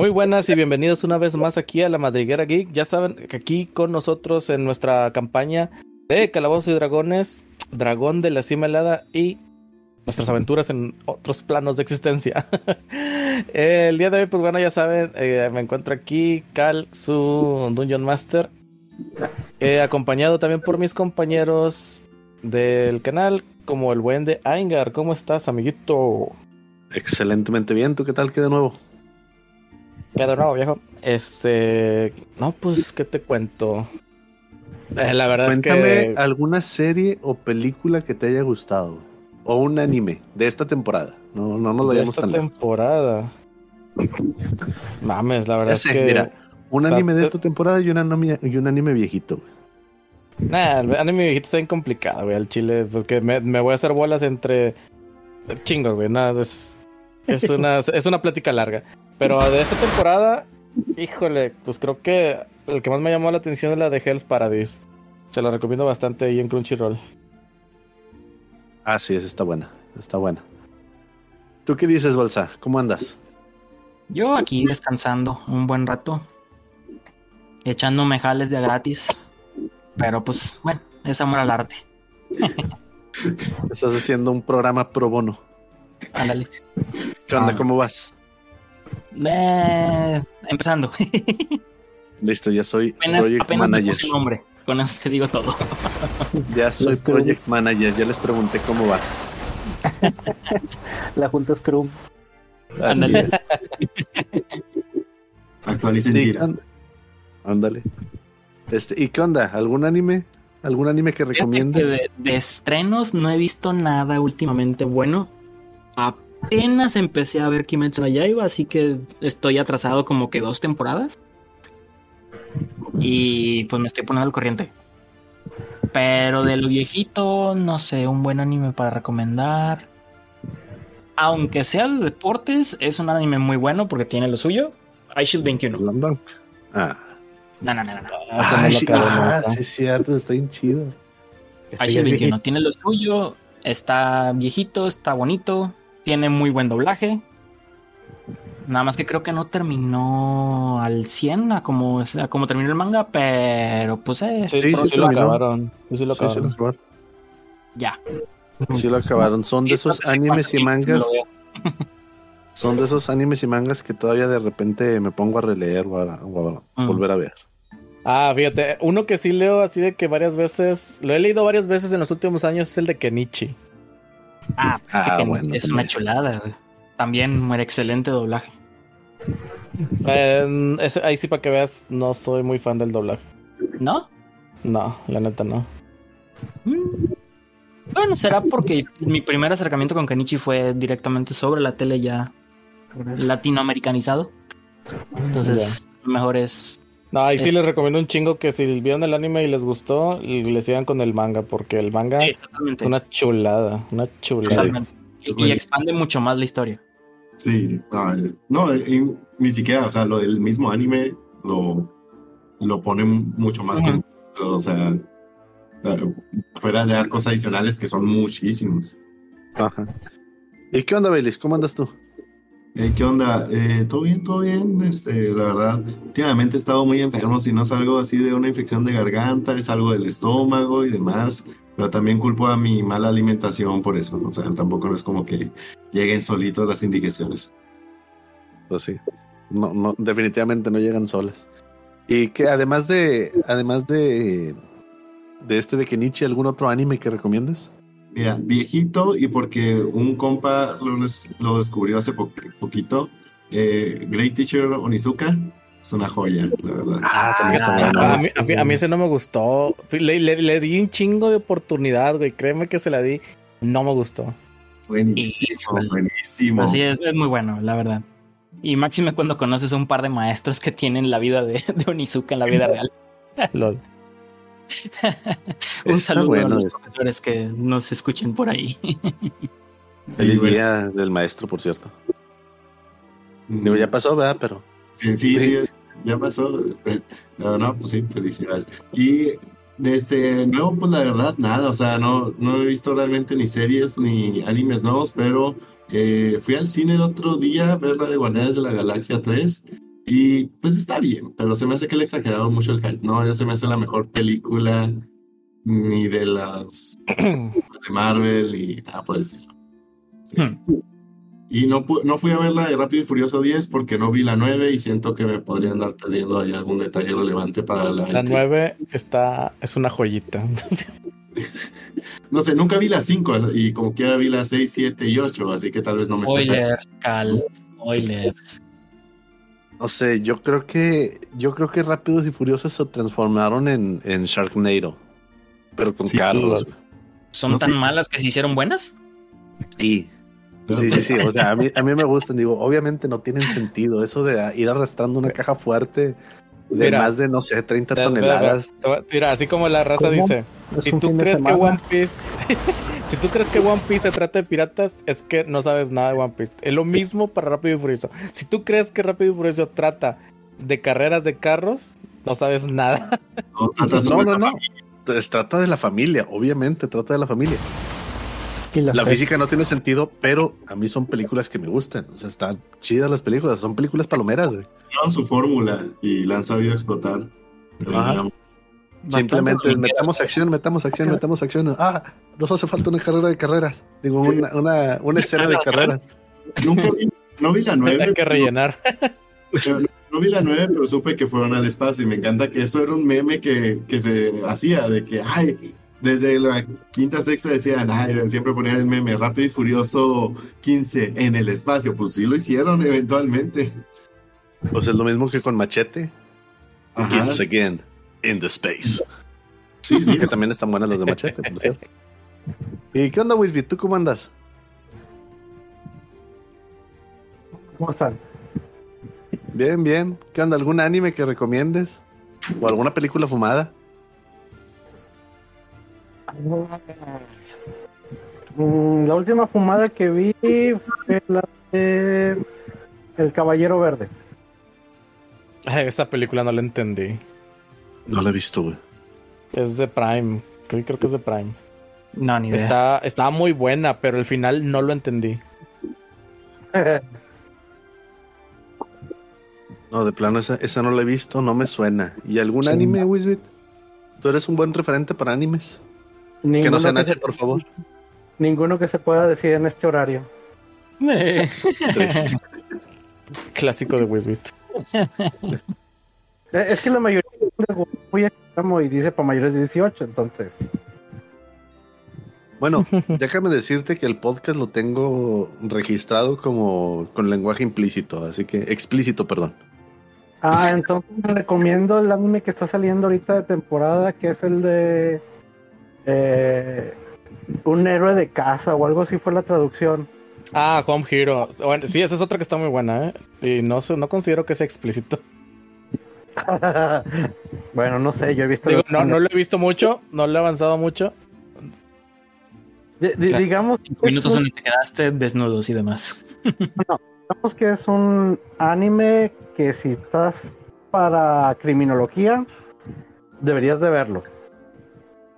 Muy buenas y bienvenidos una vez más aquí a la Madriguera Geek. Ya saben que aquí con nosotros en nuestra campaña de Calabozos y Dragones, Dragón de la Cima Helada y nuestras aventuras en otros planos de existencia. El día de hoy, pues bueno, ya saben, eh, me encuentro aquí, Cal, su Dungeon Master, eh, acompañado también por mis compañeros del canal, como el buen de Aingar. ¿Cómo estás, amiguito? Excelentemente bien, ¿tú qué tal? ¿Qué de nuevo? ¿Qué de nuevo, viejo? Este. No, pues, ¿qué te cuento? Eh, la verdad Cuéntame es que. alguna serie o película que te haya gustado. O un anime de esta temporada. No, no nos de vayamos tan lejos. temporada. Mames, la verdad Ya es que. mira, un anime de esta temporada y un anime, y un anime viejito. güey. Nah, el anime viejito está bien complicado, güey. Al chile, pues que me, me voy a hacer bolas entre chingos, güey. Nada, es, es, una, es una plática larga. Pero de esta temporada, híjole, pues creo que el que más me llamó la atención es la de Hell's Paradise. Se la recomiendo bastante ahí en Crunchyroll. Ah, sí, esa está buena. Está buena. ¿Tú qué dices, Balsa? ¿Cómo andas? Yo aquí descansando un buen rato, echándome jales de gratis, pero pues bueno, es amor al arte. Estás haciendo un programa pro bono. Ándale. ¿Qué onda? Ah. ¿Cómo vas? Eh, empezando. Listo, ya soy apenas Project apenas me Manager. puse nombre. Con eso te digo todo. Ya soy Los Project Manager. Ya les pregunté cómo vas. La Junta Scrum. Ándale. es. Actualicen Sí, Gira. and- Ándale. Este, ¿Y qué onda? ¿Algún anime? ¿Algún anime que recomiendes? que de, de estrenos no he visto nada últimamente bueno. Apenas empecé a ver Kimetsu no Yaiba, así que estoy atrasado como que dos temporadas. Y pues me estoy poniendo al corriente. Pero de lo viejito, no sé, un buen anime para recomendar. Aunque sea de deportes, es un anime muy bueno porque tiene lo suyo. iShield 21. Slam Dunk. Ah, No, no, no, no. no. Ah, ah, sí es cierto, está bien chido. iShield 21 tiene lo suyo, está viejito, está bonito, tiene muy buen doblaje. Nada más que creo que no terminó al 100 a como, a como terminó el manga, pero pues eh, Sí, Sí, pero sí sí lo acabaron. Sí, sí lo Sí, sí lo acabaron. ya. Sí lo acabaron. Son de esos animes y mangas. Son de esos animes y mangas que todavía de repente me pongo a releer o a, o a Mm. volver a ver. Ah, fíjate, uno que sí leo así de que varias veces, lo he leído varias veces en los últimos años, es el de Kenichi. Ah, pues Ah, que bueno, es una también. chulada. También un excelente doblaje. Eh, ese- ahí sí, para que veas, no soy muy fan del doblaje. ¿No? No, la neta no. Mm. Bueno, será porque mi primer acercamiento con Kenichi fue directamente sobre la tele ya latinoamericanizado. Entonces, lo mejor es. No, ahí sí Es- les recomiendo un chingo que si vieron el anime y les gustó, le sigan con el manga, porque el manga Sí, es una chulada, una chulada. Y, y expande mucho más la historia. Sí, no, eh, no, eh, y ni siquiera, o sea, lo del mismo anime lo, lo pone mucho más con, o sea, fuera de arcos adicionales que son muchísimos. Ajá. ¿Y qué onda, Belis? ¿Cómo andas tú? Eh, ¿Qué onda? Eh, ¿Todo bien? ¿Todo bien? Este, la verdad, últimamente he estado muy enfermo, si no es algo así de una infección de garganta, es algo del estómago y demás, pero también culpo a mi mala alimentación por eso, ¿no? o sea, tampoco es como que lleguen solitos las indicaciones. Pues sí. No, definitivamente no llegan solas. Y que además de, además de, de este de Kenichi, ¿algún otro anime que recomiendes? Mira, viejito y porque un compa lo, des- lo descubrió hace po- poquito, eh, Great Teacher Onizuka es una joya, la verdad. Ah, también está Ah, bueno. a, mí, a mí- a mí ese no me gustó. Le, le- le di un chingo de oportunidad, güey. Créeme que se la di. No me gustó. Buenísimo, buenísimo. Así es, es muy bueno, la verdad. Y máxime cuando conoces a un par de maestros que tienen la vida de, de Onizuka en la vida real. Lol. Un Está saludo bueno a los eso. profesores que nos escuchen por ahí. Sí, Feliz bueno. día del maestro, por cierto. Mm, Digo, ya pasó, ¿verdad? Pero Sí, sí, sí, ya pasó. Eh, No, no, pues sí, felicidades. Y de este nuevo, pues la verdad, nada, o sea, no, no he visto realmente ni series ni animes nuevos, pero eh, fui al cine el otro día a ver la de Guardianes de la Galaxia 3 Y pues está bien, pero se me hace que le exageraron mucho el hype. No, ya se me hace la mejor película ni de las de Marvel y nada por decirlo. Sí. Hmm. Y no, no fui a ver la de Rápido y Furioso 10 porque no vi la 9 y siento que me podría andar perdiendo ahí algún detalle relevante para la... La 9 está, es una joyita. No sé, nunca vi la 5 y como quiera vi la 6, 7 y 8, así que tal vez no me esté... Spoilers, Cal. Spoilers. No sé, yo creo que yo creo que Rápidos y Furiosos se transformaron en, en Sharknado. Pero con Sí, carros. ¿Son No, tan sí. malas que se hicieron buenas? Sí. Sí, sí, sí. O sea, a mí, a mí me gustan. Digo, obviamente no tienen sentido. Eso de ir arrastrando una caja fuerte de Mira. más de, no sé, 30 Ve, ve, ve. toneladas. Mira, así como la raza ¿Cómo? dice, si tú crees que. One Piece, si tú crees que One Piece se trata de piratas, es que no sabes nada de One Piece. Es lo mismo para Rápido y Furioso. Si tú crees que Rápido y Furioso trata de carreras de carros, no sabes nada. No, No, no, no. Entonces, trata de la familia, obviamente, trata de la familia. La física no tiene sentido, pero a mí son películas que me gustan. O sea, están chidas las películas, son películas palomeras, güey. Su fórmula y la han sabido explotar. Ajá. Simplemente metamos acción, metamos acción, metamos acción. Ah, nos hace falta una carrera de carreras. Digo, una, una, una escena de carreras. Nunca vi, no vi la Hay 9. que rellenar. No, no vi la 9, pero supe que fueron al espacio y me encanta que eso era un meme que, que se hacía, de que, ay, desde la quinta sexta decían, ay, siempre ponían el meme Rápido y Furioso 15 en el espacio. Pues sí lo hicieron eventualmente. Pues es lo mismo que con Machete. Ajá. Once again, in the space. Sí, sí. Que también están buenas las de Machete, por cierto. ¿Y qué onda, Wisby? ¿Tú cómo andas? ¿Cómo están? Bien, bien. ¿Qué onda? ¿Algún anime que recomiendes? ¿O alguna película fumada? Mm, La última fumada que vi fue la de El Caballero Verde. Ay, esa película no la entendí. No la he visto, güey. Es de Prime. Creo, creo que es de Prime. No, ni idea. Está, estaba muy buena, pero el final no lo entendí. No, de plano, esa, esa no la he visto, no me suena. ¿Y algún Sí. anime, Wisbit? Tú eres un buen referente para animes. Que no sean que H, se- por favor. Ninguno que se pueda decir en este horario. Eh. Clásico de Wisbit. Eh, Es que la mayoría de muy extremo y dice para mayores de 18, entonces. Bueno, déjame decirte que el podcast lo tengo registrado como con lenguaje implícito, así que explícito, perdón. Ah, entonces te recomiendo el anime que está saliendo ahorita de temporada, que es el de eh, un héroe de casa o algo así fue la traducción. Ah, Home Hero. Bueno, sí, esa es otra que está muy buena, ¿eh? Y no, no considero que sea explícito. bueno, no sé, yo he visto. Digo, no, no lo he visto mucho, no lo he avanzado mucho. Claro. digamos, cinco minutos un- donde te quedaste desnudos y demás. digamos que es un anime que si estás para criminología, deberías de verlo.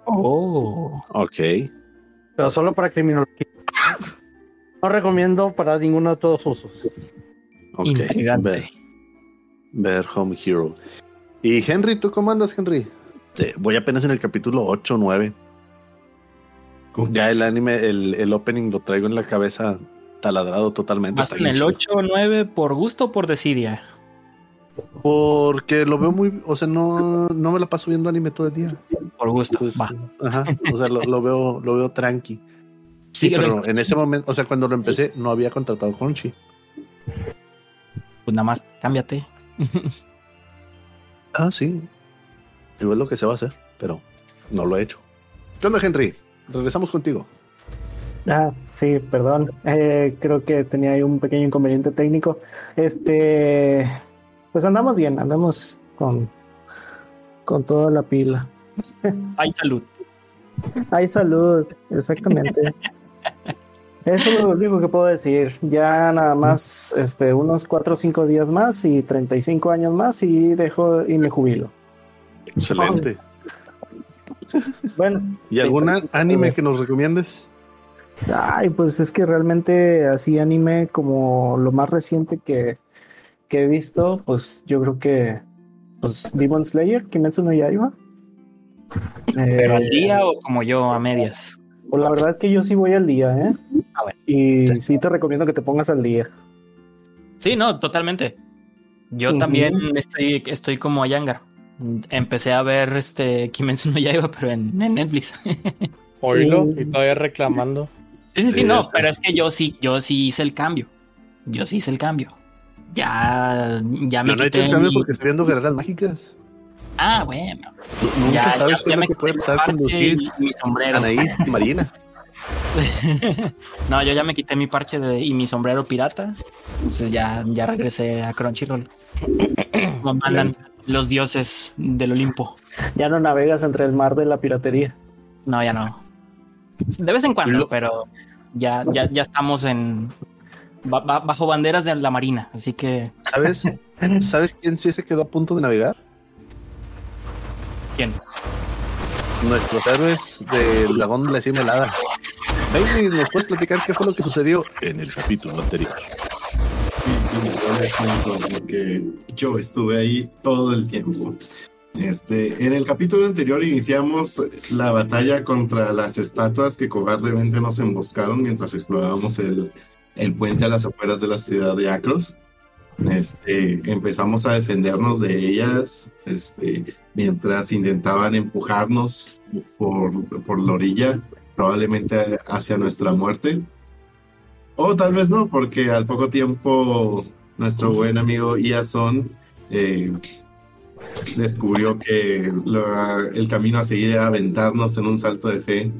Oh. Ok. Pero solo para criminología. No recomiendo para ninguno de todos usos. Ok. Ver, ver Home Hero. Y Henry, ¿tú cómo andas, Henry? Te- voy apenas en el capítulo 8 o 9. Ya el anime, el, el opening lo traigo en la cabeza taladrado totalmente. ¿Vas Está en el chido. 8 o 9 por gusto o por desidia? Porque lo veo muy, o sea, no, no me la paso viendo anime todo el día. Por gusto. Entonces, Va. ajá, o sea, lo, lo veo, lo veo tranqui. Sí, pero en ese momento, o sea, cuando lo empecé, no había contratado Crunchy. Pues nada más, cámbiate. Ah, sí. Igual lo que se va a hacer, pero no lo he hecho. ¿Qué onda, Henry? Regresamos contigo. Ah, sí, perdón. Eh, creo que tenía ahí un pequeño inconveniente técnico. Este, pues andamos bien, andamos con, con toda la pila. Hay salud. Hay salud, exactamente. Eso es lo único que puedo decir. Ya nada más, este, unos 4 o 5 días más y 35 años más y dejo y me jubilo. Excelente. Bueno, ¿Y algún anime que nos recomiendes? Ay, pues es que realmente así anime como lo más reciente que, que he visto, pues yo creo que pues Demon Slayer, Kimetsu no Yaiba. ¿Pero al Eh, día o como yo, a medias? Pues la verdad que yo sí voy al día, ¿eh? Ah, bueno. Y sí te recomiendo que te pongas al día. Sí, no, totalmente. Yo también estoy, estoy como Ayangar. Empecé a ver este Kimetsu no Yaiba, pero en, en Netflix. Oílo, y todavía reclamando. Sí, sí, sí, Sí, no, pero es que yo sí, yo sí hice el cambio. Yo sí hice el cambio. Ya, ya me Yo no he hecho quité el cambio mi- porque estoy viendo guerreras mágicas. Ah, bueno. Nunca Ya, sabes ya- qué ya es lo que puede pasar parche con Lucille, y mi sombrero. Anaís y Marina. no, yo ya me quité mi parche de- y mi sombrero pirata. Entonces ya, ya regresé a Crunchyroll. Como mandan los dioses del Olimpo. Ya no navegas entre el mar de la piratería. No, ya no. De vez en cuando, Lo- pero ya, ya, ya estamos en bajo banderas de la marina, así que ¿Sabes? ¿Sabes quién sí se quedó a punto de navegar? ¿quién? Nuestros héroes del dragón de la cima helada. Bailey, ¿nos puedes platicar qué fue lo que sucedió en el capítulo anterior? Y yo les cuento, porque yo estuve ahí todo el tiempo. Este, en el capítulo anterior iniciamos la batalla contra las estatuas que cobardemente nos emboscaron mientras explorábamos el, el puente a las afueras de la ciudad de Acros. Este, empezamos a defendernos de ellas, este, mientras intentaban empujarnos por, por la orilla, probablemente hacia nuestra muerte. O tal vez no, porque al poco tiempo nuestro buen amigo Iason eh, descubrió que el camino a seguir era aventarnos en un salto de fe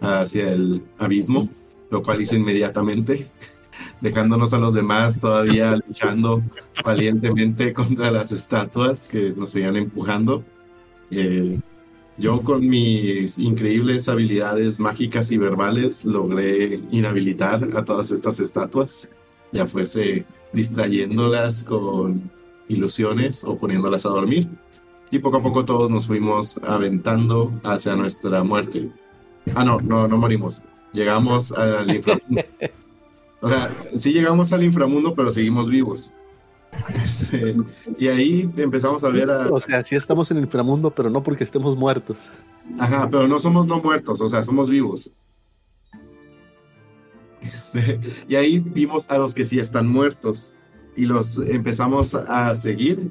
hacia el abismo, lo cual hizo inmediatamente, dejándonos a los demás todavía luchando valientemente contra las estatuas que nos seguían empujando. Eh, yo con mis increíbles habilidades mágicas y verbales logré inhabilitar a todas estas estatuas, ya fuese distrayéndolas con ilusiones o poniéndolas a dormir. Y poco a poco todos nos fuimos aventando hacia nuestra muerte. Ah, no, no, no morimos. Llegamos al inframundo. O sea, sí llegamos al inframundo, pero seguimos vivos. Este, y ahí empezamos a ver a, O sea, sí estamos en el inframundo, pero no porque estemos muertos. Ajá, pero no somos no muertos, o sea, somos vivos. Este, y ahí vimos a los que sí están muertos y los empezamos a seguir.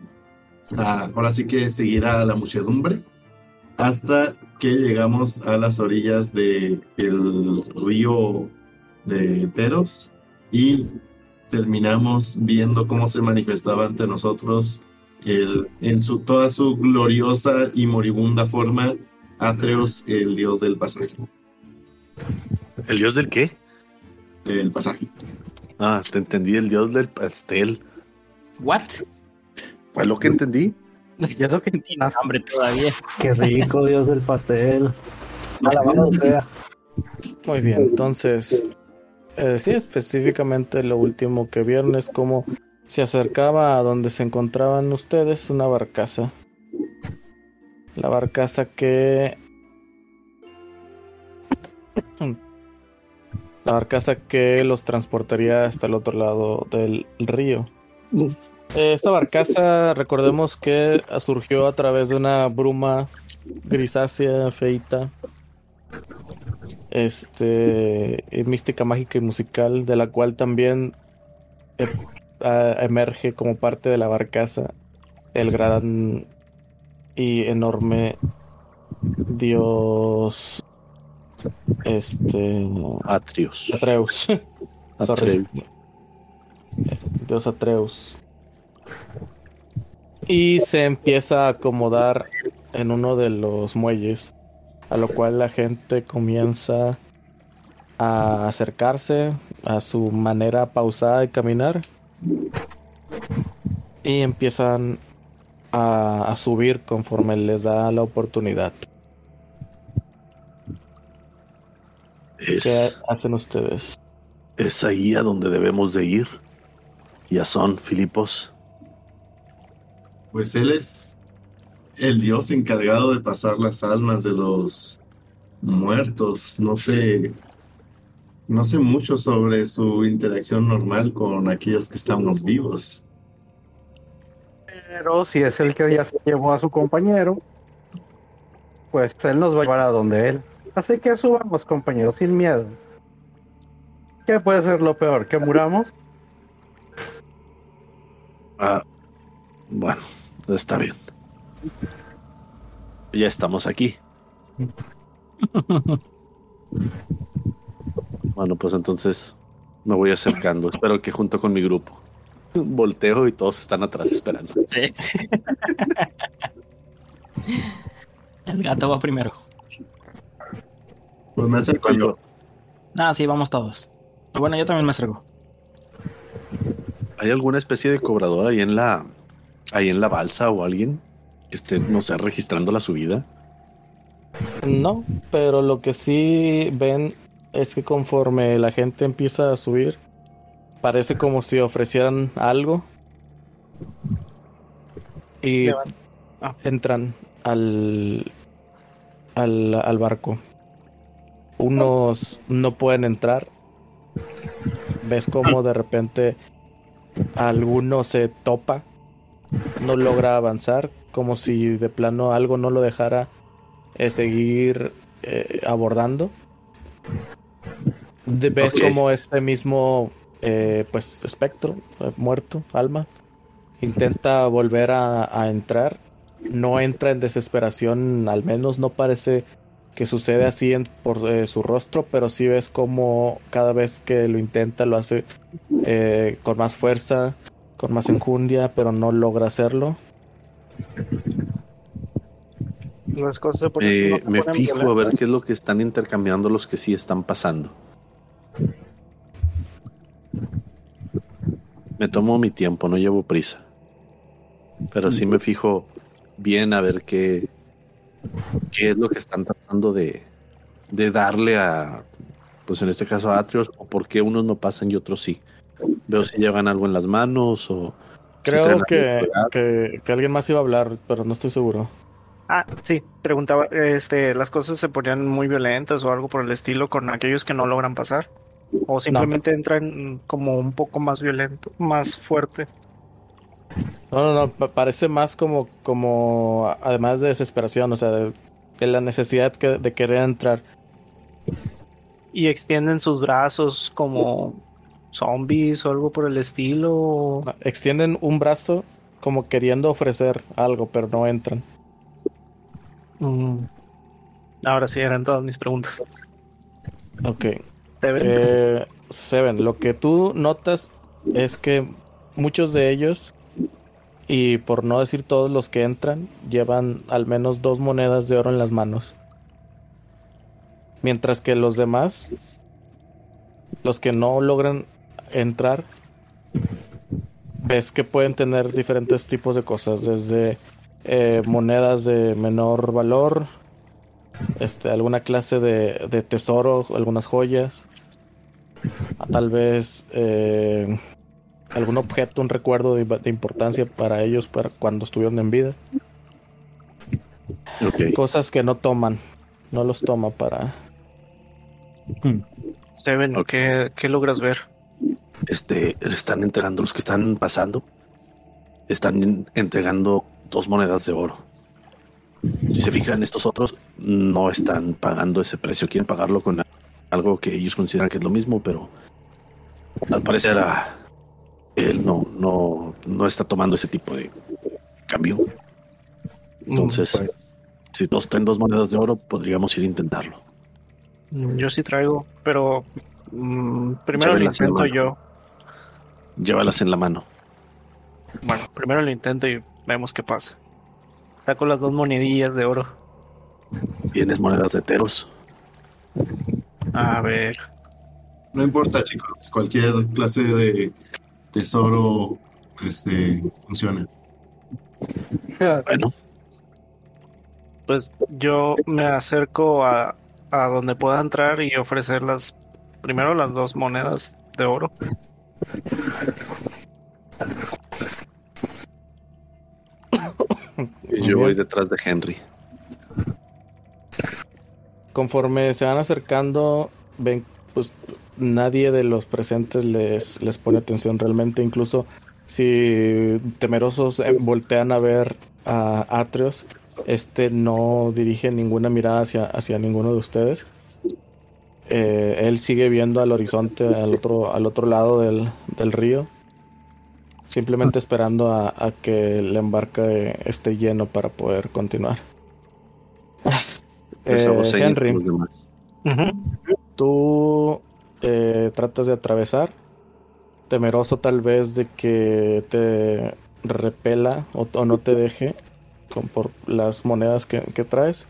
a- ahora sí que seguir a la muchedumbre hasta que llegamos a las orillas del el río de Teros y terminamos viendo cómo se manifestaba ante nosotros el, en su, toda su gloriosa y moribunda forma Atreus, el dios del pasaje. ¿El dios del qué? Del pasaje. Ah, te entendí, el dios del pastel. ¿What? Fue lo que entendí. Yo creo que tienes hambre todavía. Qué rico, Dios del pastel. Alabado sea. Muy bien, entonces, eh, sí, específicamente lo último que vieron es cómo se acercaba a donde se encontraban ustedes una barcaza. La barcaza que... La barcaza que los transportaría hasta el otro lado del río. Eh, Esta barcaza, recordemos que surgió a través de una bruma grisácea, feita, este eh, mística mágica y musical de la cual también eh, emerge como parte de la barcaza el gran y enorme dios este. Atreus Sorry. Atreus. dios Atreus y se empieza a acomodar en uno de los muelles a lo cual la gente comienza a acercarse a su manera pausada de caminar y empiezan a, a subir conforme les da la oportunidad. ¿Qué Es, hacen ustedes? es ahí a donde debemos de ir. Ya son, Filipos. Pues él es el dios encargado de pasar las almas de los muertos. No sé, no sé mucho sobre su interacción normal con aquellos que estamos vivos. Pero si es el que ya se llevó a su compañero, pues él nos va a llevar a donde él. Así que subamos, compañeros, sin miedo. ¿Qué puede ser lo peor? ¿Que muramos? Ah, bueno, está bien. Ya estamos aquí. Bueno, pues entonces me voy acercando. Espero que junto con mi grupo. Volteo y todos están atrás esperando. Sí. El gato va primero. Pues me acerco yo. Ah, sí, vamos todos. Bueno, yo también me acerco. ¿Hay alguna especie de cobrador ahí en la ahí en la balsa o alguien que esté, no sé, registrando la subida? No, pero lo que sí ven es que conforme la gente empieza a subir, parece como si ofrecieran algo y Ah. entran al, al, al barco. Unos no pueden entrar. Ves como de repente alguno se topa, no logra avanzar, como si de plano algo no lo dejara eh, seguir eh, abordando. De- ves Ok. como este mismo eh, pues espectro muerto alma intenta volver a, a entrar no entra en desesperación al menos no parece que sucede así en- por eh, su rostro pero sí ves como cada vez que lo intenta lo hace eh, con más fuerza con más enjundia pero no logra hacerlo Las cosas ponen, Eh, no me fijo a ver qué es lo que están intercambiando los que sí están pasando. Me tomo mi tiempo, no llevo prisa. Pero sí me fijo bien a ver qué, qué es lo que están tratando de, de darle a, pues en este caso a Atrios, o por qué unos no pasan y otros sí. Veo si llevan algo en las manos o... creo que, que, que alguien más iba a hablar pero no estoy seguro Ah, sí, preguntaba, este, las cosas se ponían muy violentas o algo por el estilo con aquellos que no logran pasar. O simplemente entran como un poco más violento, más fuerte. No, no, no, pa- parece más como, como, además de desesperación, o sea, de, de la necesidad que- de querer entrar. Y extienden sus brazos como zombies o algo por el estilo. Extienden un brazo como queriendo ofrecer algo, pero no entran. Mm. Ahora sí, eran todas mis preguntas. Ok. ¿Te ven? Eh, Seven, lo que tú notas es que muchos de ellos, y por no decir todos los que entran, llevan al menos dos monedas de oro en las manos. Mientras que los demás, los que no logran entrar, ves que pueden tener diferentes tipos de cosas, desde eh, monedas de menor valor, este, alguna clase de, de tesoro, algunas joyas, tal vez eh, algún objeto, un recuerdo de, de importancia para ellos para cuando estuvieron en vida. Cosas que no toman, no los toma para... Seven, Ok. ¿qué, qué logras ver? Este, están entregando los que están pasando, están en- entregando dos monedas de oro. Si se fijan, estos otros no están pagando ese precio, quieren pagarlo con algo que ellos consideran que es lo mismo, pero al parecer ah, él no, no, no está tomando ese tipo de cambio. Entonces, si todos traen dos monedas de oro, podríamos ir a intentarlo. Mm, Yo sí traigo, pero mm, primero lo intento yo. Llévalas en la mano. Bueno, primero lo intento y vemos qué pasa. Saco las dos monedillas de oro. Tienes monedas de teros. A ver. No importa, chicos. Cualquier clase de tesoro este, funciona. Bueno, Pues yo me acerco a, a donde pueda entrar y ofrecerlas primero las dos monedas de oro. Y yo voy detrás de Henry. Conforme se van acercando, ven, pues nadie de los presentes les, les pone atención realmente. Incluso Si temerosos eh, voltean a ver a Atreus, este no dirige ninguna mirada hacia, hacia ninguno de ustedes. Eh, él sigue viendo al horizonte al otro, al otro lado del, del río. Simplemente esperando a, a, que el embarque esté lleno para poder continuar. eh, Henry, tú eh, tratas de atravesar, temeroso tal vez de que te repela o, o no te deje con, por las monedas que, que traes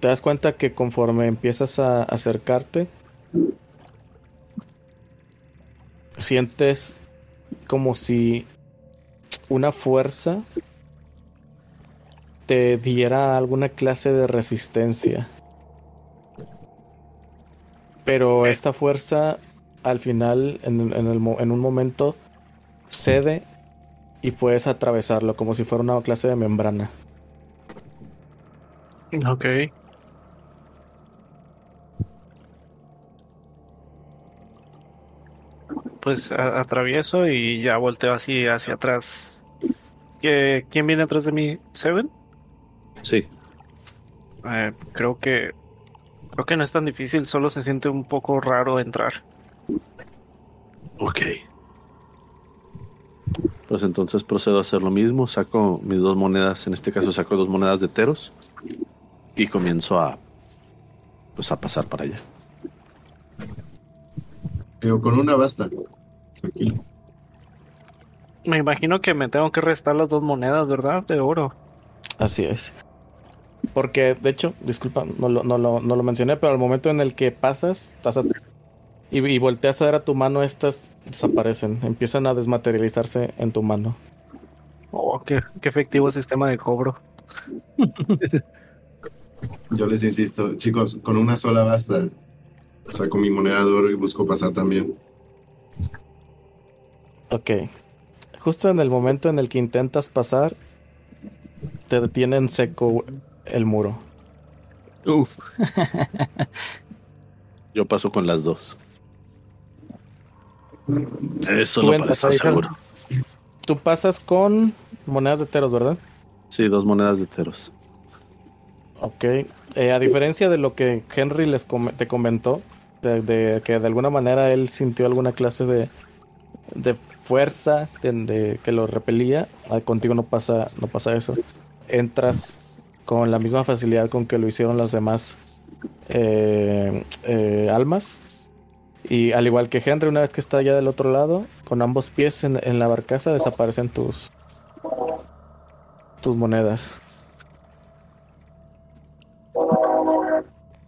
te das cuenta que conforme empiezas a acercarte, sientes como si una fuerza te diera alguna clase de resistencia. Pero esta fuerza al final, en, en, el, en un momento, cede y puedes atravesarlo como si fuera una clase de membrana. Ok. Pues a, atravieso y ya volteo así hacia atrás. ¿Qué, ¿Quién viene atrás de mí? ¿Seven? Sí. Eh, creo que creo que no es tan difícil, solo se siente un poco raro entrar. Ok. Pues entonces procedo a hacer lo mismo, saco mis dos monedas, en este caso saco dos monedas de teros y comienzo a pues a pasar para allá. Pero con una basta. Aquí. Me imagino que me tengo que restar las dos monedas, ¿verdad? De oro. Así es. Porque, de hecho, disculpa, no lo, no lo, no lo mencioné, pero al momento en el que pasas, pasas y, y, volteas a ver a tu mano, estas desaparecen, empiezan a desmaterializarse en tu mano. Oh, qué, qué efectivo sistema de cobro. Yo les insisto, chicos, con una sola basta. Saco mi moneda de oro y busco pasar también. Ok. Justo en el momento en el que intentas pasar, te detiene en seco el muro. Uf. Yo paso con las dos. Eso no para estar seguro. Tú pasas con monedas de teros, ¿verdad? Sí, dos monedas de teros. Ok. Eh, a diferencia de lo que Henry les com te comentó, de, que de alguna manera él sintió alguna clase de, de fuerza de, que lo repelía, contigo no pasa, no pasa eso. Entras con la misma facilidad con que lo hicieron las demás eh, eh, almas. Y al igual que Henry, una vez que está ya del otro lado, con ambos pies en, en la barcaza desaparecen tus tus monedas.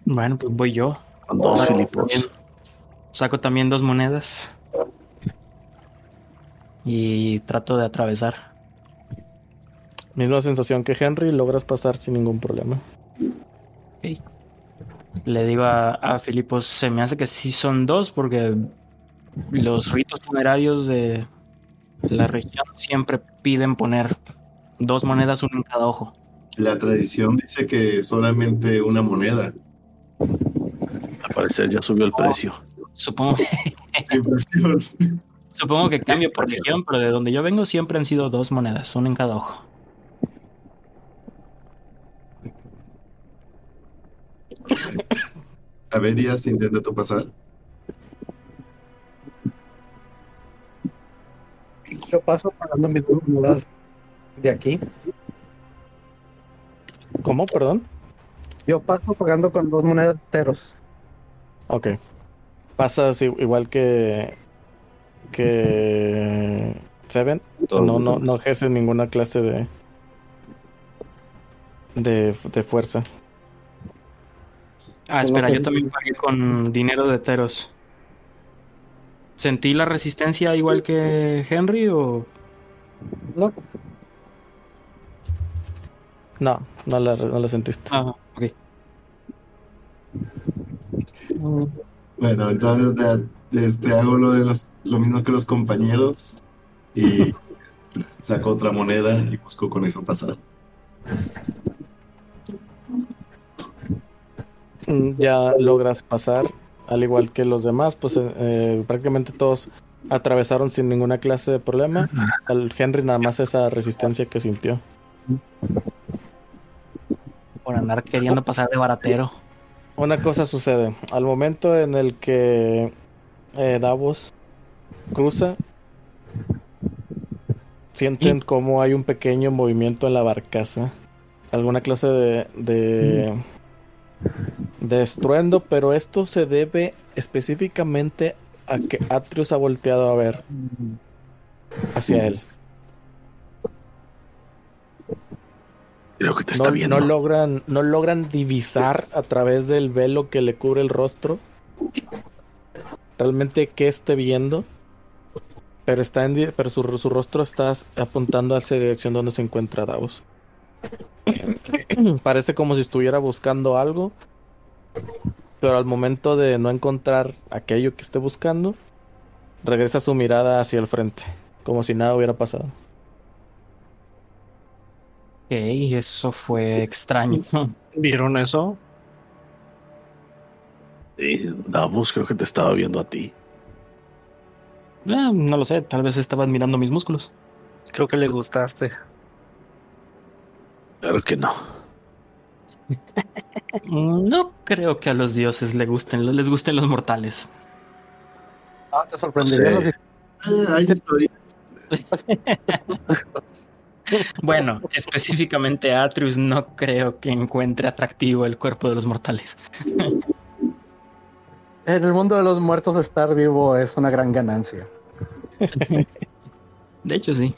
Bueno, pues voy yo. Con dos saco filipos. También, saco también dos monedas. Y trato de atravesar. Misma sensación que Henry, logras pasar sin ningún problema. Okay. Le digo a, a Filipos, se me hace que sí son dos porque los ritos funerarios de la región siempre piden poner dos monedas, uno en cada ojo. La tradición dice que solamente una moneda. Al parecer ya subió el precio. Supongo que, supongo que cambia por región, pero de donde yo vengo siempre han sido dos monedas, una en cada ojo. A ver, Ias, intenta tú pasar. Yo paso pagando mis dos monedas de aquí. ¿Cómo? Perdón. Yo paso pagando con dos monedas teros. Ok. Pasas igual que. que. Seven. O sea, no, no, no ejerces ninguna clase de. de, de fuerza. Ah, espera, yo también pagué con dinero de teros. ¿Sentí la resistencia igual que Henry o.? No. No, no la, no la sentiste. Ah, ok. Bueno, entonces de, este, hago lo, de los, lo mismo que los compañeros y saco otra moneda y busco con eso pasar. Ya logras pasar, al igual que los demás, pues eh, prácticamente todos atravesaron sin ninguna clase de problema. Al Henry nada más esa resistencia que sintió. Por andar queriendo pasar de baratero. Una cosa sucede. Al momento en el que eh, Davos cruza, sienten como hay un pequeño movimiento en la barcaza. Alguna clase de, de, de estruendo, pero esto se debe específicamente a que Atrius ha volteado a ver hacia él. Creo que te está No, viendo. no logran, no logran divisar a través del velo que le cubre el rostro realmente qué esté viendo. Pero está en, pero su, su rostro está apuntando hacia la dirección donde se encuentra Davos. Parece como si estuviera buscando algo. Pero al momento de no encontrar aquello que esté buscando, regresa su mirada hacia el frente, como si nada hubiera pasado. Ok, eso fue extraño. ¿Vieron eso? Sí, Davos, creo que te estaba viendo a ti. Eh, no lo sé, tal vez estaba admirando mis músculos. Creo que le gustaste. Claro que no. Mm, No creo que a los dioses les gusten, les gusten los mortales. Ah, te sorprendería los Ah, hay historias. Bueno, específicamente a Atreus no creo que encuentre atractivo el cuerpo de los mortales. En el mundo de los muertos estar vivo es una gran ganancia. De hecho, sí.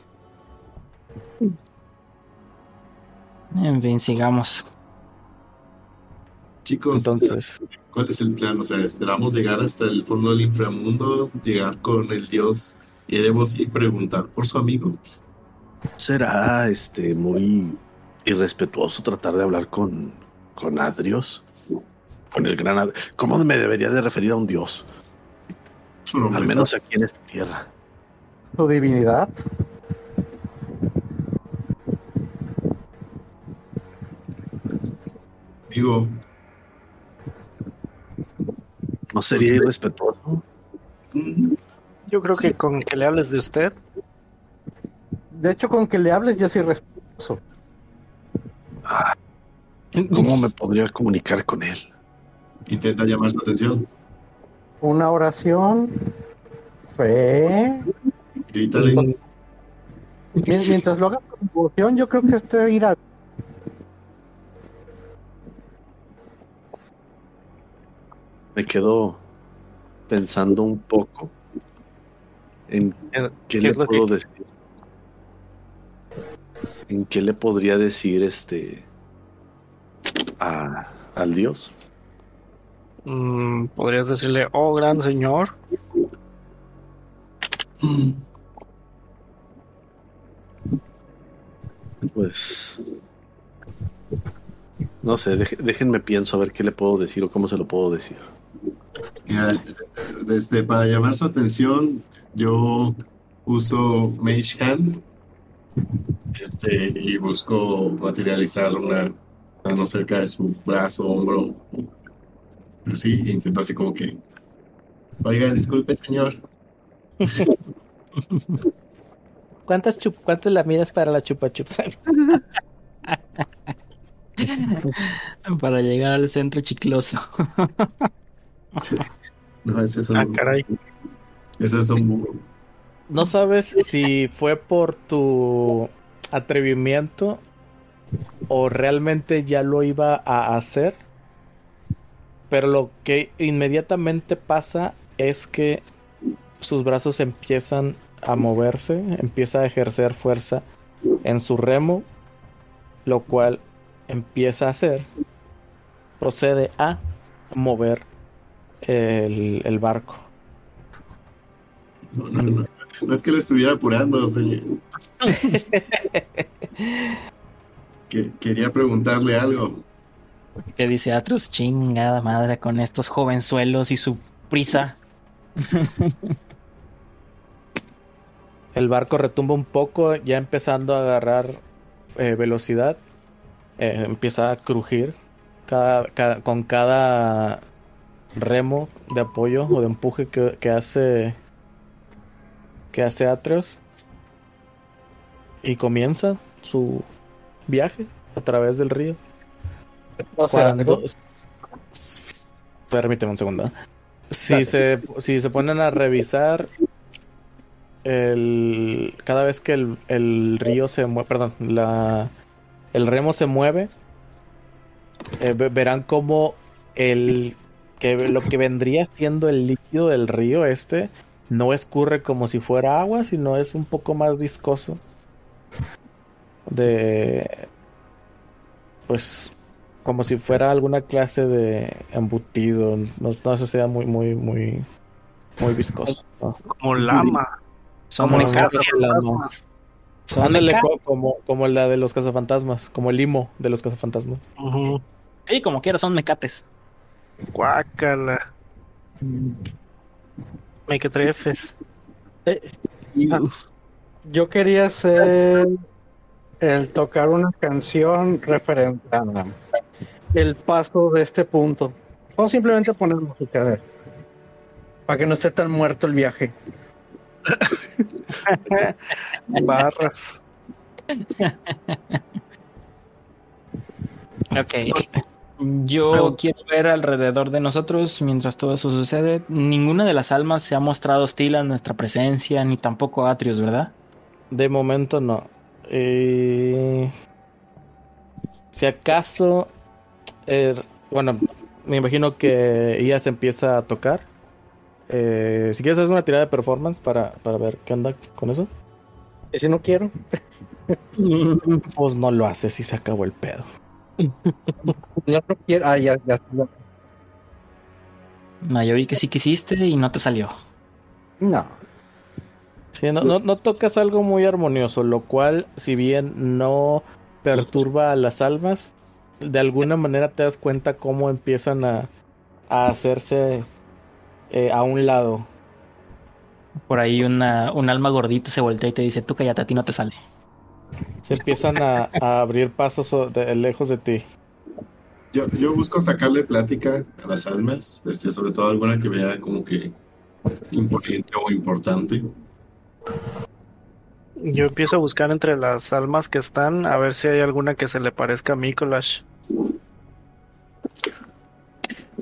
En fin, sigamos. Chicos, Entonces, ¿cuál es el plan? O sea, esperamos llegar hasta el fondo del inframundo, llegar con el dios Eremos y preguntar por su amigo. ¿Será este muy irrespetuoso tratar de hablar con, con Adrios? Con el gran Ad- ¿Cómo me debería de referir a un dios? Al menos aquí en esta tierra. Su divinidad. Digo, ¿No sería irrespetuoso? mm, Yo creo que con que le hables de usted, De hecho, con que le hables ya soy respetuoso. ¿Cómo me podría comunicar con él? intenta llamar su atención. Una oración. Fe. Grítale. Mien- Mientras lo haga con devoción, yo creo que este irá. Me quedo pensando un poco en qué ¿qué le puedo que decir. ¿En qué le podría decir este a, al dios? Mm, podrías decirle, oh gran señor, Pues no sé, déjenme pienso a ver qué le puedo decir o cómo se lo puedo decir. Desde, para llamar su atención, yo uso Mage Hand este, y busco materializar una mano cerca de su brazo, hombro. Así, e intento así como que, oiga, disculpe, señor. ¿cuántas, chup ¿cuántas lamidas para la chupa chups? Para llegar al centro chicloso. Sí. No, ese es un, ah caray, ese es un burro. No sabes si fue por tu atrevimiento o realmente ya lo iba a hacer. Pero lo que inmediatamente pasa es que sus brazos empiezan a moverse, empieza a ejercer fuerza en su remo, lo cual empieza a hacer, procede a mover el, barco. No, no, no. No es que le estuviera apurando, señor. Que, quería preguntarle algo. Que dice Atreus, chingada madre con estos jovenzuelos y su prisa. El barco retumba un poco, ya empezando a agarrar eh, velocidad. Eh, empieza a crujir cada, cada- con cada remo de apoyo o de empuje que, que hace que hace Atreus y comienza su viaje a través del río. O sea, Cuando- Permíteme un segundo. Si se, si se ponen a revisar el cada vez que el, el río se mueve, perdón, la el remo se mueve, eh, ve- verán como el que lo que vendría siendo el líquido del río este no escurre como si fuera agua, sino es un poco más viscoso. De pues como si fuera alguna clase de embutido, no, no sé, sea muy muy muy muy viscoso. ¿no? Como lama. Son Como los mecates. cazafantasmas. Son Ándale, mecates. co- como, como la de los cazafantasmas, como el limo de los cazafantasmas. Sí, como quiera, son mecates. Guácala. Mequetrefes. Ah, yo quería hacer el tocar una canción referente a el paso de este punto. O simplemente poner música de para que no esté tan muerto el viaje. Barras. Ok. Yo Pero- quiero ver alrededor de nosotros mientras todo eso sucede. Ninguna de las almas se ha mostrado hostil a nuestra presencia, ni tampoco Atrius, ¿verdad? De momento no. Eh, si acaso, eh, bueno, me imagino que ella se empieza a tocar. Eh, si quieres hacer una tirada de performance para, para ver qué onda con eso, si no quiero, pues no lo haces y se acabó el pedo. No lo quiero. Ah, ya. No, yo vi que sí quisiste y no te salió. No. Sí, no, no, no tocas algo muy armonioso, lo cual, si bien no perturba a las almas, de alguna manera te das cuenta cómo empiezan a, a hacerse eh, a un lado. Por ahí una, un alma gordita se voltea y te dice, tú cállate, a ti no te sale. Se empiezan a, a abrir pasos de- lejos de ti. Yo, yo busco sacarle plática a las almas, este, sobre todo alguna que vea como que imponente o importante. Yo empiezo a buscar entre las almas que están a ver si hay alguna que se le parezca a Mikolash.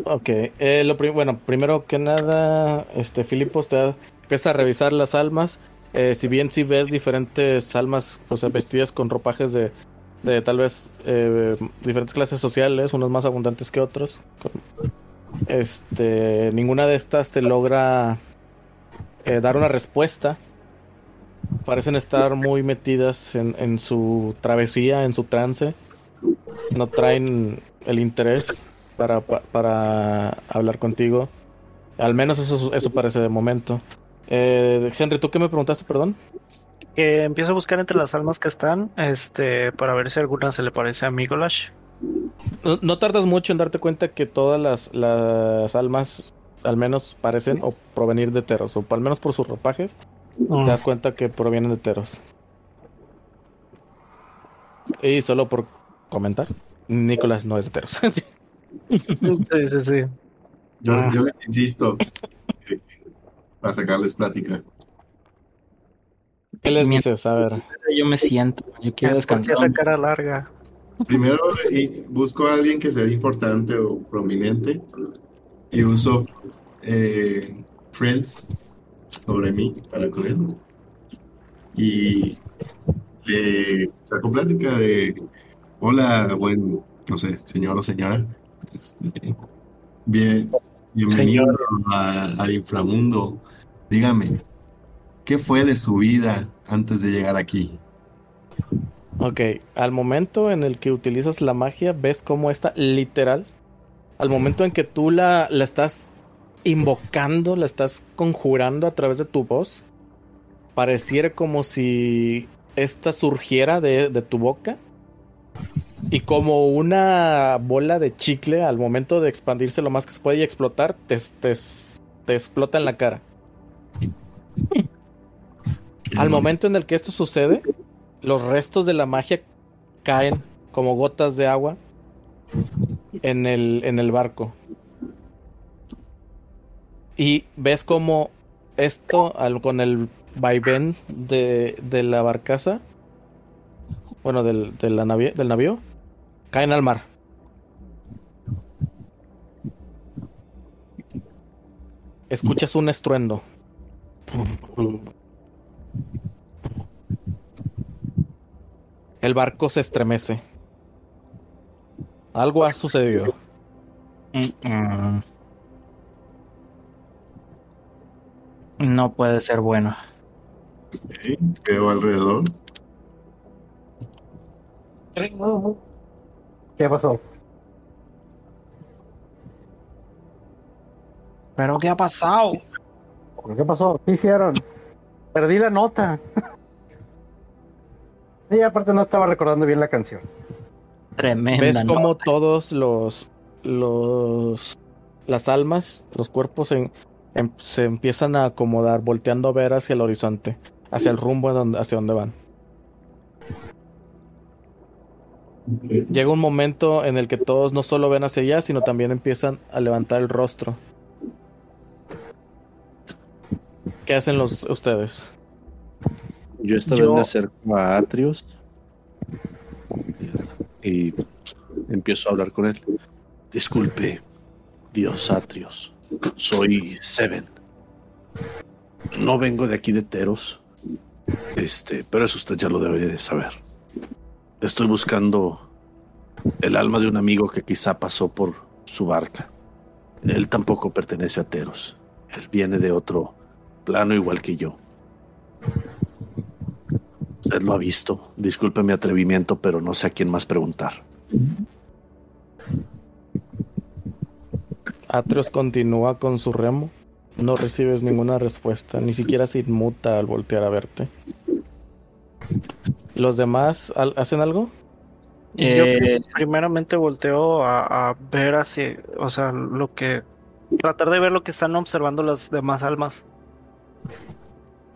Ok, eh, lo prim- bueno, primero que nada, este Filipos te empieza a revisar las almas. Eh, si bien si ves diferentes almas o sea, vestidas con ropajes de, de tal vez eh, diferentes clases sociales, unos más abundantes que otros. Este, ninguna de estas te logra eh, dar una respuesta. Parecen estar muy metidas en, en su travesía, en su trance. No traen el interés para, pa- para hablar contigo. Al menos eso, eso parece de momento. Eh, Henry, ¿tú qué me preguntaste, perdón? Que empiezo a buscar entre las almas que están, este, para ver si alguna se le parece a Mikolash. No, no tardas mucho en darte cuenta que todas las, las almas al menos parecen o provenir de Teros, o al menos por sus ropajes, Mm. te das cuenta que provienen de Teros. Y solo por comentar, Nicolás no es de Teros. Sí. Sí, sí, sí. Yo, Ah. yo les insisto para sacarles plática. ¿Qué les dices? A ver. Yo me siento, yo quiero ¿Por qué descansar. esa cara larga? Primero busco a alguien que sea importante o prominente y uso eh, Friends sobre mí para con él. Y le saco plática de, hola, buen, no sé, señor o señora. Este, bien, bienvenido a, a Inframundo. Dígame, ¿qué fue de su vida antes de llegar aquí? Ok, al momento en el que utilizas la magia, ves cómo está literal. Al momento en que tú la, la estás invocando, la estás conjurando a través de tu voz, pareciera como si esta surgiera de, de tu boca y como una bola de chicle al momento de expandirse lo más que se puede y explotar, te, te, te explota en la cara. Al momento en el que esto sucede, los restos de la magia caen como gotas de agua en el, en el barco. Y ves como esto, al- con el vaivén de, de la barcaza, bueno, del, de la navi- del navío, caen al mar. Escuchas un estruendo. El barco se estremece. Algo ha sucedido. No puede ser bueno. Veo alrededor. ¿Qué pasó? ¿Pero qué ha pasado? ¿Qué pasó? ¿Qué hicieron? Perdí la nota. Y aparte no estaba recordando bien la canción. Tremenda. ¿Ves ¿no? cómo todos los, los las almas, los cuerpos en- se empiezan a acomodar, volteando a ver hacia el horizonte, hacia el rumbo hacia donde van? Llega un momento en el que todos no solo ven hacia allá, sino también empiezan a levantar el rostro. ¿Qué hacen los ustedes? Yo esta Yo- vez me acerco a Atrios y empiezo a hablar con él. Disculpe, Dios Atrios. Soy Seven. No vengo de aquí de Teros. Este, pero eso usted ya lo debería de saber. Estoy buscando el alma de un amigo que quizá pasó por su barca. Él tampoco pertenece a Teros. Él viene de otro plano igual que yo. Usted lo ha visto. Disculpe mi atrevimiento, pero no sé a quién más preguntar. Atreus continúa con su remo. No recibes ninguna respuesta, ni siquiera se inmuta al voltear a verte. ¿Los demás al- hacen algo? Yo Eh, pri- primeramente volteo a, a ver así, o sea, lo que... Tratar de ver lo que están observando las demás almas.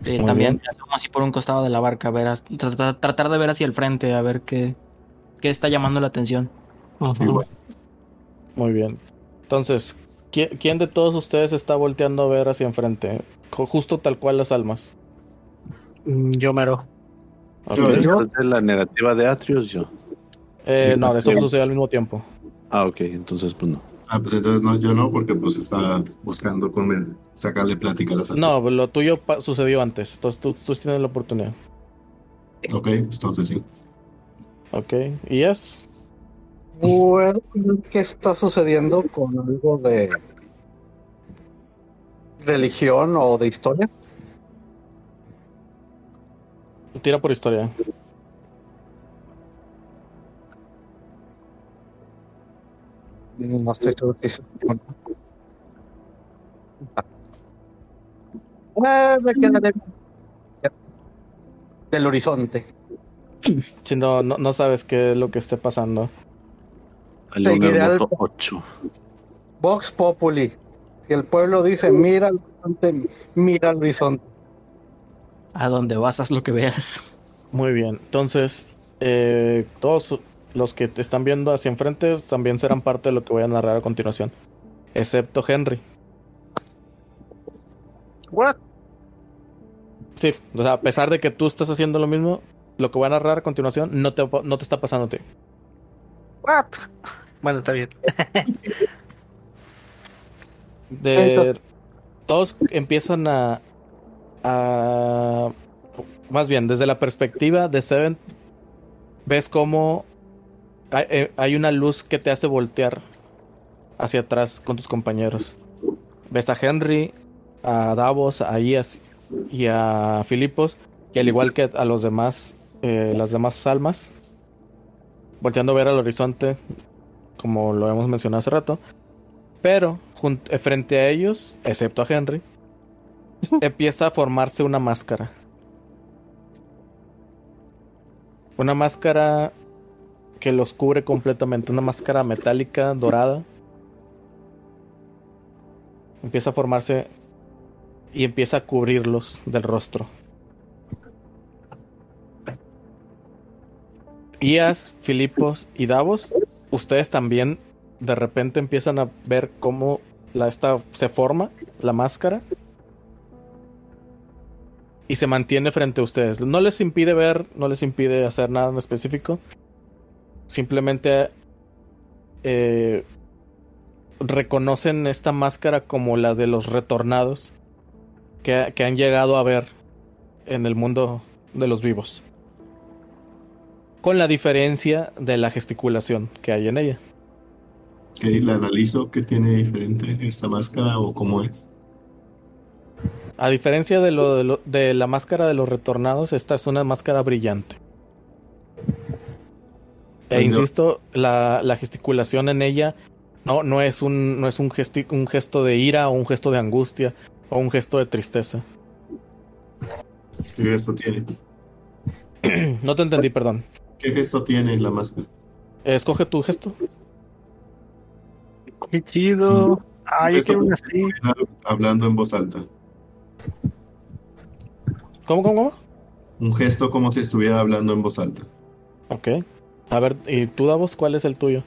sí, Muy también asomo así por un costado de la barca, a ver, tratar, tratar de ver hacia el frente, a ver qué, qué está llamando la atención. Sí, bueno. Muy bien. Entonces, ¿quién, quién de todos ustedes está volteando a ver hacia enfrente? Ju- Justo tal cual las almas. Mm, Yo mero. Ok. Yo- la negativa de Atrios, yo. Eh, Sí, no, eso sucedió al mismo tiempo. Ah, ok, entonces pues no. Ah, pues entonces no, yo no, porque pues estaba buscando con sacarle plática a las No, lo tuyo sucedió antes. Entonces tú, tú tienes la oportunidad. Ok, entonces sí. Ok. ¿Y es? ¿Puedo ver ¿Qué está sucediendo con algo de religión o de historia? Tira por historia. No estoy seguro que sí. Eh, me quedaré del horizonte. Si no, no, no sabes qué es lo que esté pasando. El Seguiré al- voto 8. Vox Populi. Si el pueblo dice mira al horizonte, mira al horizonte. A donde vas, haz lo que veas. Muy bien. Entonces, eh, todos los que te están viendo hacia enfrente también serán parte de lo que voy a narrar a continuación. Excepto Henry. What? Sí, o sea, a pesar de que tú estás haciendo lo mismo, lo que voy a narrar a continuación no te, no te está pasando a ti. What? Bueno, está bien. De, Entonces- todos empiezan a, Más bien, desde la perspectiva de Seven, ves cómo hay, eh, hay una luz que te hace voltear hacia atrás con tus compañeros. Ves a Henry, a Davos, a Ias y a Filipos, y al igual que a los demás, eh, las demás almas, volteando a ver al horizonte, como lo hemos mencionado hace rato. Pero frente a ellos, excepto a Henry, empieza a formarse una máscara. Una máscara que los cubre completamente, una máscara metálica dorada. Empieza a formarse y empieza a cubrirlos del rostro. Ias, Filipos y Davos, ustedes también de repente empiezan a ver cómo la esta se forma la máscara y se mantiene frente a ustedes. No les impide ver, no les impide hacer nada en específico. Simplemente eh, reconocen esta máscara como la de los retornados que, que han llegado a ver en el mundo de los vivos. Con la diferencia de la gesticulación que hay en ella. Ok, la analizo. ¿Qué tiene diferente esta máscara o cómo es? A diferencia de, lo, de, lo- de la máscara de los retornados, esta es una máscara brillante. E insisto, la, la gesticulación en ella no, no es, un, no es un, gesti- un gesto de ira o un gesto de angustia o un gesto de tristeza. ¿Qué gesto tiene? No te entendí, perdón. ¿Qué gesto tiene la máscara? Escoge tu gesto. Qué chido. Ah, yo quiero una así. Hablando en voz alta. ¿Cómo, cómo, cómo? Un gesto como si estuviera hablando en voz alta. Ok. A ver, ¿y tú, Davos, cuál es el tuyo?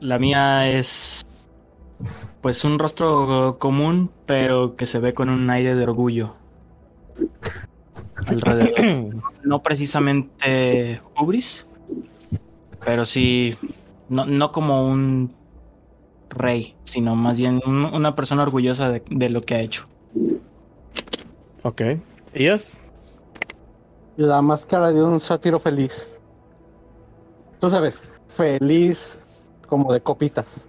La mía es pues un rostro común, pero que se ve con un aire de orgullo. Alrededor. No precisamente ubris, pero sí, no, no como un rey, sino más bien un- una persona orgullosa de, de lo que ha hecho. Ok. ¿Ellas? La máscara de un sátiro feliz. Tú sabes, feliz como de copitas.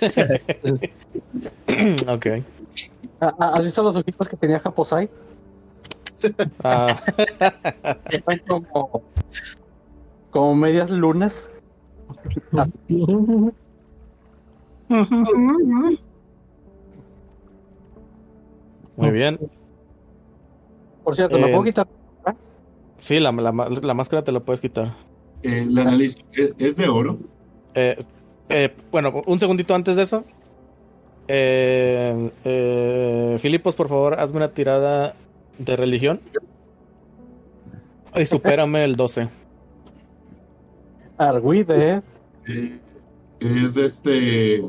ok. Ah, ah, ¿Has visto los ojitos que tenía Japosai? Ah, Están como, como medias lunas. muy bien. Por cierto, ¿me Eh, puedo quitar? Sí, la, la, la máscara te la puedes quitar. Eh, la analizo. ¿Es, es de oro? Eh, eh, bueno, un segundito antes de eso. Eh, eh, Filipos, por favor, hazme una tirada de religión. Y supérame el 12. Arguide. Eh, es este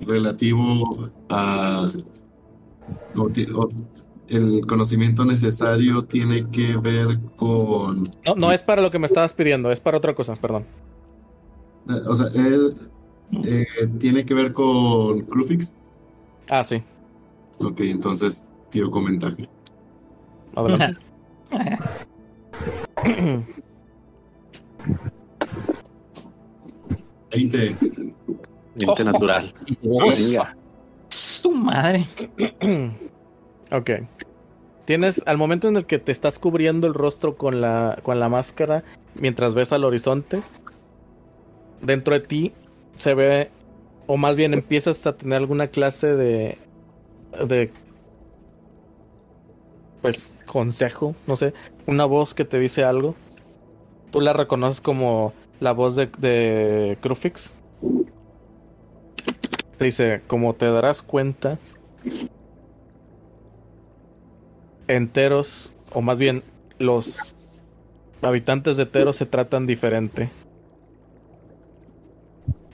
relativo a el conocimiento necesario tiene que ver con No, no es para lo que me estabas pidiendo, es para otra cosa, perdón. eh, o sea es- eh, tiene que ver con Crufix Ah, sí. ok entonces tiro con ventaja Adelante. Veinte. Mente natural. Venga. Su madre. ok. Tienes, al momento en el que te estás cubriendo el rostro con la, con la máscara, mientras ves al horizonte, dentro de ti se ve, o más bien empiezas a tener alguna clase de, de, pues, consejo, no sé, una voz que te dice algo. Tú la reconoces como la voz de, de Crufix. Te dice, como te darás cuenta, enteros, o más bien los habitantes de Teros se tratan diferente.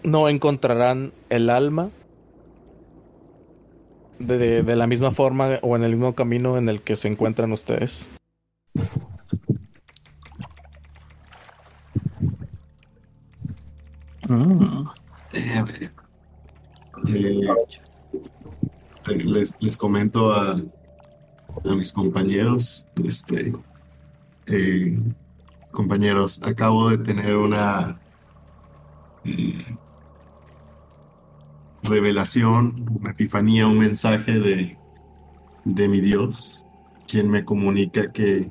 No encontrarán el alma de, de- de la misma forma o en el mismo camino en el que se encuentran ustedes. Mm. Eh, les, les comento a, a mis compañeros, este, eh, compañeros, acabo de tener una eh, revelación, una epifanía, un mensaje de, de mi Dios, quien me comunica que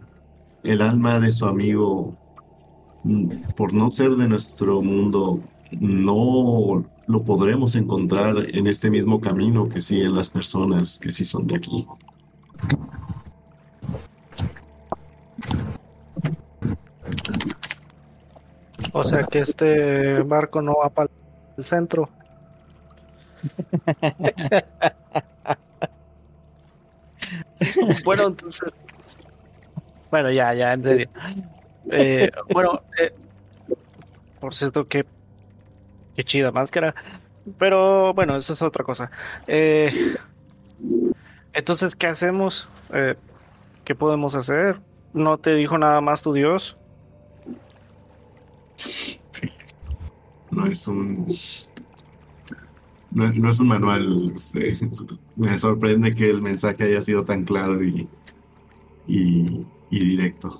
el alma de su amigo, mm, por no ser de nuestro mundo, no lo podremos encontrar en este mismo camino que siguen las personas que sí son de aquí. O sea que este barco no va para el centro. bueno, entonces. Bueno, ya, ya, en serio. Eh, bueno, eh, por cierto, que qué chida máscara. Pero bueno, eso es otra cosa. Eh, entonces, ¿qué hacemos? ¿qué podemos hacer? ¿No te dijo nada más tu Dios? No es un. No, no es un manual. Este, me sorprende que el mensaje haya sido tan claro y, y, y directo.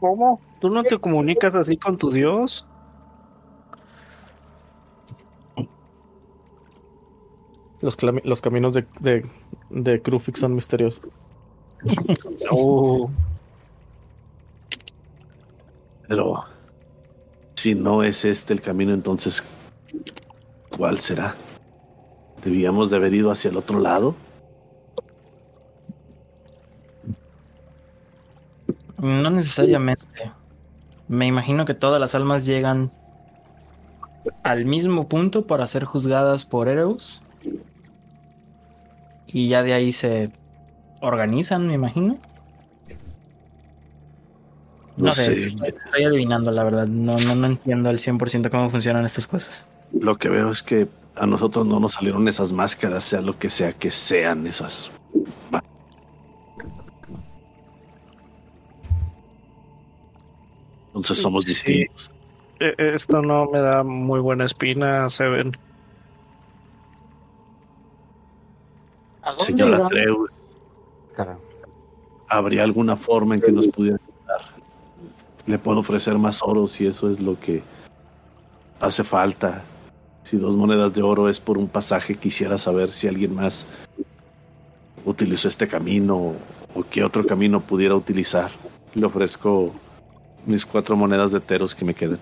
¿Cómo? ¿Tú no te comunicas así con tu Dios? Los, los caminos de, de, de Krufix son misteriosos. Oh, Pero si no es este el camino, entonces, ¿cuál será? ¿Debíamos de haber ido hacia el otro lado? No necesariamente. Me imagino que todas las almas llegan al mismo punto para ser juzgadas por Ereus. Y ya de ahí se organizan, me imagino. No, No sé, sé. Estoy, estoy adivinando, la verdad. No, no, no entiendo al 100% cómo funcionan estas cosas. Lo que veo es que a nosotros no nos salieron esas máscaras, sea lo que sea que sean esas. Entonces somos Sí. distintos. eh, esto no me da muy buena espina, Seven. ¿A dónde Señora Caramba. ¿habría alguna forma en que nos pudiera ayudar? Le puedo ofrecer más oro si eso es lo que hace falta. Si dos monedas de oro es por un pasaje, quisiera saber si alguien más utilizó este camino o qué otro camino pudiera utilizar. Le ofrezco mis cuatro monedas de teros que me quedan.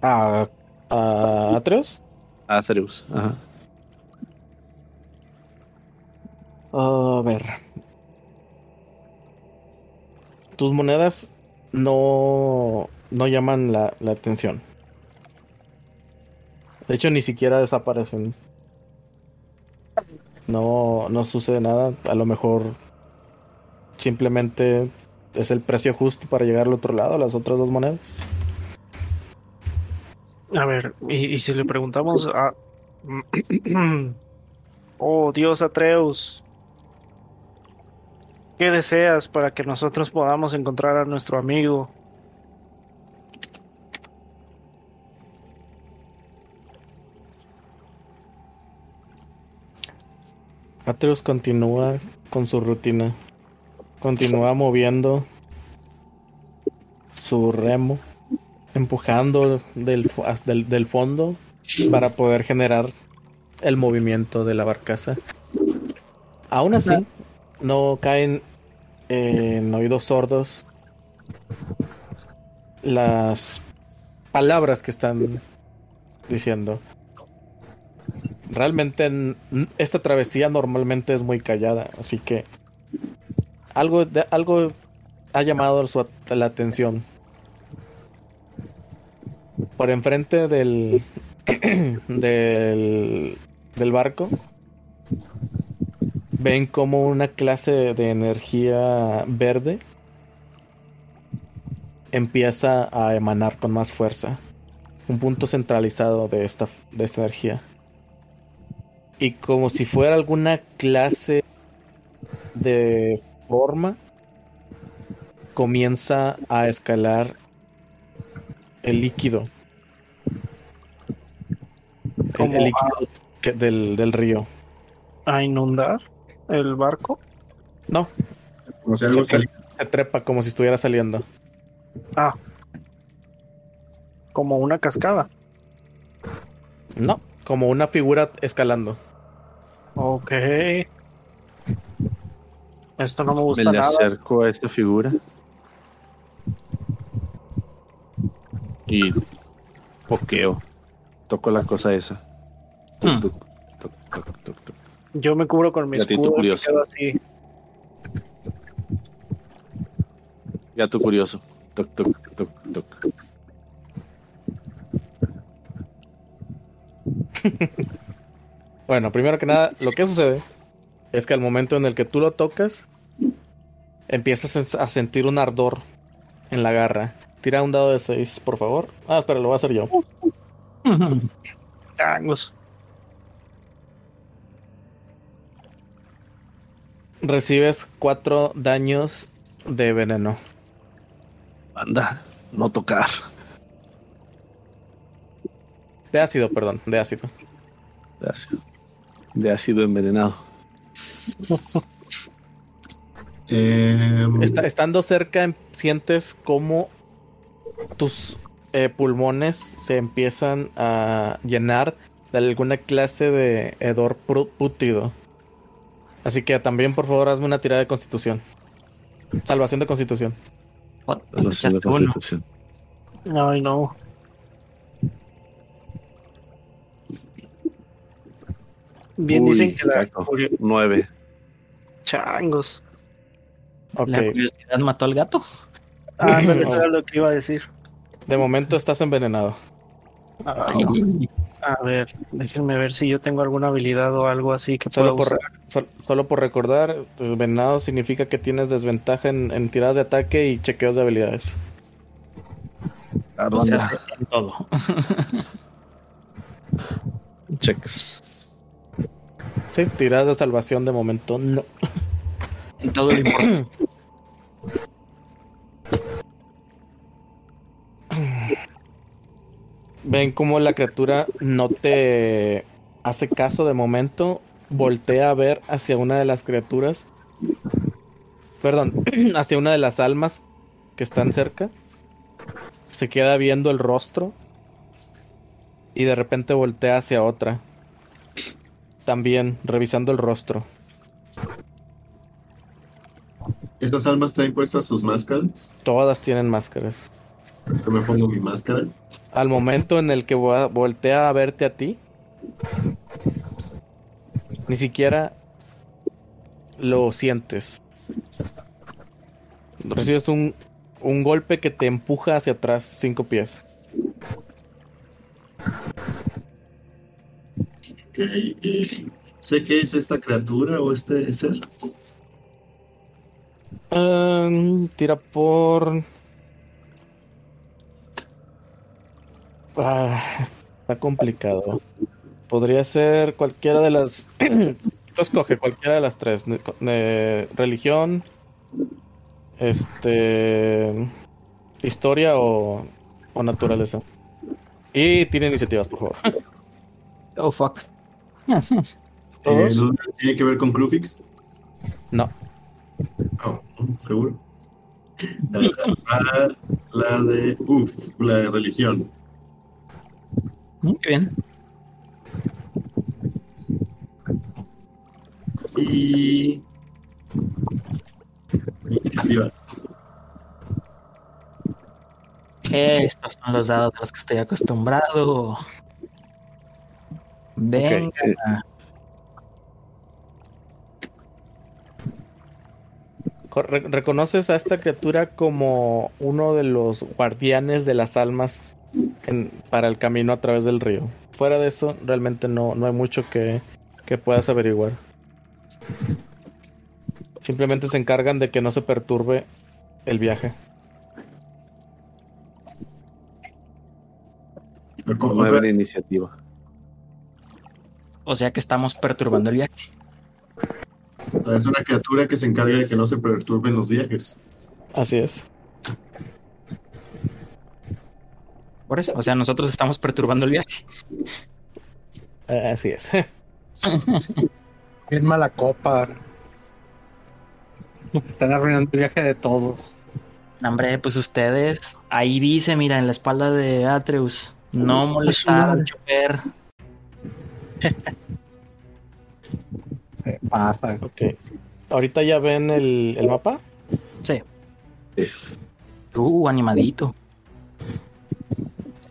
¿A, a Atreus? Athreus, ajá. A ver. Tus monedas no, no llaman la, atención. De hecho, ni siquiera desaparecen. No, no sucede nada. A lo mejor simplemente es el precio justo para llegar al otro lado, las otras dos monedas. A ver, y si le preguntamos a... oh, Dios Atreus, ¿qué deseas para que nosotros podamos encontrar a nuestro amigo? Atreus continúa con su rutina. Continúa moviendo su remo, empujando del, fo- hasta el- del fondo para poder generar el movimiento de la barcaza. Aún así, no caen en oídos sordos las palabras que están diciendo. Realmente esta travesía normalmente es muy callada, así que algo, algo ha llamado su la atención. Por enfrente del, del, del barco ven como una clase de energía verde empieza a emanar con más fuerza. Un punto centralizado de esta, de esta energía y como si fuera alguna clase de forma, comienza a escalar el líquido. El, líquido que- del, del río. ¿A inundar el barco? No, O sea, algo se, se trepa como si estuviera saliendo. Ah, como una cascada. No, como una figura escalando. Ok. Esto no me Me gusta le nada. acerco a esta figura. Y poqueo. Toco la cosa esa. Tuc, Hmm. tuc, tuc, tuc. Yo me cubro con mi Gatito escudo y curioso. quedo así. Gato curioso. Toc, toc, toc, toc. Bueno, primero que nada, lo que sucede es que al momento en el que tú lo tocas, empiezas a sentir un ardor en la garra. Tira un dado de 6, por favor. Ah, espera, lo voy a hacer yo. Changos. Recibes cuatro daños de veneno. Anda, no tocar. De ácido, perdón, de ácido. De ácido. De ácido envenenado. Em, Está- estando cerca, sientes como tus eh, pulmones se empiezan a llenar de alguna clase de hedor pútrido. Así que también, por favor, hazme una tirada de constitución. Salvación de constitución. What? Relación de uno. constitución. Ay, no. Bien Uy, dicen que la Nueve. changos. Ok. La curiosidad mató al gato. Ah, era lo que iba a decir. De momento estás envenenado. Ay, a ver, déjenme ver si yo tengo alguna habilidad o algo así que pueda Solo por, usar. sol- solo por recordar, tu envenenado significa que tienes desventaja en, en tiradas de ataque y chequeos de habilidades. O sea, en todo. Checks. Sí, tiradas de salvación de momento no. En todo lo Ven cómo la criatura no te hace caso de momento. Voltea a ver hacia una de las criaturas. Perdón, hacia una de las almas que están cerca. Se queda viendo el rostro. Y de repente voltea hacia otra. También revisando el rostro. ¿Estas almas traen puestas sus máscaras? Todas tienen máscaras. Yo me pongo mi máscara. Al momento en el que vo- voltea a verte a ti, ni siquiera lo sientes. Recibes un, un golpe que te empuja hacia atrás cinco pies. Sé que es esta criatura o este ser. Um, tira por... Ah, está complicado. Podría ser cualquiera de las... Tú escoge cualquiera de las tres. Eh, religión, este... Historia o, o naturaleza. Y tiene iniciativas, por favor. Oh, fuck. Eh, ¿Todos? ¿no ¿Tiene que ver con Crufix? No. No, seguro. La, la- la de. Uf, la de religión. Muy bien. Y. Iniciativa. Estos son los dados a los que estoy acostumbrado. Venga. eh, Co- re- reconoces a esta criatura como uno de los guardianes de las almas en- para el camino a través del río. Fuera de eso, realmente no, no hay mucho que, que puedas averiguar. Simplemente se encargan de que no se perturbe el viaje. Otra- de iniciativa. O sea que estamos perturbando el viaje. Es una criatura que se encarga de que no se perturben los viajes. Así es. Por eso. O sea, nosotros estamos perturbando el viaje. Así es. Bien mala copa. Están arruinando el viaje de todos. Hombre, pues ustedes. Ahí dice, mira, en la espalda de Atreus. No molestar al chofer. Se pasa. ok. Ahorita ya ven el, el mapa. Sí. Sí. Uh, animadito.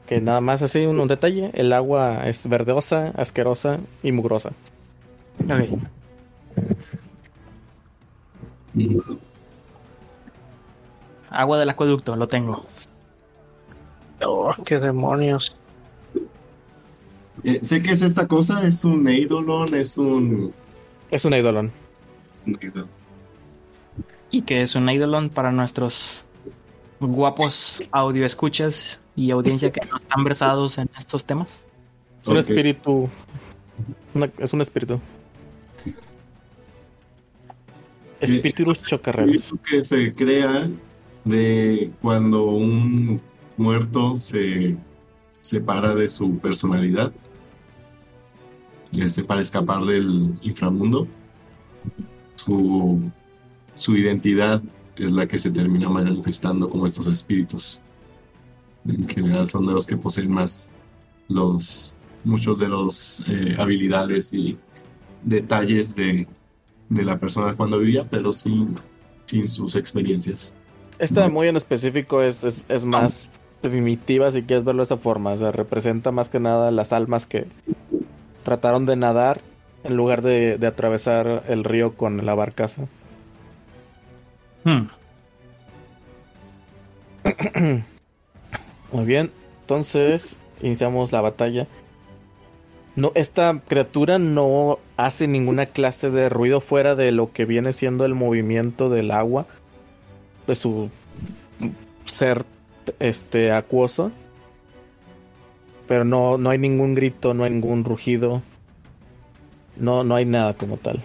Que nada más así un, un detalle. El agua es verdosa, asquerosa y mugrosa. Ok. Agua del acueducto, lo tengo. Oh, qué demonios. Eh, sé que es esta cosa, es un Eidolon, es un. Es un eidolon. es un Eidolon. Y que es un eidolon para nuestros guapos audio escuchas y audiencia que no están versados en estos temas. Es un espíritu. una- es un espíritu. Espíritus chocarreros. que se crea de cuando un muerto se separa de su personalidad este, para escapar del inframundo. Su, su identidad es la que se termina manifestando como estos espíritus. En general son de los que poseen más los muchos de los eh, habilidades y detalles de, de la persona cuando vivía, pero sin, sin sus experiencias. Esta muy en específico es, es, es más primitiva si quieres verlo de esa forma. O sea, representa más que nada las almas que trataron de nadar en lugar de, de atravesar el río con la barcaza. Hmm. Muy bien, entonces iniciamos la batalla. No, esta criatura no hace ninguna clase de ruido fuera de lo que viene siendo el movimiento del agua, de su ser este acuoso. Pero no, no hay ningún grito, no hay ningún rugido. No, no hay nada como tal.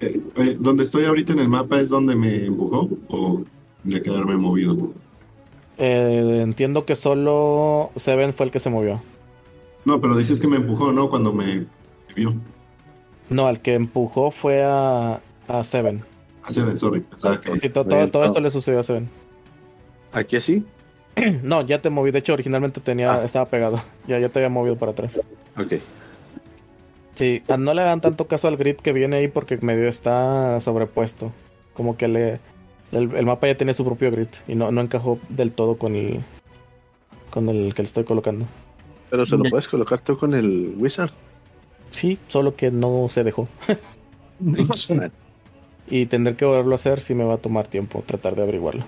Eh, eh, donde estoy ahorita en el mapa es donde me empujó o de quedarme movido. Eh, entiendo que solo Seven fue el que se movió. No, pero dices que me empujó, ¿no? Cuando me vio. No, el que empujó fue a, a Seven. A Seven, sorry. Pensaba que... Sí, to- todo, todo esto le sucedió a Seven. ¿Aquí así? No, ya te moví. De hecho, originalmente tenía, Ah. estaba pegado. Ya, ya te había movido para atrás. Ok. Sí, no le hagan tanto caso al grid que viene ahí porque medio está sobrepuesto. Como que le el, el mapa ya tiene su propio grid y no, no encajó del todo con el con el que le estoy colocando. Pero se lo puedes colocar tú con el Wizard. Sí, solo que no se dejó. y tener que volverlo a hacer sí me va a tomar tiempo tratar de averiguarlo.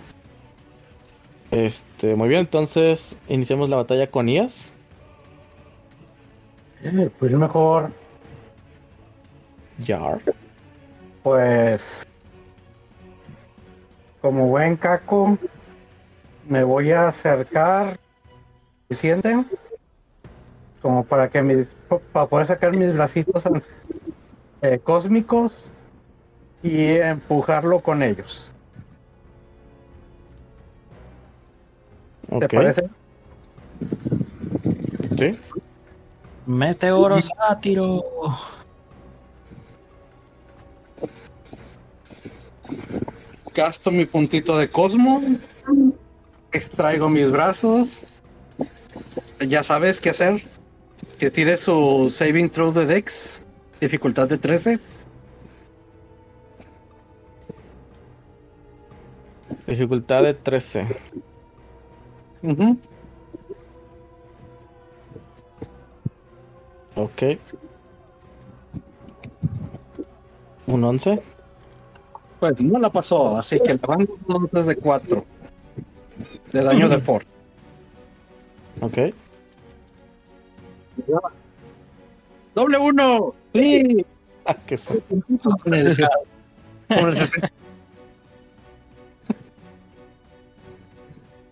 Este, muy bien, entonces iniciamos la batalla con IAS. Eh, Pues mejor, Yar. pues, como buen caco, me voy a acercar, ¿sienten? Como para que mis, para poder sacar mis bracitos eh, cósmicos y empujarlo con ellos. ¿Te parece? Sí. Meteoro sátiro. Gasto mi puntito de cosmo, extraigo mis brazos, ya sabes qué hacer, que tire su saving throw de Dex, dificultad de 13. Dificultad de 13. Ujú. Ok. Un 11. Pues no la pasó, así que le van dos notas de 4 de daño de force. Ok. ¡Doble uno! ¡Sí! Ah, que sí. Con el- con el setenta.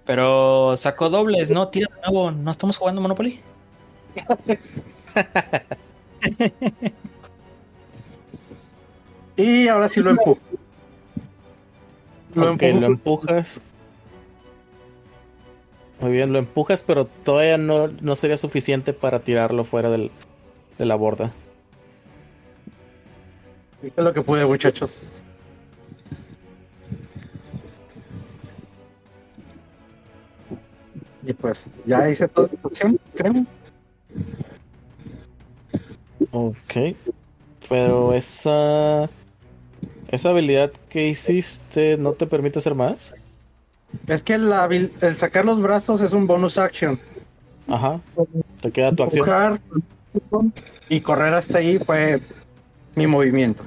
Pero sacó dobles, ¿no? Tira de nuevo. ¿No estamos jugando Monopoly? Y ahora sí lo empujo. Lo ok, empujo. lo empujas. Muy bien, lo empujas, pero todavía no, no sería suficiente para tirarlo fuera del, de la borda. Hice lo que pude, muchachos. Y pues ya hice toda la acción, creo. Ok. Pero esa. Esa habilidad que hiciste no te permite hacer más. Es que la el sacar los brazos es un bonus action. Ajá. Te queda tu acción. Empujar y correr hasta ahí fue mi movimiento.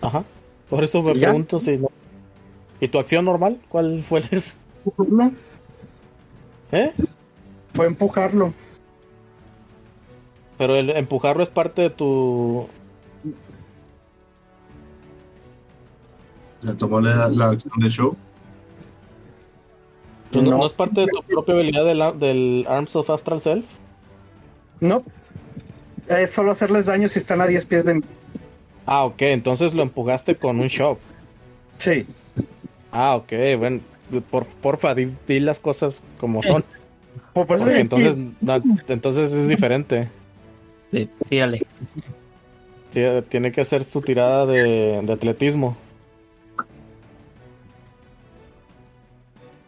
Ajá. Por eso me pregunto si no. ¿Y tu acción normal? ¿Cuál fue esa? No, ¿Eh? fue empujarlo. Pero el empujarlo es parte de tu. Le tomó la, la acción de show. no, No. es parte de tu propia habilidad del, del Arms of Astral Self. No. Es solo hacerles daño si están a 10 pies de mí. Ah, ok, entonces lo empujaste con un shock. Sí. Ah, ok, bueno, por, porfa, di, di las cosas como son. Pues por eso Porque que- entonces, no, entonces es diferente. Sí, tírale. Sí, tiene que hacer su tirada de, de atletismo.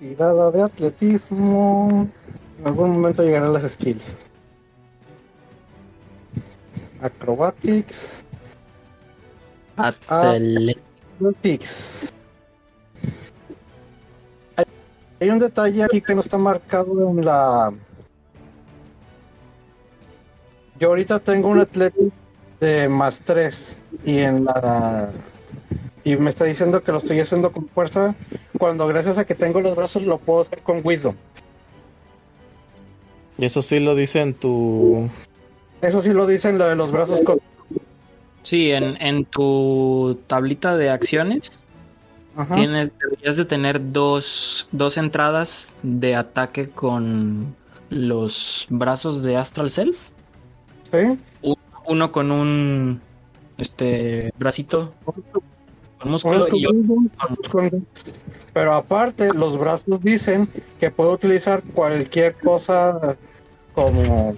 Tirada de atletismo. En algún momento llegarán las skills. Acrobatics. Athletics. Hay, un detalle aquí que no está marcado en la. Yo ahorita tengo un Athletics de más 3 y en la. Y me está diciendo que lo estoy haciendo con fuerza. Cuando gracias a que tengo los brazos lo puedo hacer con Wisdom. Y eso sí lo dice en tu. Eso sí lo dicen lo de los brazos con. Sí, en, en tu tablita de acciones Ajá. tienes, deberías de tener dos, dos entradas de ataque con los brazos de Astral Self. ¿Sí? Uno con un este bracito con músculo y con- Pero aparte, los brazos dicen que puedo utilizar cualquier cosa como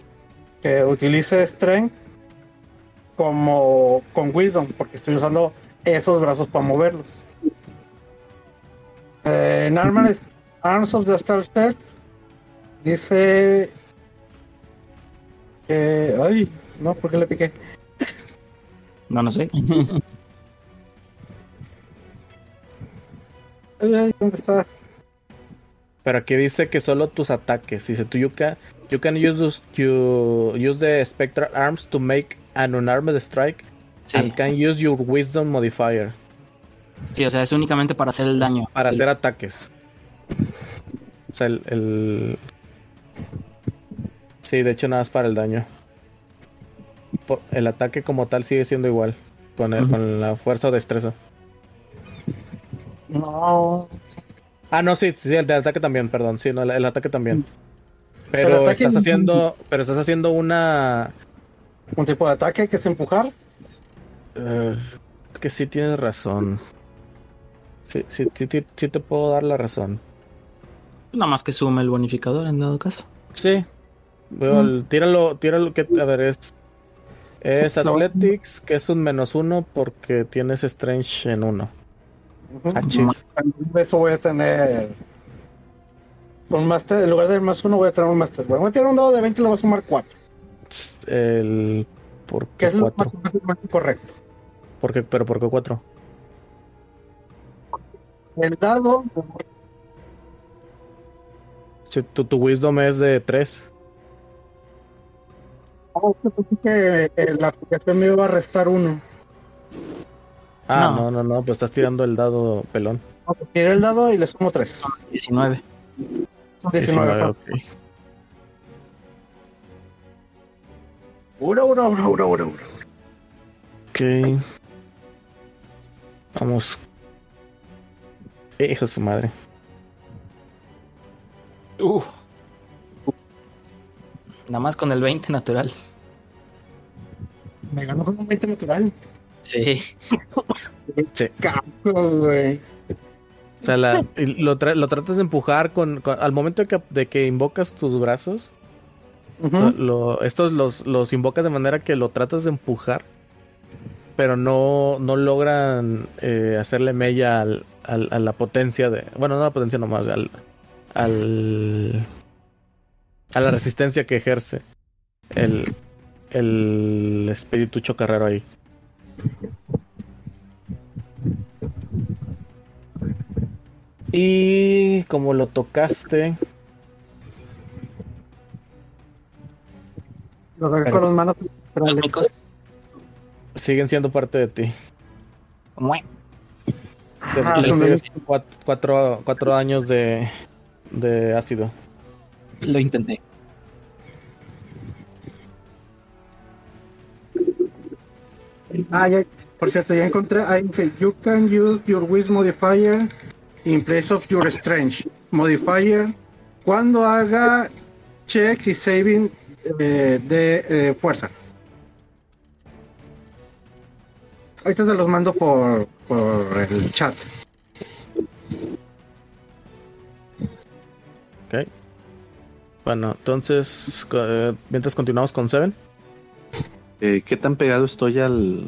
que utilice Strength como con Wisdom, porque estoy usando esos brazos para moverlos. Eh, en Armor- Arms of the Star Self dice que. Ay, no, ¿por qué le piqué? no no sé. ¿Dónde está? Pero aquí dice que solo tus ataques. Dice tú, you can, you can use, those- you, use the spectral arms to make an unarmed strike Sí, and can use your wisdom modifier sí, o sea, es únicamente para hacer el daño. para hacer ataques. O sea, el, el- Sí, de hecho nada más para el daño. El ataque como tal sigue siendo igual. Con, el- con la fuerza o destreza. No. Ah, no, sí, sí, el de ataque también, perdón. Sí, no, el, el ataque también. Pero ataque estás haciendo. Pero estás haciendo una. Un tipo de ataque que es empujar. Eh, es que sí tienes razón. Sí, sí, sí, sí, sí te puedo dar la razón. Nada más que sume el bonificador en dado caso. Sí. El- tíralo, tíralo que a ver es. Es Athletics, que es un menos uno porque tienes Strange en uno. Ah. De eso voy a tener un máster. En lugar del más uno, voy a tener un máster. Bueno, voy a tirar un dado de 20 y le voy a sumar 4. Tss, El. ¿Por qué es lo cuatro? matemáticamente correcto. ¿Por qué- pero por qué cuatro? El dado. Si tu, tu wisdom es de tres. oh, yo pensé que eh, la aplicación me iba a restar uno. Ah, No. no, no, no, pues estás tirando el dado pelón. No, pues Tiré el dado y le sumo 3. 19. 19. ok. Uno, uno, uno, uno, uno, uno. Ok. Vamos. Hijo de su madre. Uf. Nada más con el 20 natural. Me ganó con un 20 natural. Sí. Cabrón, güey. O sea, la- lo, tra- lo tratas de empujar con, con- al momento de que, de que invocas tus brazos. Lo- estos los, los invocas de manera que lo tratas de empujar. Pero no, no logran eh, hacerle mella al, al- a la potencia de. Bueno, no a la potencia nomás, al. al a la resistencia que ejerce el, el espíritu chocarrero ahí. Y como lo tocaste, Lo agarré Pero- con las manos. Los micos. siguen siendo parte de ti. Mue. Te Ah, cuatro, cuatro, cuatro años de, de ácido. Lo intenté. Ah, ya, por cierto, ya encontré. Ahí dice: You can use your Wiz modifier in place of your Strange modifier cuando haga checks y saving eh, de eh, fuerza. Ahorita se los mando por, por el chat. Ok. Bueno, entonces, eh, mientras continuamos con Seven, Eh, ¿Qué tan pegado estoy al,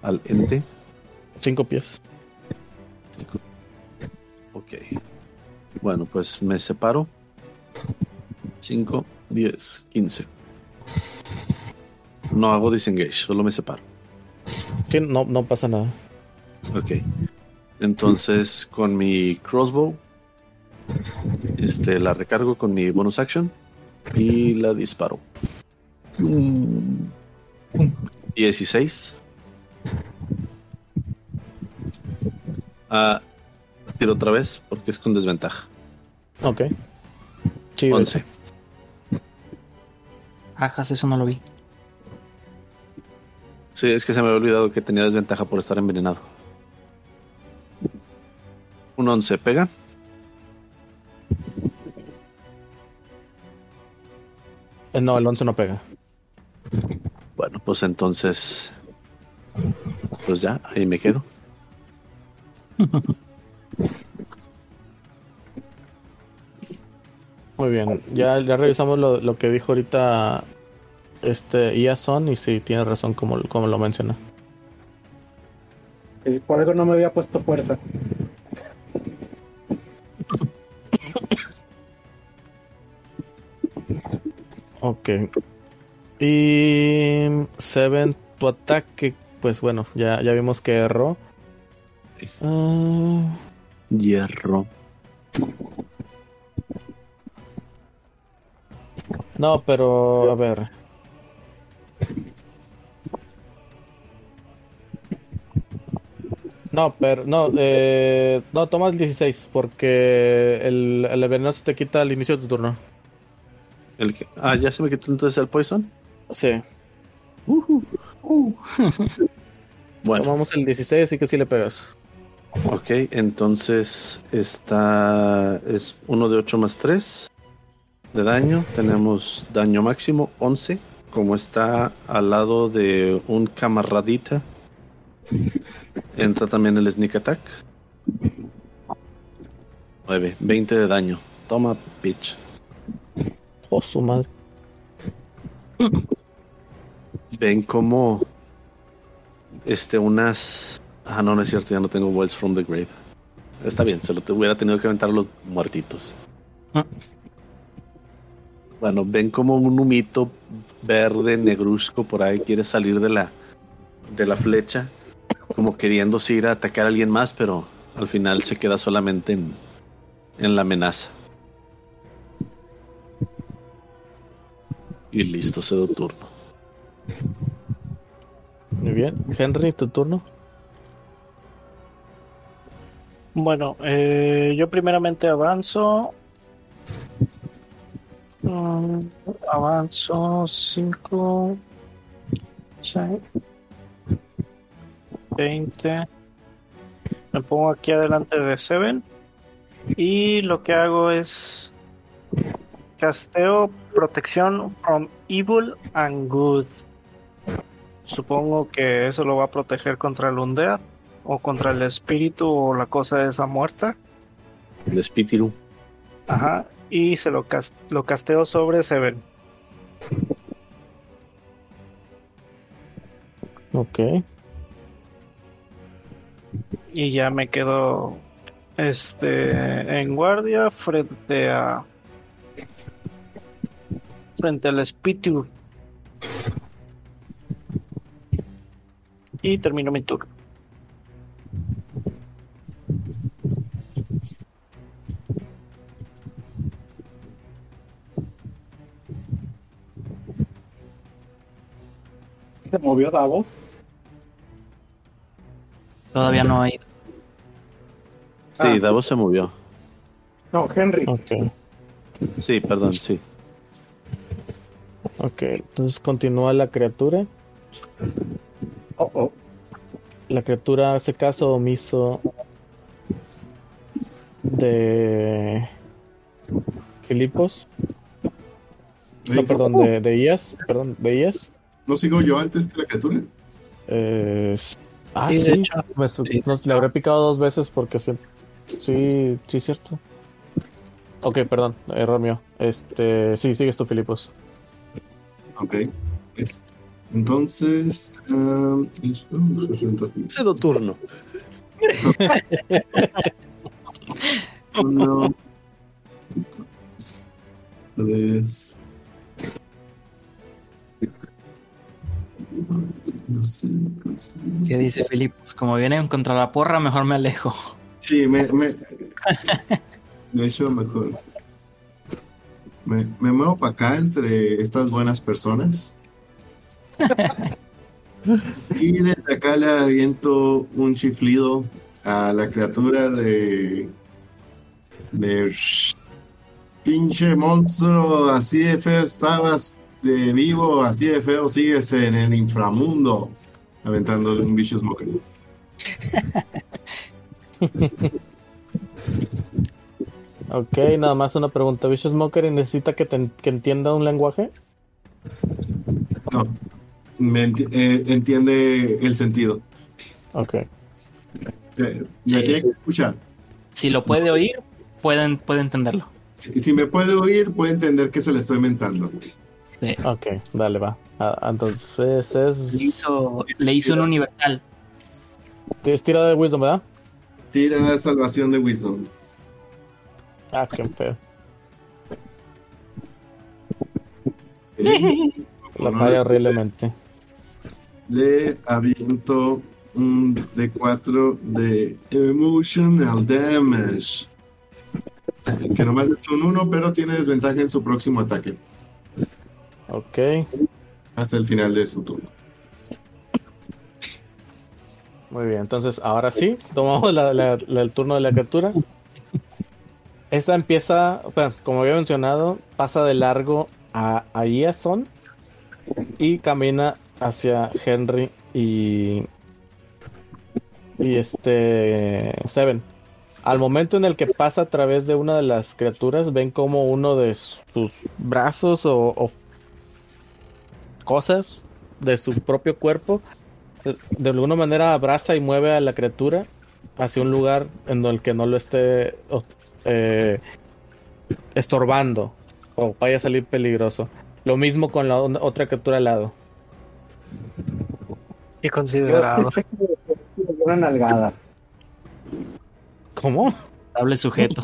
al ente? cinco pies. Ok. Bueno, pues me separo. 5, 10, 15. No hago disengage, solo me separo. Sí, no, no pasa nada. Ok. Entonces, con mi crossbow, este, la recargo con mi bonus action y la disparo. 16. Ah, tiro otra vez porque es con desventaja. Ok. Sí, 11. Ajas, eso no lo vi. Sí, es que se me había olvidado que tenía desventaja por estar envenenado. Un 11 pega. Eh, No, el 11 no pega. Bueno, pues entonces. Pues ya, ahí me quedo. Muy bien. Ya, ya revisamos lo, lo que dijo ahorita este Iason y sí, tiene razón como, como lo menciona. Sí, por algo no me había puesto fuerza. Ok. Y Seven, tu ataque, pues bueno, ya, ya vimos que erró. Ah, Hierro. no, pero a ver. No, pero no, eh, no, toma el 16 porque el, el veneno se te quita al inicio de tu turno. El que- ah, ya se me quitó entonces el poison. Sí. Bueno, Tomamos el 16, así que sí le pegas. ok, entonces está. Es uno de 8 más 3 de daño. Tenemos daño máximo 11. Como está al lado de un camaradita, entra también el sneak attack. 9, 20 de daño. Toma, bitch. Oh, su madre. Ven como este unas ah no no es cierto ya no tengo wells from the grave. Está bien se lo te hubiera tenido que aventar a los muertitos. Ah. bueno ven como un humito verde negruzco por ahí quiere salir de la de la flecha como queriéndose ir a atacar a alguien más pero al final se queda solamente en en la amenaza y listo cedo turno Muy bien. Henry, tu turno. Bueno, eh, yo primeramente avanzo. Mm, avanzo 5, 6, 20. Me pongo aquí adelante de Seven. Y lo que hago es casteo protección from evil and good. Supongo que eso lo va a proteger contra el undead o contra el espíritu o la cosa esa muerta. el espíritu Ajá. Y se lo, lo casteo sobre Seven. Ok. Y ya me quedo este en guardia frente a frente al espíritu. Y termino mi turno. Se movió Davo. Todavía no hay. Sí, Ah. Davos se movió. No, Henry. Sí, perdón, sí. Ok. Entonces continúa la criatura. Oh, oh. La criatura hace caso omiso de Filipos. No, perdón, de, de Ias. Perdón, de Ias. ¿No sigo yo antes que la criatura? Eh, Ah, Sí, sí. de hecho. Sí. nos- le habré picado dos veces porque sí. Sí, sí, cierto. Ok, perdón, error mío. Este, sí, sigues tú, Filipos. Ok. Es- Entonces. ah, Cedo turno. Uno. dos, Tres. No sé, no sé. ¿Qué dice Filipe? Pues como vienen contra la porra, mejor me alejo. Sí, me, me... De hecho, mejor. Me, me muevo para acá entre estas buenas personas. y desde acá le aviento un chiflido a la criatura de. de. Pinche monstruo, así de feo estabas de vivo, así de feo sigues en el inframundo. Aventándole un Vicious Mockery. Ok, nada más una pregunta. ¿Vicious Mockery necesita que, te- que entienda un lenguaje? No. Me enti- eh, entiende el sentido. Ok. Eh, me Sí. tiene que escuchar. Si lo puede oír, pueden, puede entenderlo. Si, si me puede oír, puede entender que se le estoy mentando. Sí. Ok, dale, va. Ah, entonces Le es. hizo, le hizo un universal. Es tirada de Wisdom, ¿verdad? Tira salvación de Wisdom. Ah, qué feo. La falla horriblemente. Le aviento un D4 de Emotional Damage. Que nomás es un 1, pero tiene desventaja en su próximo ataque. Ok. Hasta el final de su turno. Muy bien, entonces ahora sí, tomamos la- la- la- el turno de la criatura. Esta empieza, como había mencionado, pasa de largo a, a Iason y camina hacia Henry y, y este Seven. Al momento en el que pasa a través de una de las criaturas, ven como uno de sus brazos o, o cosas de su propio cuerpo de alguna manera abraza y mueve a la criatura hacia un lugar en el que no lo esté eh, estorbando o vaya a salir peligroso. Lo mismo con la otra criatura al lado. Y considerado. Una nalgada. ¿Cómo? Hable sujeto.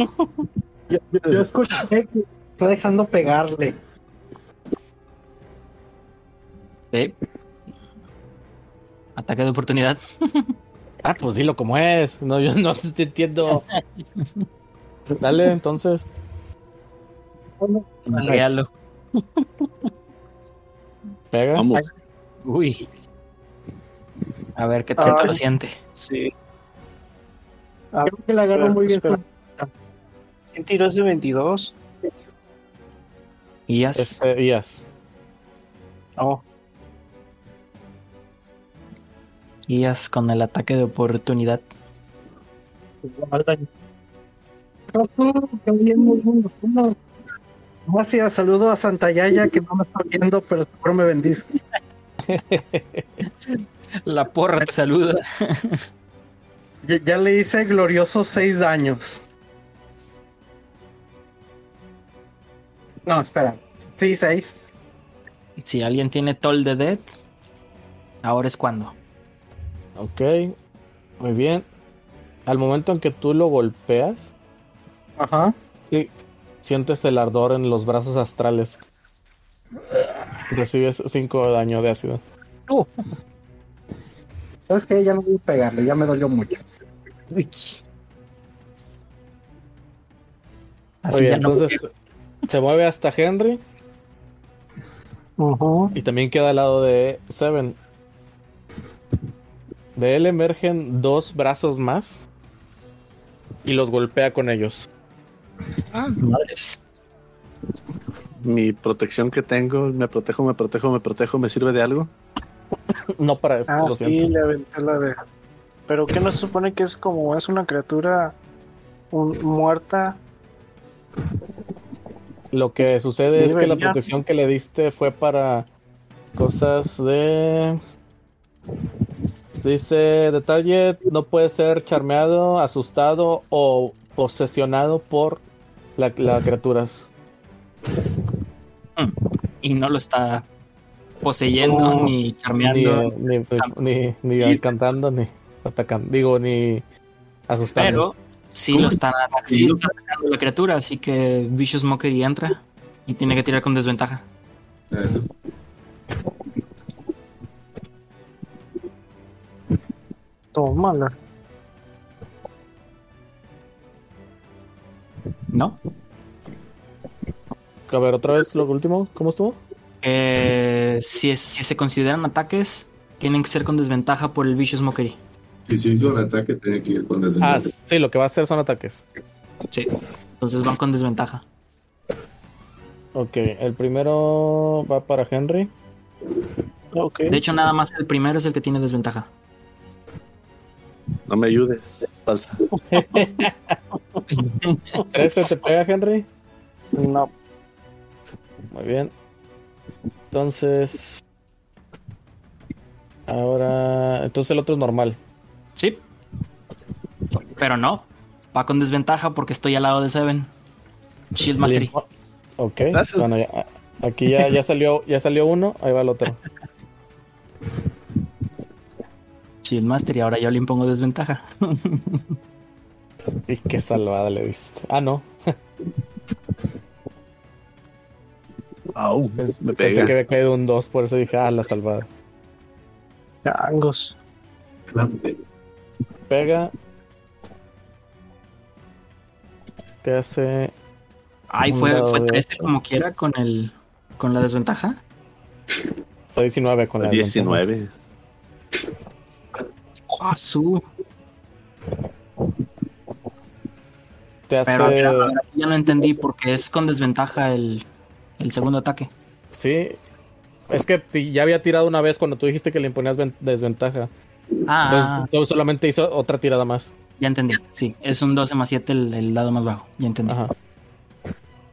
Yo, yo- escuché que está dejando pegarle. Sí. Ataque de oportunidad. Ah, pues dilo como es. No, yo no te entiendo. Dale, entonces. Malvéalo. Pega. Vamos. Uy. A ver qué Ay. tanto lo siente. Sí. Ah, Creo que la agarró muy bien. espera. ¿Quién tiró ese 22? Y ya. Este, Ias. Oh, Ias con el ataque de oportunidad. Gracias, saludo a Santa Yaya que no me está viendo, pero seguro me bendice. La porra te saluda. Ya, ya le hice gloriosos seis daños. No, espera. Sí, seis. Si alguien tiene Toll de Dead, ahora es cuando. Ok. Muy bien. Al momento en que tú lo golpeas, Ajá. Sí, sientes el ardor en los brazos astrales. Recibes 5 de daño de ácido. ¿Sabes qué? Ya no voy a pegarle, ya me dolió mucho. Así Oye, ya no. entonces se mueve hasta Henry ujú. y también queda al lado de Seven. De él emergen dos brazos más y los golpea con ellos. Madres. Mi protección que tengo, me protejo, me protejo, me protejo, ¿me sirve de algo? No para esto, Ah, lo sí, siento. le aventé la de. Pero que no se supone que es como es una criatura un- muerta. Lo que sucede Sí, es que la protección que le diste fue para cosas de Dice, detalle, no puede ser charmeado, asustado o posesionado por las criaturas. Y no lo está poseyendo, ni charmeando. Ni, ni, ni, cantando, ni atacando. Digo, ni asustando. Pero sí lo está, sí está atacando la criatura, así que Vicious Mockery entra y tiene que tirar con desventaja. Eso. Toma. ¿No? A ver, otra vez lo último, ¿cómo estuvo? Eh, si, si se consideran ataques, tienen que ser con desventaja por el Vicious Mockery. Y si hizo un ataque, tiene que ir con desventaja. Ah, sí, lo que va a hacer son ataques. Sí, entonces van con desventaja. Ok, el primero va para Henry. Okay. De hecho, nada más el primero es el que tiene desventaja. No me ayudes, falsa. ¿13 te pega, Henry? No. Muy bien. Entonces. Ahora. Entonces el otro es normal. Sí. Pero no. Va con desventaja porque estoy al lado de Seven. Shield Mastery. Ok. Bueno, aquí ya, ya salió, ya salió uno, ahí va el otro. Shield Mastery, ahora yo le impongo desventaja. y qué salvada le diste. Ah, no. Au, me pensé que había caído un 2, por eso dije, ah, la salvada. Angos. Pega. Te hace. Ay, fue, fue 13 como quiera con el con la desventaja. Fue 19 con la 19. Ah, su. Te hace... Pero ya no entendí porque es con desventaja el, el segundo ataque. Sí. Es que ya había tirado una vez cuando tú dijiste que le imponías desventaja. Ah. Entonces solamente hizo otra tirada más. Ya entendí. Sí, es un 12 más 7 el, el lado más bajo. Ya entendí. Ajá.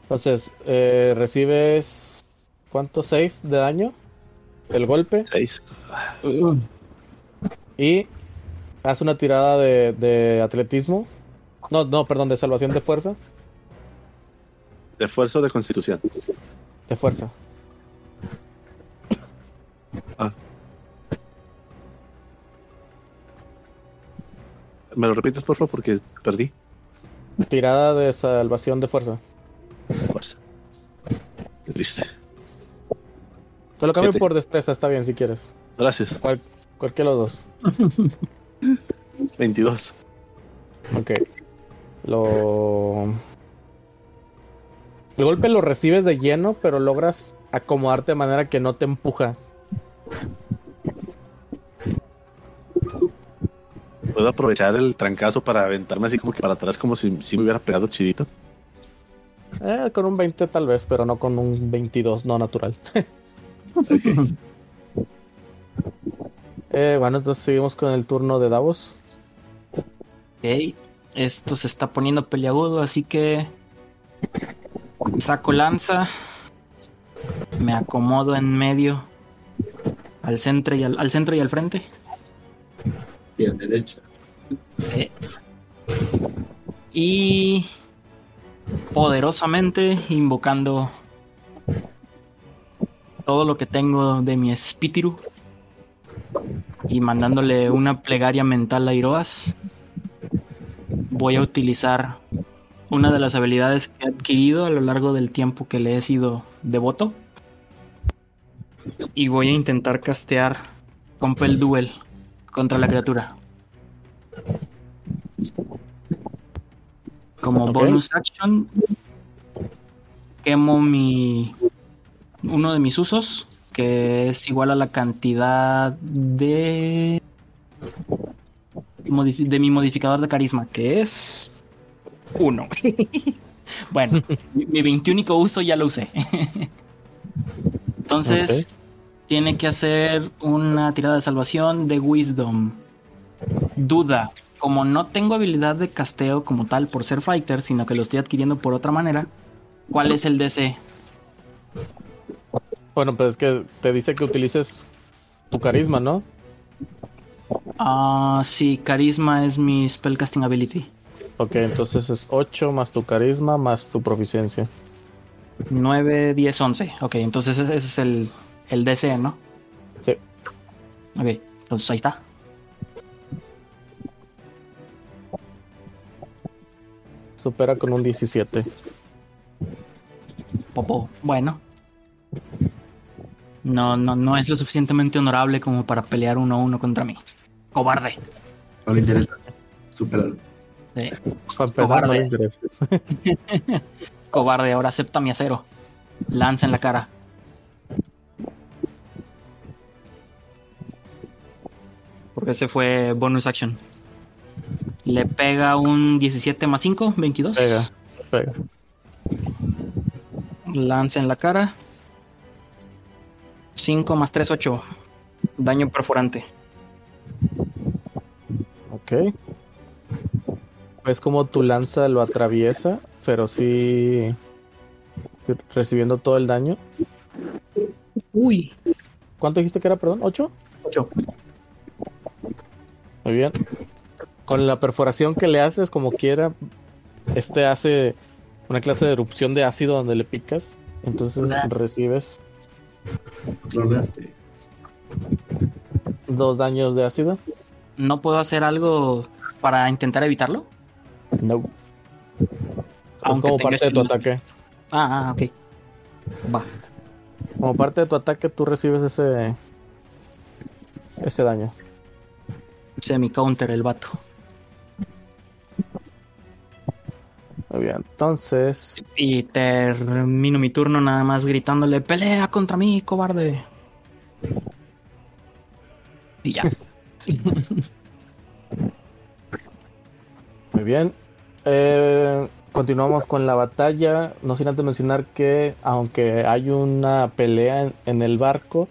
Entonces, eh, recibes. ¿Cuánto? ¿6 de daño? El golpe. 6. Y haz una tirada de, de atletismo. No, no, perdón, de salvación de fuerza. ¿De fuerza o de constitución? De fuerza. Ah. ¿Me lo repites, por favor? Porque perdí. Tirada de salvación de fuerza. De fuerza. Qué triste. Te lo cambio por destreza, está bien si quieres. Gracias. Cual, cualquiera de los dos. 22. Ok. Lo. El golpe lo recibes de lleno, pero logras acomodarte de manera que no te empuja. ¿Puedo aprovechar el trancazo para aventarme así como que para atrás como si, me hubiera pegado chidito? Eh, con un 20 tal vez, pero no con un 22 no natural. eh, bueno, entonces seguimos con el turno de Davos. Ok, esto se está poniendo peliagudo, así que Saco lanza. Me acomodo en medio. Al centro y al, centro y al frente. Y a derecha. Eh. Y poderosamente invocando todo lo que tengo de mi espíritu y mandándole una plegaria mental a Iroas, voy a utilizar una de las habilidades que he adquirido a lo largo del tiempo que le he sido devoto. Y voy a intentar castear Compel Duel contra la criatura. Como bonus action, quemo mi uno de mis usos, que es igual a la cantidad de de mi modificador de carisma, que es uno. bueno, mi 21 uso ya lo usé. Entonces, tiene que hacer una tirada de salvación de Wisdom. Duda. Como no tengo habilidad de casteo como tal por ser fighter, sino que lo estoy adquiriendo por otra manera, ¿cuál es el DC? Bueno, pues es que te dice que utilices tu carisma, ¿no? Ah, sí, carisma es mi spellcasting ability. Ok, entonces es 8 más tu carisma más tu proficiencia. 9, 10, 11. Ok, entonces ese, ese es el, el DC, ¿no? Sí. Ok, entonces ahí está. Supera con un 17. Popo. Bueno. No, no, no es lo suficientemente honorable como para pelear uno a uno contra mí. Cobarde. No le interesa. Superarlo. Sí. No Cobarde. Cobarde, ahora acepta mi acero. Lanza en la cara. Porque ese fue bonus action. Le pega un 17 más 5, 22. Pega, pega. Lanza en la cara. 5 más 3, 8. Daño perforante. Ok. Es como tu lanza lo atraviesa, pero sí recibiendo todo el daño. Uy. ¿Cuánto dijiste que era, perdón? ¿8? 8. Muy bien. Con la perforación que le haces, como quiera, este hace una clase de erupción de ácido donde le picas. Entonces recibes Tronaste. dos daños de ácido. ¿No puedo hacer algo para intentar evitarlo? No. Es Aunque como parte de tu ataque. Ah, ah, ok. Va. Como parte de tu ataque, tú recibes ese. Ese daño. Semi-counter el vato. Muy bien. Entonces. Y termino mi turno nada más gritándole, pelea contra mí, cobarde. Y ya. Muy bien. Eh, continuamos con la batalla. No sin antes mencionar que, aunque hay una pelea en, en el barco,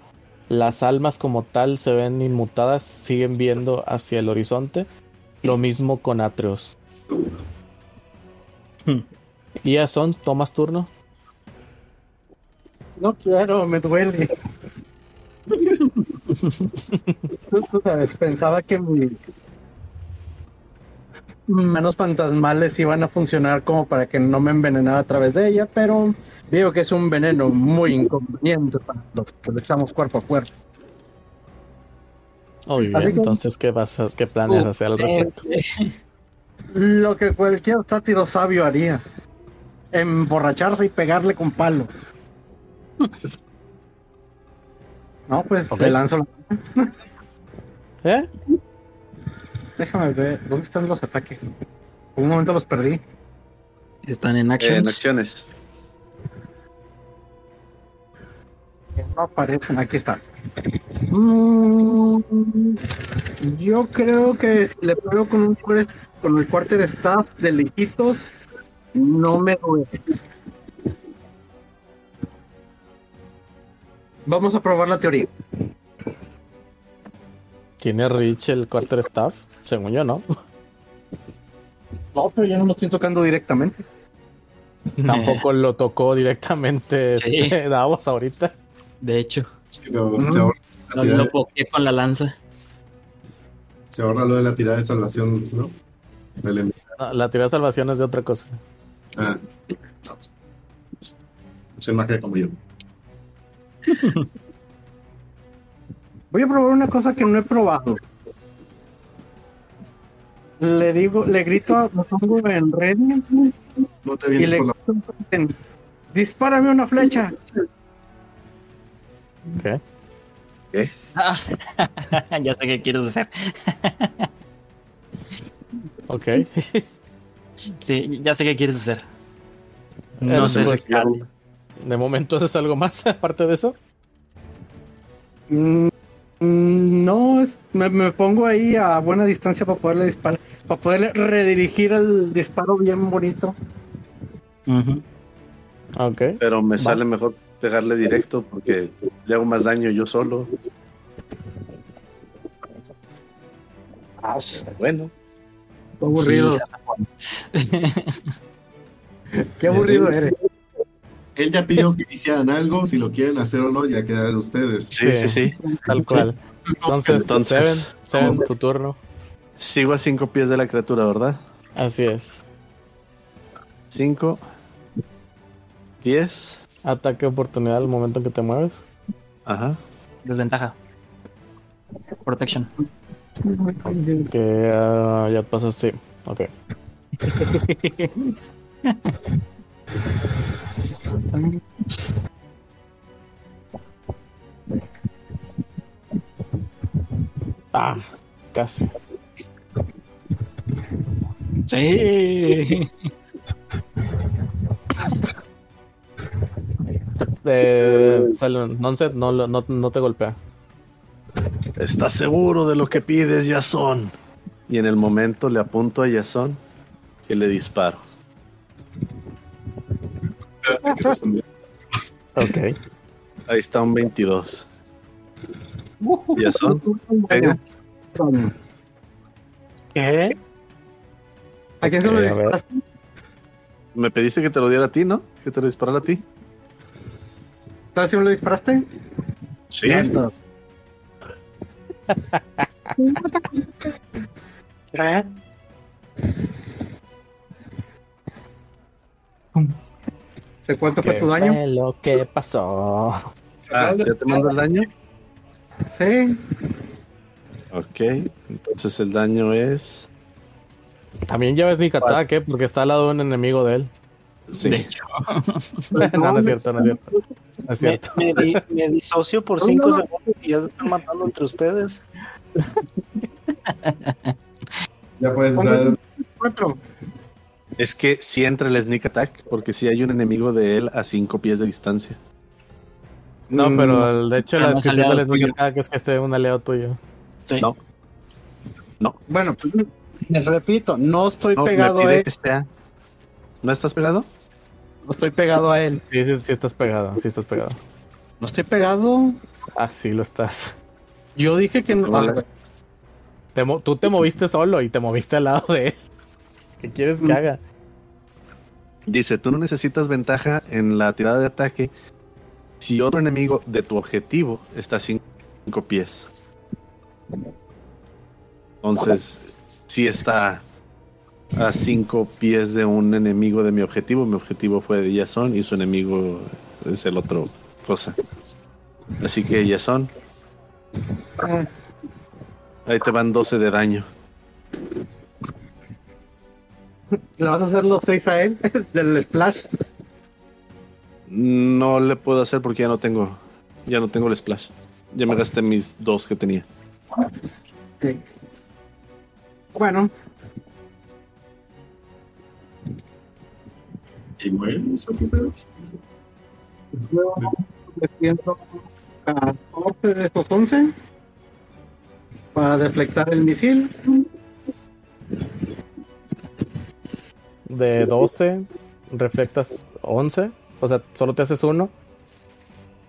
las almas como tal se ven inmutadas, siguen viendo hacia el horizonte. Lo mismo con Atreus. Y ya son, tomas turno. No quiero, me duele. Tú, sabes, pensaba que mi- manos fantasmales iban a funcionar como para que no me envenenara a través de ella, pero veo que es un veneno muy inconveniente para los que le echamos cuerpo a cuerpo. Muy bien. Que- Entonces, ¿qué vas a- qué planes Uh, hacer al respecto? Lo que cualquier sátiro sabio haría. Emborracharse y pegarle con palos. No, pues Ok. le lanzo la... ¿Eh? Déjame ver, ¿dónde están los ataques? Por un momento los perdí. Están en Eh, actions. en acciones. No aparecen, aquí están. Mm, yo creo que si le pego con un fuerza- con el quarter staff de lejitos, no me duele. Vamos a probar la teoría. ¿Tiene Rich el quarterstaff? Según yo, no. No, pero ya no lo estoy tocando directamente. Tampoco lo tocó directamente Sí. este, Davos ahorita. De hecho, Sí, pero Mm. se, ahorra la lo, lo con la lanza. se ahorra lo de la tirada de salvación, ¿no? Del- No, la tirada de salvación es de otra cosa. Ah, no, pues, soy magia como yo. Voy a probar una cosa que no he probado. Le digo, le grito, a, me pongo en red No te y vienes le por la... en, dispárame una flecha. ¿Qué? ya sé qué quieres hacer. Ok. Sí, ya sé qué quieres hacer. No Eh, sé pues, si. De momento haces algo más aparte de eso. Mm, mm, No, es- me, me pongo ahí a buena distancia para poderle disparar, para poderle redirigir el disparo bien bonito. Ujú. Ok. Pero me Va. sale mejor pegarle directo porque le hago más daño yo solo. Bueno, Qué aburrido, Sí, qué aburrido eres. Él ya pidió que hicieran algo, si lo quieren hacer o no, ya queda de ustedes. sí, sí, sí. Tal cual. Entonces, Entonces- Seven, Seven, tu turno. Sigo a cinco pies de la criatura, ¿verdad? Así es. Cinco. Diez. Ataque oportunidad al momento en que te mueves. Ajá. Desventaja. Protection. Que ah, ya pasas, sí. Ok. Ah, casi. Sí. Eh, Nonset no, no, no te golpea. ¿Estás seguro de lo que pides, Jason? Y en el momento le apunto a Jason y le disparo. Ok. Ahí está un 22. Jason, pega. ¿Qué? ¿A quién se lo disparaste? Me pediste que te lo diera a ti, ¿no? Que te lo disparara a ti. ¿Sabes si me lo disparaste? Sí. Listo. ¿Qué? ¿De cuánto fue ¿Qué tu daño? fue lo que pasó? Ah, ¿ya te mando el daño? Sí. Ok. Entonces el daño es. También lleva sneak attack, ¿eh? Porque está al lado de un enemigo de él. Sí. De hecho. no, no es cierto, no es cierto. No es Me, cierto. me di- me disocio por 5 segundos y ya se están matando entre ustedes. Ya puedes usar. Cuatro. Es que si entra el sneak attack, porque si hay un enemigo de él a cinco pies de distancia. No, pero el- de hecho Pero la no es descripción del sneak tuyo. attack es que esté un aliado tuyo. Sí. No. No. Bueno, pues, les repito, no estoy No, me pegado a pide él. que sea. ¿No estás pegado? No estoy pegado a él. Sí, sí, sí estás pegado, sí estás pegado. No estoy pegado. Ah, sí lo estás. Yo dije que no. Ah, Te tú te moviste solo y te moviste al lado de él. ¿Qué quieres que haga? Dice, tú no necesitas ventaja en la tirada de ataque si otro enemigo de tu objetivo está a cinco pies. Entonces, si está a cinco pies de un enemigo de mi objetivo, mi objetivo fue de Jason y su enemigo es el otro cosa. Así que Jason, ah, ahí te van 12 de daño. ¿Le vas a hacer los seis a él? Del splash. No le puedo hacer porque ya no tengo, ya no tengo el splash. Ya me gasté mis dos que tenía. Sí. Bueno, Y bueno, eso qué pedo. yo le siento 14 de estos 11 para deflectar el misil. De 12, reflectas 11. O sea, solo te haces uno.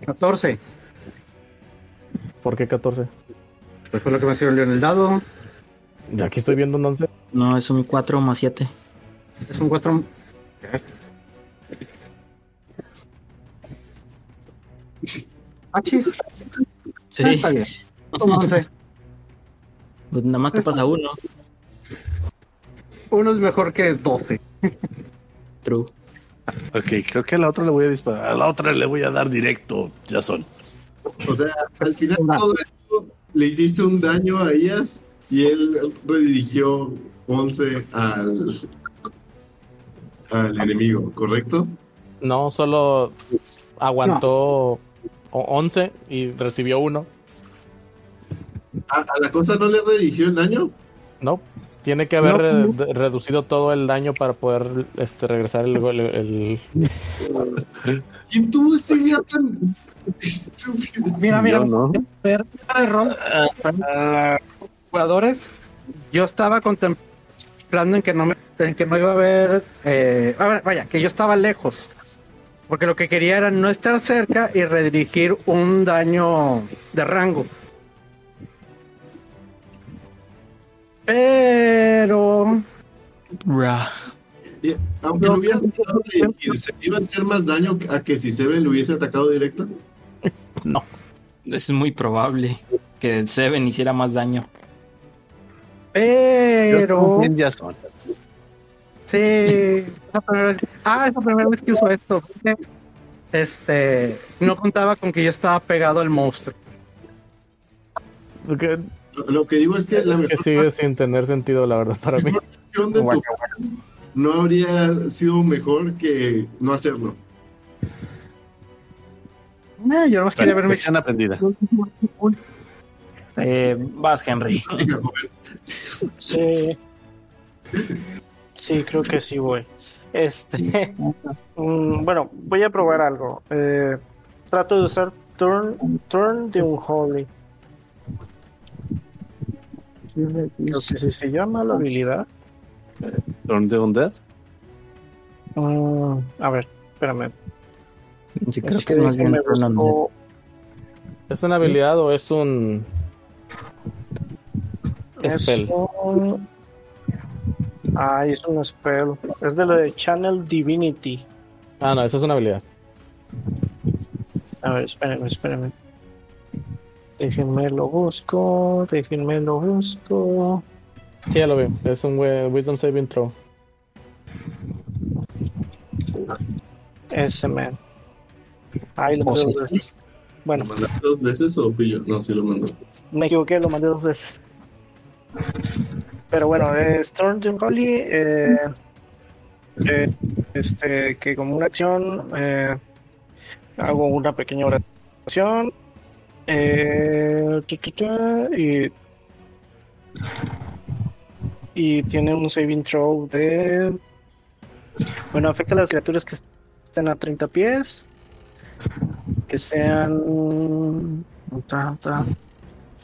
14. ¿Por qué 14? Pues fue lo que me sirvió en el dado. Ya aquí estoy viendo un 11. No, es un 4 más 7. Es un 4. Achis. Sí. Ah, está bien. Son 11. Pues nada más te pasa uno. Uno es mejor que 12. True. Ok, creo que a la otra le voy a disparar. A la otra le voy a dar directo, Jason. O sea, al final todo esto le hiciste un daño a Ias y él redirigió 11 al, al enemigo, ¿correcto? No, solo aguantó o- 11 y recibió uno. ¿A, a la cosa no le redirigió el daño? No, tiene que haber No, re- no. de- reducido todo el daño para poder este, regresar el, gol- el- el- ¿Quién tuvo esa idea tan estúpida? Mira, mira, no. ver, jugadores, yo estaba contemplando en que no me, en que no iba a haber, eh, a ver, vaya, que yo estaba lejos, porque lo que quería era no estar cerca y redirigir un daño de rango. Pero. Y, Aunque lo hubieran dejado redirigir, ¿se iba a hacer más daño a que si Seven lo hubiese atacado directo? No, Es muy probable. que Seven hiciera más daño. Pero. Ya son. Sí. esa primera vez- Ah, es la primera vez que uso esto. Este. No contaba con que yo estaba pegado al monstruo. Porque Lo, lo que digo es que la es que mejor sigue sin tener sentido, la verdad, para mí. versión de tu no habría sido mejor que no hacerlo. No, yo nomás quería verme. Lección aprendida. Eh, vas, Henry. Joven. Sí. Creo que sí voy. Este. mm, bueno, voy a probar algo. Eh, trato de usar Turn, turn de Unholy. Creo que si se llama la habilidad. Turn the Undead. Mm, a ver, espérame. Sí, creo Es que es más bien me Turn Undead. busco- ¿Es una habilidad o es un es spell? un- Ay, es un spell. Es de la de Channel Divinity. Ah, no, esa es una habilidad. A ver, espérenme, espérenme. Déjenme lo busco, déjenme lo busco. Sí, ya lo vi. Es un Wisdom Saving Throw. Ese man. Ay, lo Oh, mandé dos veces. Bueno, ¿Lo mandaste dos veces o fui yo? No, sí lo mandó. me equivoqué, lo mandé dos veces. Pero bueno, eh, Storm Jim Holly, eh, eh, este, que como una acción eh, hago una pequeña oración y y tiene un saving throw de bueno afecta a las criaturas que estén a 30 pies que sean ta, ta,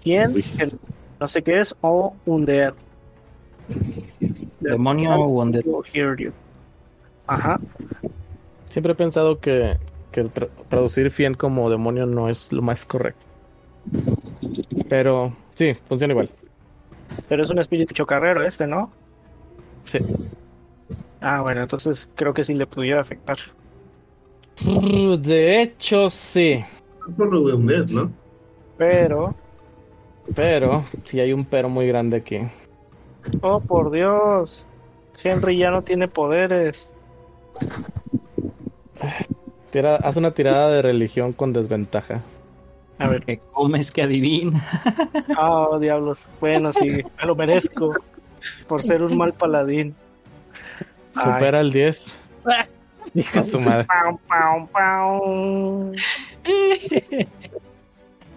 100 Uy. que no sé qué es o un dead Demonio o undead. Hear you. Ajá. Siempre he pensado que, que tra- traducir Fien como demonio no es lo más correcto. Pero sí, funciona igual. Pero es un espíritu chocarrero este, ¿no? Sí. Ah, bueno, entonces creo que sí le pudiera afectar. De hecho, sí. Es por lo de Undead, ¿no? Pero, Pero sí hay un pero muy grande aquí. Oh por Dios, Henry ya no tiene poderes. Tira- haz una tirada de religión con desventaja. A ver, Que comes que adivina. oh diablos. Bueno, sí, me lo merezco por ser un mal paladín. Ay. Supera el 10. Hija de su madre. Pau, pau, pau.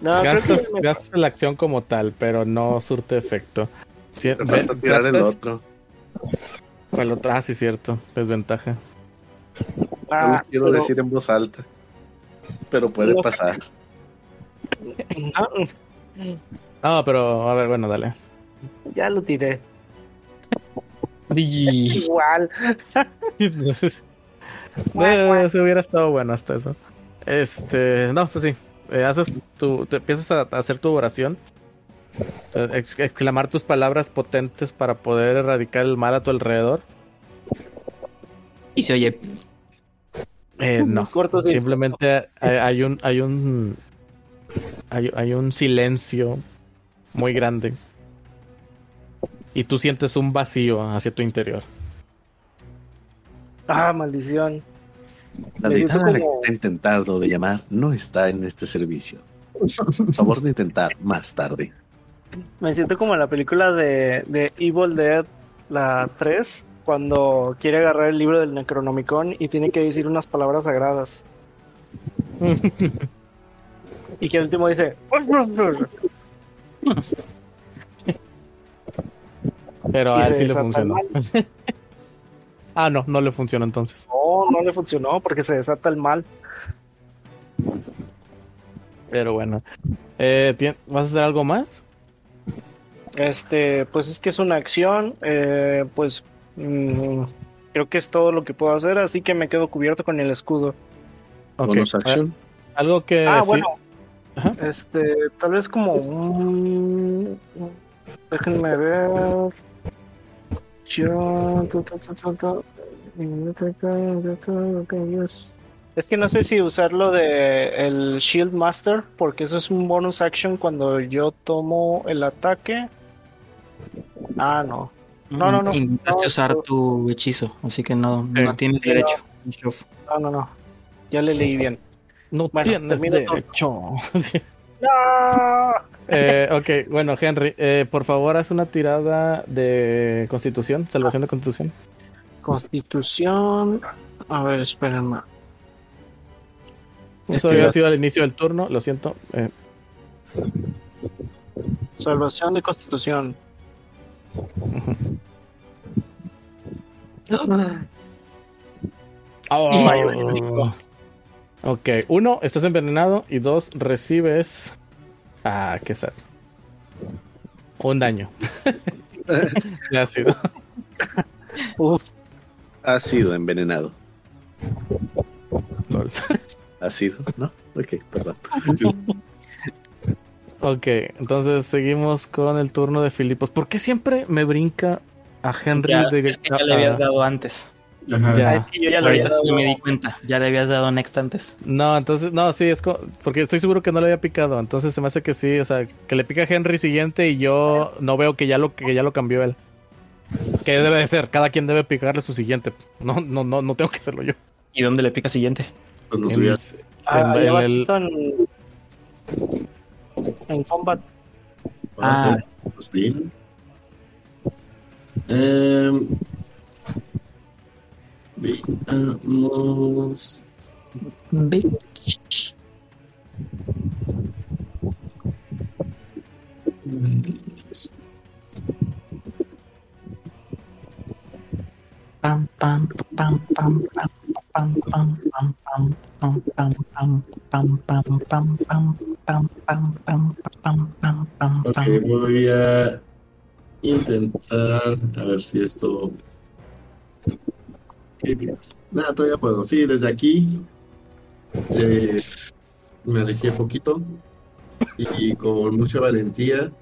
No, que gastas la acción como tal, pero no surte efecto. Sí, Te falta tirar el otro. o el otro. Ah, sí, cierto. Desventaja. No Ah, lo quiero pero- decir en voz alta. Pero puede No. pasar. Ah, pero a ver, bueno, dale. ya lo tiré. Y- Igual. Eh, se hubiera estado bueno hasta eso. Este, no, pues sí. Eh, haces tu, tú empiezas a, a hacer tu oración. Ex- exclamar tus palabras potentes para poder erradicar el mal a tu alrededor. Y se oye. Eh, no. Corto, sí. Simplemente hay, hay un hay un hay, hay un silencio muy grande. Y tú sientes un vacío hacia tu interior. Ah, maldición. La deidad a la que como- está intentando de llamar no está en este servicio. Por favor de intentar más tarde. Me siento como en la película de, de Evil Dead, la 3, cuando quiere agarrar el libro del Necronomicon y tiene que decir unas palabras sagradas. y que al último dice... Pero Y a él sí le funcionó. el ah, no, no le funcionó entonces. No, no le funcionó porque se desata el mal. Pero bueno. Eh, ¿tien- ¿Vas a hacer algo más? Este, pues es que es una acción, eh, pues mm, creo que es todo lo que puedo hacer, así que me quedo cubierto con el escudo. Ok. Bonus Eh, action. algo que ah, sí- bueno, Ajá. este, tal vez como un... Déjenme ver. Yo... Es que no sé si usarlo de el Shield Master, porque eso es un bonus action cuando yo tomo el ataque. Ah, no. No, no, no. Intentaste No, usar no. tu hechizo, así que no, Sí. no tienes Sí, derecho. No, no, no. Ya le leí bien. No Bueno, tienes derecho. ¡No! Eh, ok, bueno, Henry, eh, por favor, haz una tirada de constitución, salvación de constitución. Constitución. A ver, espérenme. Eso había sido al inicio del turno, lo siento. Eh, Salvación de Constitución. Oh. Ok, uno, estás envenenado y dos, recibes. Ah, qué sad. Un daño. sido. Uf. Ha sido envenenado. Lol. Ha sido, ¿no? Ok, perdón. Ok, entonces seguimos con el turno de Filipos. ¿Por qué siempre me brinca a Henry Ya, de es que ya le habías dado antes. Ajá. Ya. Ah, es que yo ya lo había Ahorita sí me di cuenta. Ya le habías dado next antes. No, entonces, no, sí, es co- porque estoy seguro que no le había picado. Entonces se me hace que sí, o sea, que le pica a Henry siguiente y yo no veo que ya lo que ya lo cambió él. Que debe de ser, cada quien debe picarle su siguiente. No, no, no, no tengo que hacerlo yo. ¿Y dónde le pica siguiente? Cuando En- subías. Ah, en- ahí en el- En combat. Passa, ah. os dele. Eh, veamos. Pam Pam pam pam pam pam pam pam pam pam pam pam pam Ok, voy a intentar a ver si esto. Sí, Nada, todavía puedo. Sí, desde aquí me alejé poquito y con mucha valentía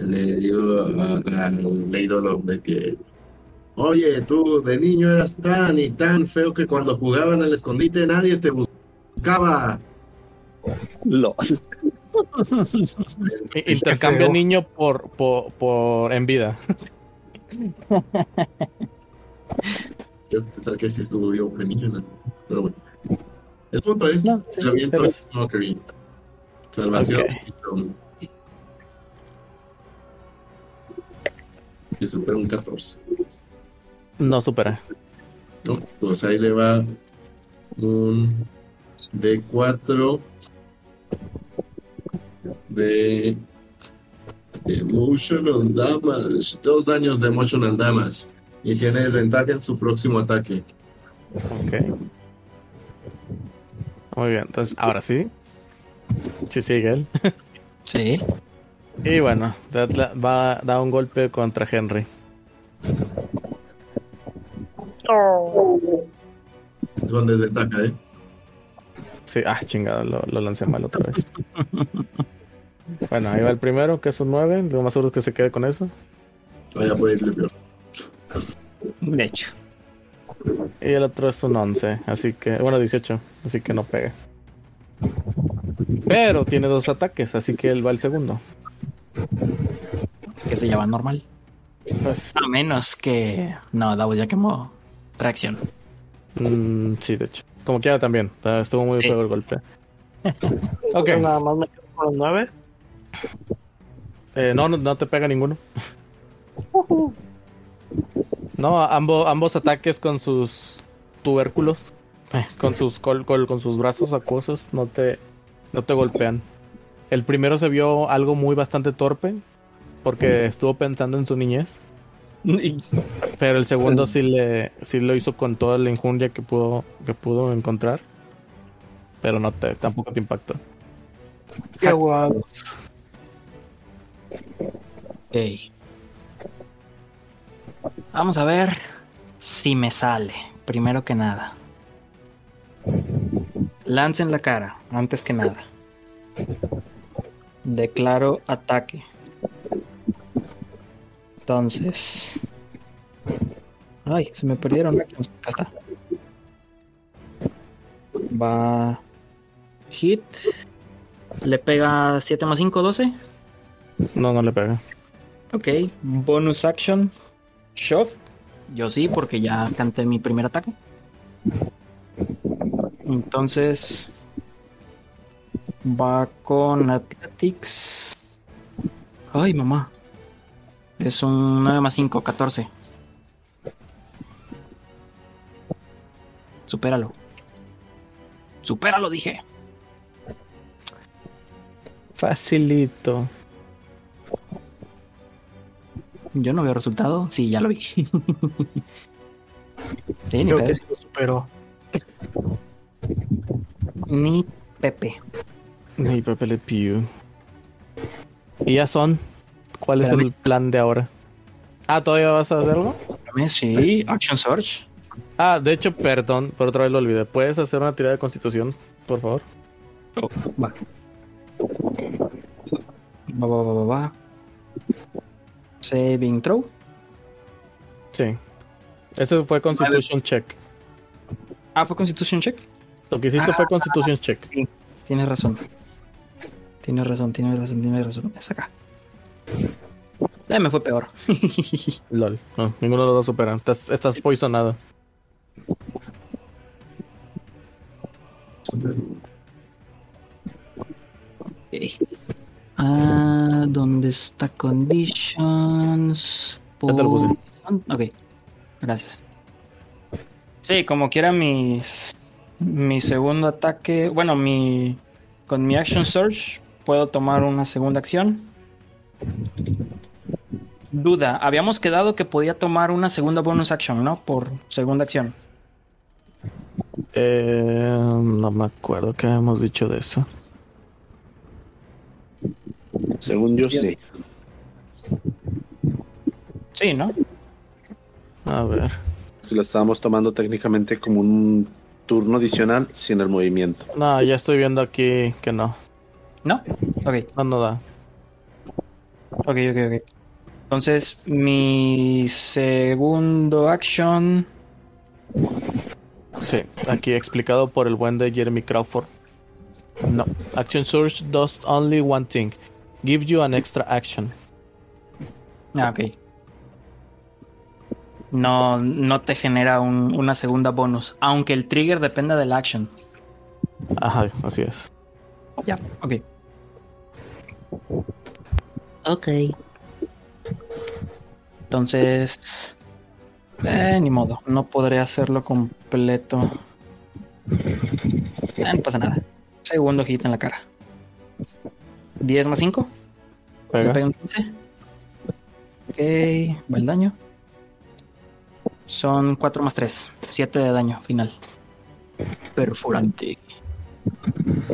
le digo al ídolo de que, oye, tú de niño eras tan y tan feo que cuando jugaban al escondite nadie te buscaba. LOL. I- Intercambia feo. niño por, por, por en vida. Quiero pensar que sí estuvo yo femenino, pero bueno. El punto es, No, sí, yo aviento pero Mockery. Salvación. Ok. Y supera un 14. No supera. ¿no? Pues ahí le va un D4 de Emotional Damage. Dos daños de Emotional Damage. Y tiene desventaja en su próximo ataque. Ok. Muy bien, entonces ahora sí. Sí sigue él. Sí. Y bueno, da, da- va a dar un golpe contra Henry. Con desventaja, ¿eh? Sí, ah, chingado, lo, lo lancé mal otra vez. bueno, ahí va el primero, que es un 9. Lo más seguro es que se quede con eso. Vaya puede irle peor. De hecho. Y el otro es un 11, así que, bueno, 18, así que no pega. Pero tiene dos ataques, así que él va el segundo. Que se llama normal. Pues, A menos que. No, Davos ya quemó reacción. mm, sí, de hecho. Como quiera también, o sea, estuvo muy Sí. feo el golpe. Ok, nada más me quedo con los nueve. eh, no, no, no te pega ninguno. No, ambos, ambos ataques con sus tubérculos, con sus col- col- con sus brazos acuosos, no te, no te golpean. El primero se vio algo muy bastante torpe, porque estuvo pensando en su niñez. Pero el segundo sí le sí lo hizo con toda la injundia que pudo que pudo encontrar. Pero no te tampoco te impactó. Qué guau. Ok. Vamos a ver si me sale. Primero que nada. Lance en la cara, antes que nada. Declaro ataque. Entonces. Ay, se me perdieron. Acá está. Va. Hit. Le pega 7 más 5, 12. No, no le pega. Ok. Bonus action. Shove. Yo sí, porque ya canté mi primer ataque. Entonces. Va con Athletics. Ay, mamá. Es un 9 más 5, 14. Supéralo. Supéralo, dije. Facilito. Yo no veo resultado. Sí, ya lo vi. sí, ni, que sí lo superó. Ni Pepe. Ni Pepe Le Pew. Y ya son. ¿Cuál es el plan de ahora? Ah, ¿todavía vas a hacerlo? Espérame, Sí, Action Search. Ah, de hecho, perdón, por otra vez lo olvidé. ¿Puedes hacer una tirada de constitución, por favor? Va. Va, va, va, va, va. Saving throw. Sí. Ese fue Constitution Check. Ah, fue Constitution Check. Lo que hiciste fue Constitution Check. Tienes razón. Tienes razón, tienes razón, tienes razón. Es acá. Eh, me fue peor. LOL. No, ninguno de los dos supera. Estás, estás poisonado. Ok. Ah, ¿dónde está Conditions? Ya te lo puse. Poison. Ok, gracias. Sí, como quiera mis mi segundo ataque, bueno, mi con mi Action Surge puedo tomar una segunda acción. Duda, habíamos quedado que podía tomar una segunda bonus action, ¿no? Por segunda acción. Eh, no me acuerdo que hemos dicho de eso. Según yo sí. Sí, ¿no? A ver. Lo estábamos tomando técnicamente como un turno adicional sin el movimiento. No, ya estoy viendo aquí que no. ¿No? Ok. No, no da. Ok, ok, ok. Entonces, mi segundo action. Sí, aquí explicado por el buen de Jeremy Crawford. No. Action Surge does only one thing. Give you an extra action. Ah, ok. No, no te genera un- una segunda bonus. Aunque el trigger dependa del action. Ajá, así es. Ya, ok. Ok. Entonces. Eh, ni modo. No podré hacerlo completo. Eh, no pasa nada. Segundo hit en la cara. 10 más 5. Me Pega. pega un 15. Ok, va el daño. Son 4 más 3. 7 de daño final. Perforante.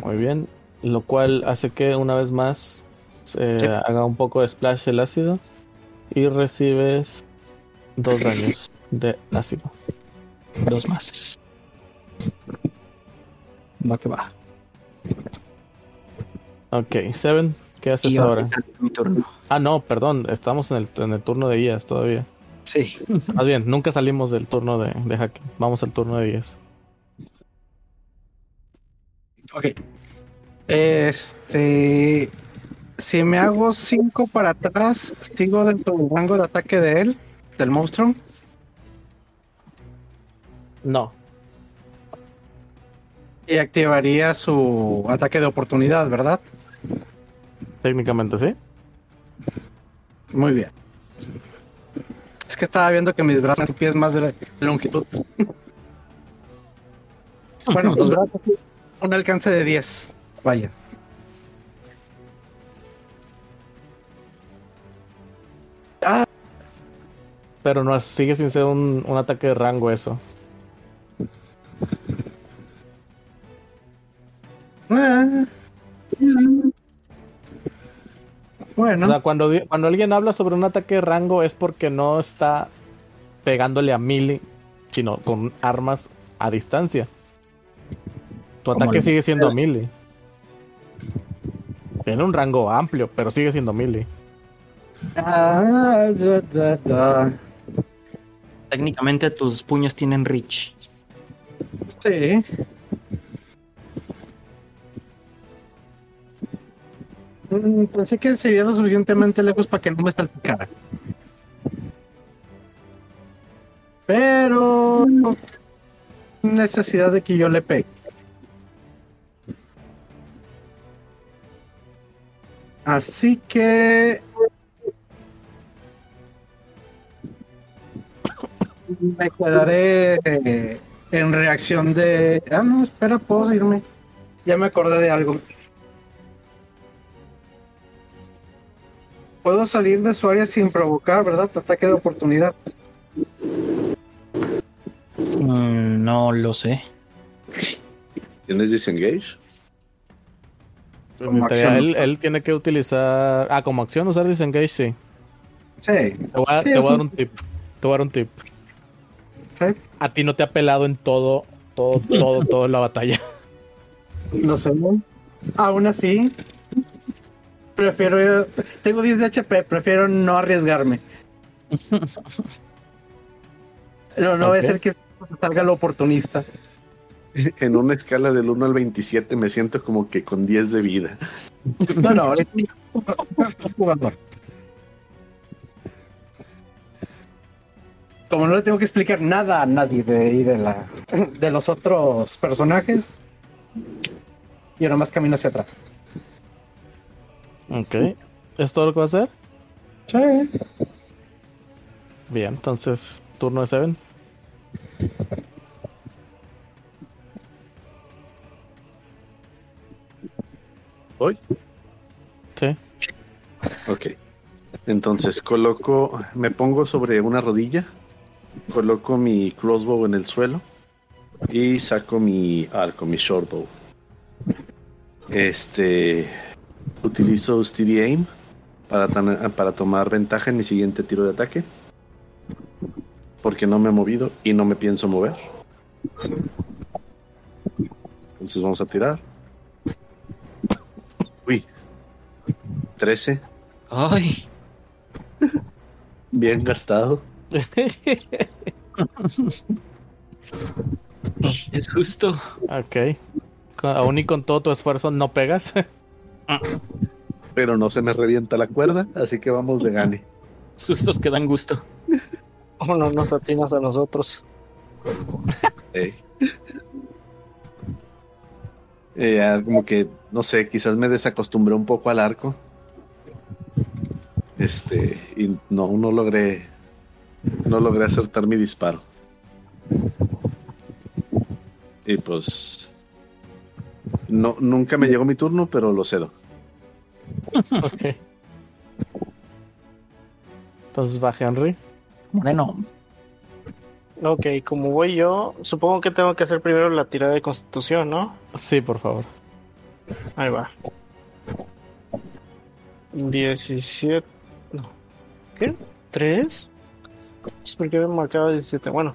Muy bien. Lo cual hace que una vez más Sí. haga un poco de splash el ácido. Y recibes dos daños de ácido. Dos más. Va que va. Ok, Seven, ¿qué haces Y ahora? mi turno. Ah, no, perdón, estamos en el, en el turno de IAS todavía. Sí. Más bien, nunca salimos del turno de, de hacking. Vamos al turno de IAS. Ok. Este. Si me hago 5 para atrás, sigo dentro del rango de ataque de él, del monstruo. No. Y activaría su ataque de oportunidad, ¿verdad? Técnicamente sí. Muy bien. Es que estaba viendo que mis brazos y pies más de, de longitud. bueno, los brazos, un alcance de 10. Vaya. Pero no sigue sin ser un, un ataque de rango eso. Bueno, O sea, cuando, cuando alguien habla sobre un ataque de rango es porque no está pegándole a melee, sino con armas a distancia. Tu Como ataque sigue siendo melee. Tiene un rango amplio, pero sigue siendo melee. Ah, da, da, da. Técnicamente tus puños tienen reach. Sí. Mm, Pensé que sería lo suficientemente lejos para que no me estalpicara. Pero necesidad de que yo le pegue. Así que me quedaré eh, en reacción de. Ah, no, espera, puedo irme. Ya me acordé de algo. Puedo salir de su área sin provocar, ¿verdad? Ataque de oportunidad. Mm, no lo sé. ¿Tienes disengage? En teoría, él, él tiene que utilizar. Ah, como acción usar disengage, sí. Sí. Te voy a, Sí, te voy a eso- dar un tip. Te voy a dar un tip. Sí, A ti no te ha pelado en todo, todo, todo, todo la batalla. Lo sé. Aún así, prefiero. Tengo 10 de HP, prefiero no arriesgarme. No, no va a ser que salga lo oportunista. En una escala del 1 al 27 me siento como que con 10 de vida. No, no, ahorita jugador. Como no le tengo que explicar nada a nadie de, ahí de, la, de los otros personajes, yo nomás camino hacia atrás. Ok. ¿Es todo lo que va a hacer? Sí. Bien, entonces, turno de Seven. ¿Hoy? Sí. Ok. Entonces coloco, me pongo sobre una rodilla, coloco mi crossbow en el suelo y saco mi arco, mi shortbow. Este, utilizo Steady Aim para, para tomar ventaja en mi siguiente tiro de ataque. Porque no me he movido y no me pienso mover. Entonces vamos a tirar. Uy. 13. Ay, Bien gastado. es justo. ok. Con- Aún y con todo tu esfuerzo no pegas. Pero no se me revienta la cuerda, así que vamos de gane. Sustos que dan gusto. O no nos atinas a nosotros. Eh, ya como que, no sé, quizás me desacostumbré un poco al arco. Este, y no, no logré, no logré acertar mi disparo. Y pues, no, nunca me llegó mi turno, pero lo cedo. ok. Entonces va Henry. Bueno, Ok, como voy yo, supongo que tengo que hacer primero la tirada de constitución, ¿no? Sí, por favor. Ahí va. 17. No. ¿Qué? ¿3? ¿Por qué me marcaba 17? Bueno,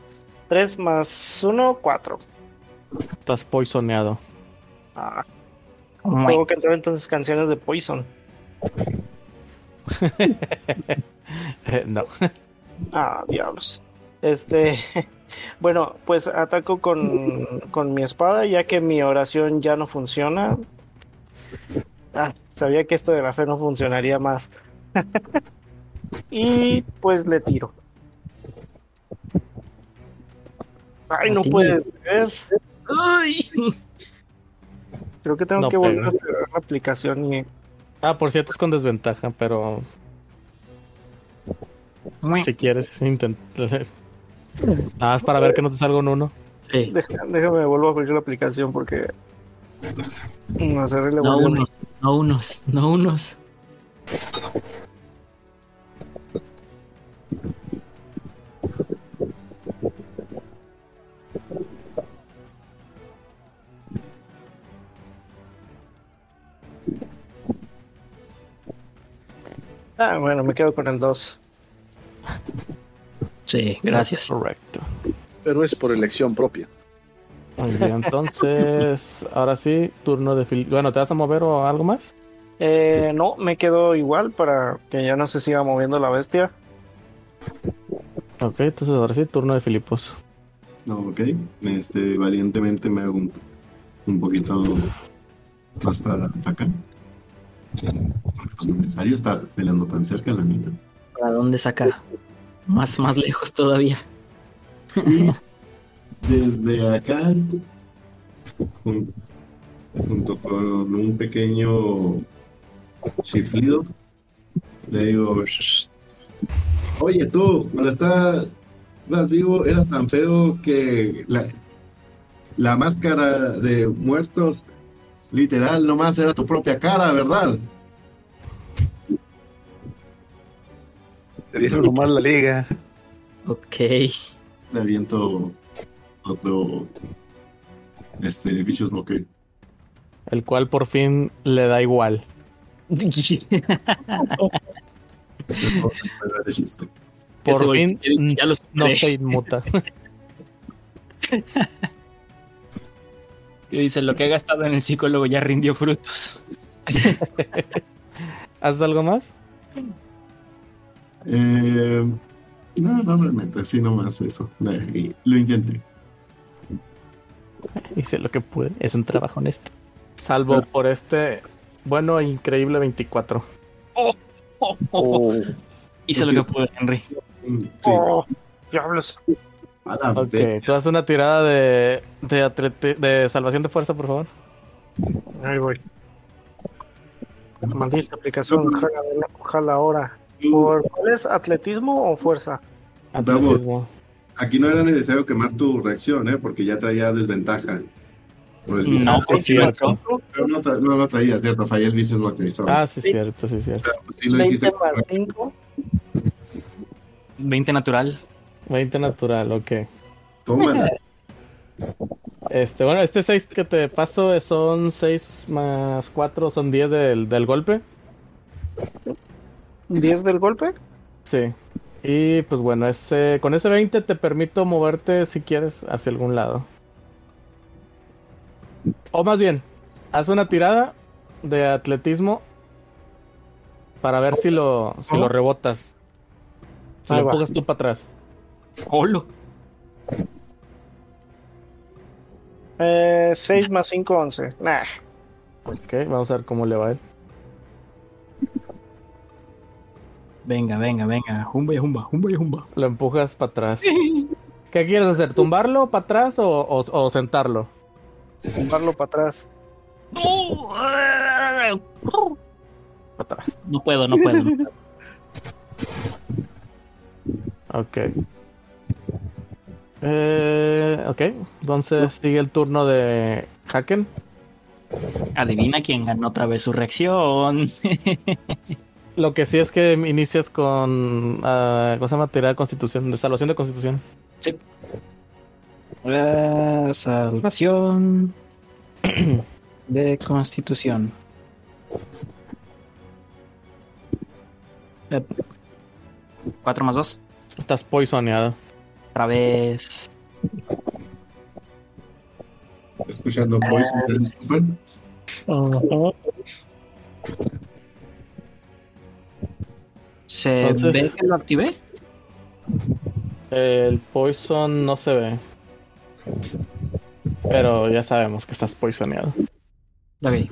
3 más 1, 4. Estás poisoneado. Ah, tengo que entrar entonces canciones de Poison. Eh, no. Ah, diablos. Este. Bueno, pues ataco con, con mi espada, ya que mi oración ya no funciona. Ah, sabía que esto de la fe no funcionaría más. y pues le tiro. Ay, no puede ser. Ay. Creo que tengo No que volver pega. a cerrar la aplicación y. Ah, por cierto, es con desventaja, pero si quieres, intentar. Nada más para ver que no te salga un uno. Sí. Deja- déjame vuelvo a abrir la aplicación porque. No No unos, no unos, no unos. Ah, bueno, me quedo con el 2. Sí, gracias. Correcto. Pero es por elección propia. Muy bien, entonces, ahora sí, turno de Fil- Bueno, ¿te vas a mover o algo más? Eh, no, me quedo igual para que ya no se siga moviendo la bestia. Ok, entonces ahora sí, turno de Filipos. No, ok. Este, valientemente me hago un, un poquito más para, para acá. Pues necesario estar peleando tan cerca, la neta. ¿Para dónde saca? Más, más lejos todavía. Desde acá, jun- junto con un pequeño chiflido, le digo, "Shh. oye tú, cuando estabas vivo eras tan feo que la, la máscara de muertos, literal, nomás era tu propia cara, ¿verdad? Te dieron nomás la liga. Ok. Le aviento otro, este, Vicious Smoker. El cual por fin le da igual. Por fin ya- ya lo no se inmuta. Y dice, lo que he gastado en el psicólogo ya rindió frutos. ¿Haces algo más? Eh, no, no realmente, así nomás eso. Eh, Lo intenté. Hice lo que pude. Es un trabajo honesto. Salvo por este bueno e increíble 24. Hice lo que pude, Henry. Sí. Oh, diablos. Adam, Ok, tú haces una tirada de, de, de salvación de fuerza, por favor. Ahí voy. Maldita aplicación, jala, jala ahora. ¿Por cuál es? ¿Atletismo o fuerza? Vamos. Atletismo. Aquí no era necesario quemar tu reacción, ¿eh? porque ya traía desventaja. El- No, sí, cierto. Pero no, tra- no lo traía, cierto. Fallé el Smoker. sorry. Ah, sí, Sí. cierto, sí, cierto. Pero, pues, sí lo 20 hiciste. más 5. 20 natural. 20 natural, ok. Tómala. Este, bueno, este 6 que te paso son 6 más 4, son 10 del, del golpe. ¿10 del golpe? Sí. Y pues bueno, ese, con ese 20 te permito moverte si quieres hacia algún lado. O más bien, haz una tirada de atletismo para ver si lo, si lo rebotas. Si Ahí lo va. empujas tú para atrás. Holo. Eh, 6 más 5, 11. Nah. Ok, vamos a ver cómo le va a él. Venga, venga, venga. Jumba y jumba, jumba y jumba. Lo empujas para atrás. ¿Qué quieres hacer? ¿Tumbarlo para atrás o, o- o sentarlo? Tumbarlo para atrás. Para atrás. No puedo, no puedo. no puedo. Ok. Eh, ok, entonces sigue el turno de Haken. Adivina quién ganó otra vez su reacción. Lo que sí es que inicias con. ah, ¿Cómo se llama? Tirada de constitución, de salvación de constitución. Eh, salvación de constitución. Eh, Cuatro más dos. Estás poisoneado. Otra vez. Escuchando Boys del Suffer. ¿Se Entonces- ve que lo activé? El poison no se ve. Pero ya sabemos que estás poisoneado. Lo vi.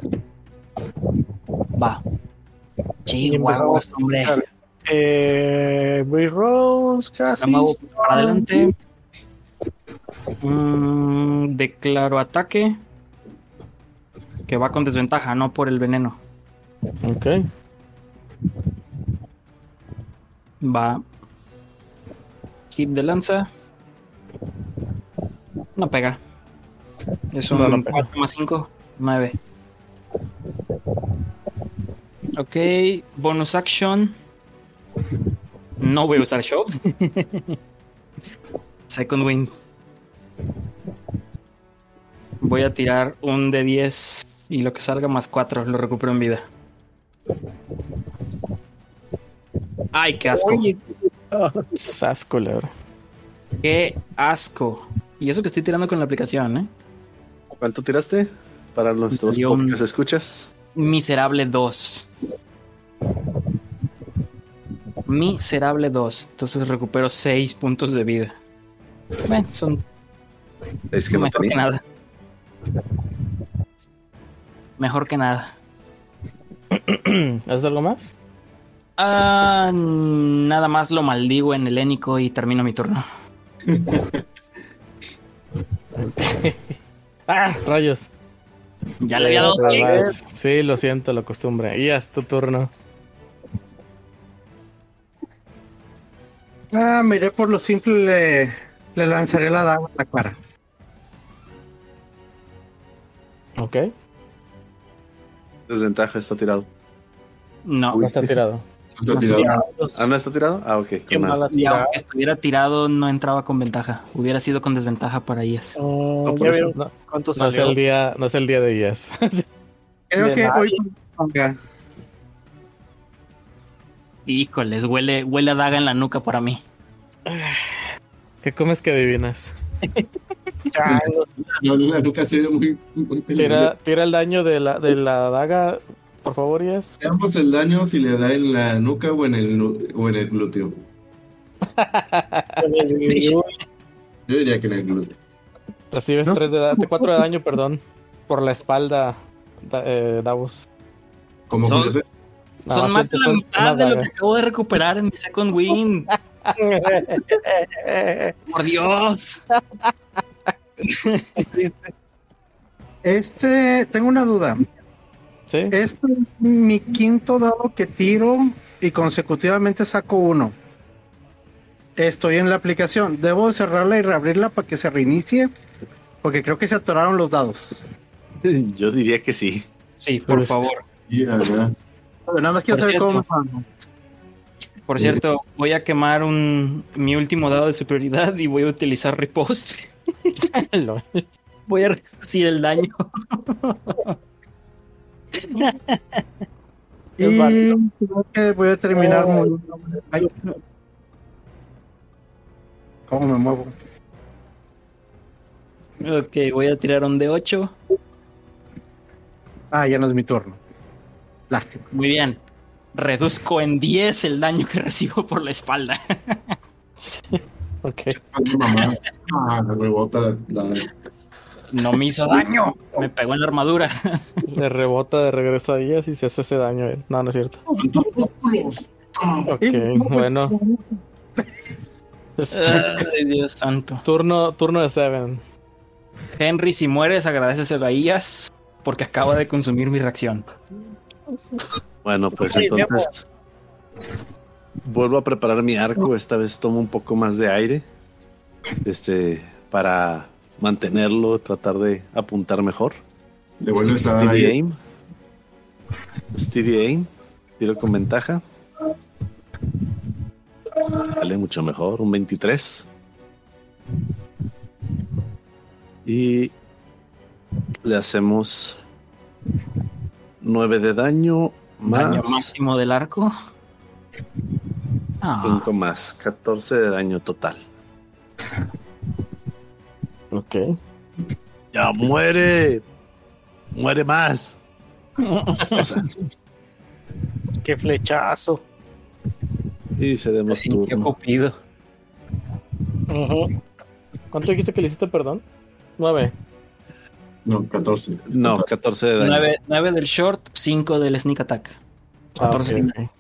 Va. Y Chihuahua, empezamos. hombre. Eh, Bree Rose, casi. Para adelante. Mm, declaro ataque. Que va con desventaja, no por el veneno. Ok. Va. Hit de lanza. No pega. Es un No, no pega. 4 más 5. 9. Ok. Bonus action. No voy a usar show. Second wind. Voy a tirar un de 10 y lo que salga más 4 lo recupero en vida. Ay, qué asco. Sasco, lebra. Qué asco. Y eso que estoy tirando con la aplicación, ¿eh? ¿Cuánto tiraste? Para nuestros podcast escuchas. Miserable 2. Miserable 2. Entonces recupero 6 puntos de vida. Bueno, son Es que no mejor que nada. Mejor que nada. ¿Haces algo más? Ah, nada más lo maldigo en helénico y termino mi turno. ¡Ah! Rayos. Ya le había dado clic. vez. Sí, lo siento, la costumbre. Y es tu turno. Ah, miré por lo simple, le, le lanzaré la daga en la cara. Ok. Desventaja, está tirado. No, No está tirado. Está tirado. Ah, ¿no está tirado? Ah, ok. Qué mala y aunque estuviera tirado, no entraba con ventaja. Hubiera sido con desventaja para ellas. Mm, No, por ¿Ya eso. vieron No, no es el día, no es el día de ellas. Creo De que nadie. hoy. Híjoles, huele, huele a daga en la nuca para mí. ¿Qué comes que adivinas? No, la nuca se ve muy, muy Tira, peligrosa. tira el daño de la, de la daga, por favor, Yes. Veamos el daño si le da en la nuca o en el, o en el glúteo. Yo diría que en el glúteo. Recibes ¿No? 3 de da 4 de daño, perdón, por la espalda, da- eh, Davos. Como Son- yo Son más de la mitad de lo que acabo de recuperar en mi second win. Por Dios. Este, tengo una duda. ¿Sí? Este es mi quinto dado que tiro y consecutivamente saco uno. Estoy en la aplicación. ¿Debo cerrarla y reabrirla para que se reinicie? Porque creo que se atoraron los dados. Yo diría que sí. Sí, por favor. Pero nada más quiero Por saber cómo. Por cierto, voy a quemar un mi último dado de superioridad y voy a utilizar riposte. Voy a reducir el daño. Y creo que voy a terminar Oh. muy- Ay. ¿Cómo me muevo? Ok, voy a tirar un de 8. Ah, ya no es mi turno. Lástima. Muy bien. Reduzco en 10 el daño que recibo por la espalda. Ok. Ah, me rebota la. No me hizo daño. Me pegó en la armadura. Le rebota de regreso a ellas y se hace ese daño. a él. No, no es cierto. Ah, Ok, bueno. Ay, Dios santo. turno, turno de Seven. Henry, si mueres, agradeceselo a ellas porque acaba de consumir mi reacción. Bueno, pues entonces vuelvo a preparar mi arco. Esta vez tomo un poco más de aire. Este, para mantenerlo, tratar de apuntar mejor. Le vuelves a dar Steady aim. Steady aim. Tiro con ventaja. Vale, mucho mejor. Un 23. Y le hacemos 9 de daño Daño más máximo del arco. Ah, 5 más. 14 de daño total. Ok. ¡Ya muere! ¡Muere más! Qué flechazo. y se me demos sintió turno. Cupido. Ujú. ¿Cuánto dijiste que le hiciste, perdón? 9. No, 14. No, 14 de daño. 9, del short, 5 del sneak attack. 14 final.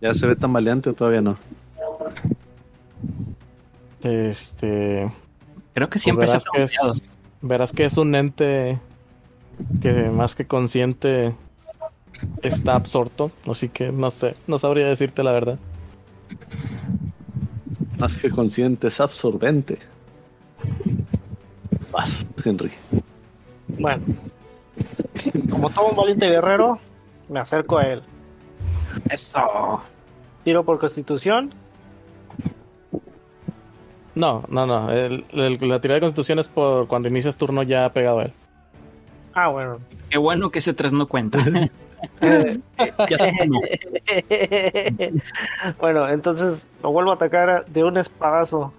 ¿Ya se ve tambaleante o todavía no? Este. Creo que siempre se ha verás, que es, verás que es un ente que más que consciente está absorto. Así que no sé, no sabría decirte la verdad. Más que consciente, es absorbente. Vas, Henry. Bueno, como todo un valiente guerrero, me acerco a él. Eso. Tiro por constitución. No, no, no. el- el- la tirada de constitución es por cuando inicias turno ya pegado a él. Ah, bueno. Qué bueno que ese 3 no cuenta. Bueno, entonces lo vuelvo a atacar de un espadazo.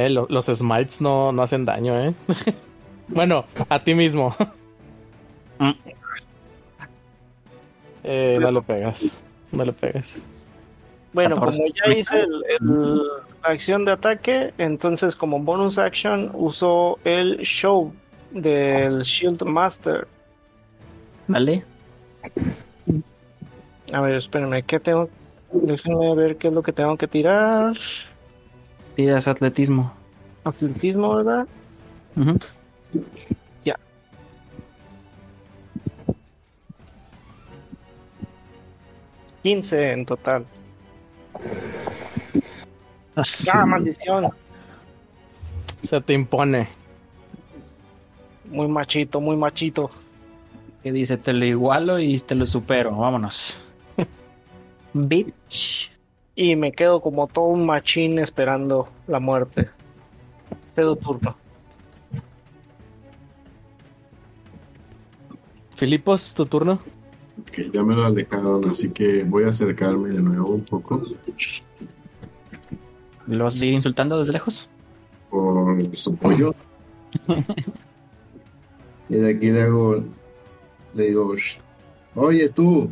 Eh, lo- los smites no, no hacen daño, ¿eh? bueno, a ti mismo. Mm. eh, no le pegas. No le pegas. Bueno, 14. como ya hice el, el- acción de ataque, entonces como bonus action uso el show del Shield Master. Dale. A ver, espérenme, ¿qué tengo? Déjenme ver qué es lo que tengo que tirar. Tiras atletismo. Atletismo, ¿verdad? Ujú. Ya. Quince en total. ¡Ah, maldición! Se te impone. Muy machito, muy machito. Que dice, te lo igualo y te lo supero. Vámonos. Bitch. Y me quedo como todo un machín esperando la muerte. Cedo turno. Filipos, ¿es tu turno? Ya me lo alejaron, así que voy a acercarme de nuevo un poco. ¿Lo vas a seguir insultando desde lejos? por su pollo. y de aquí le hago, le digo, "Shh, oye tú,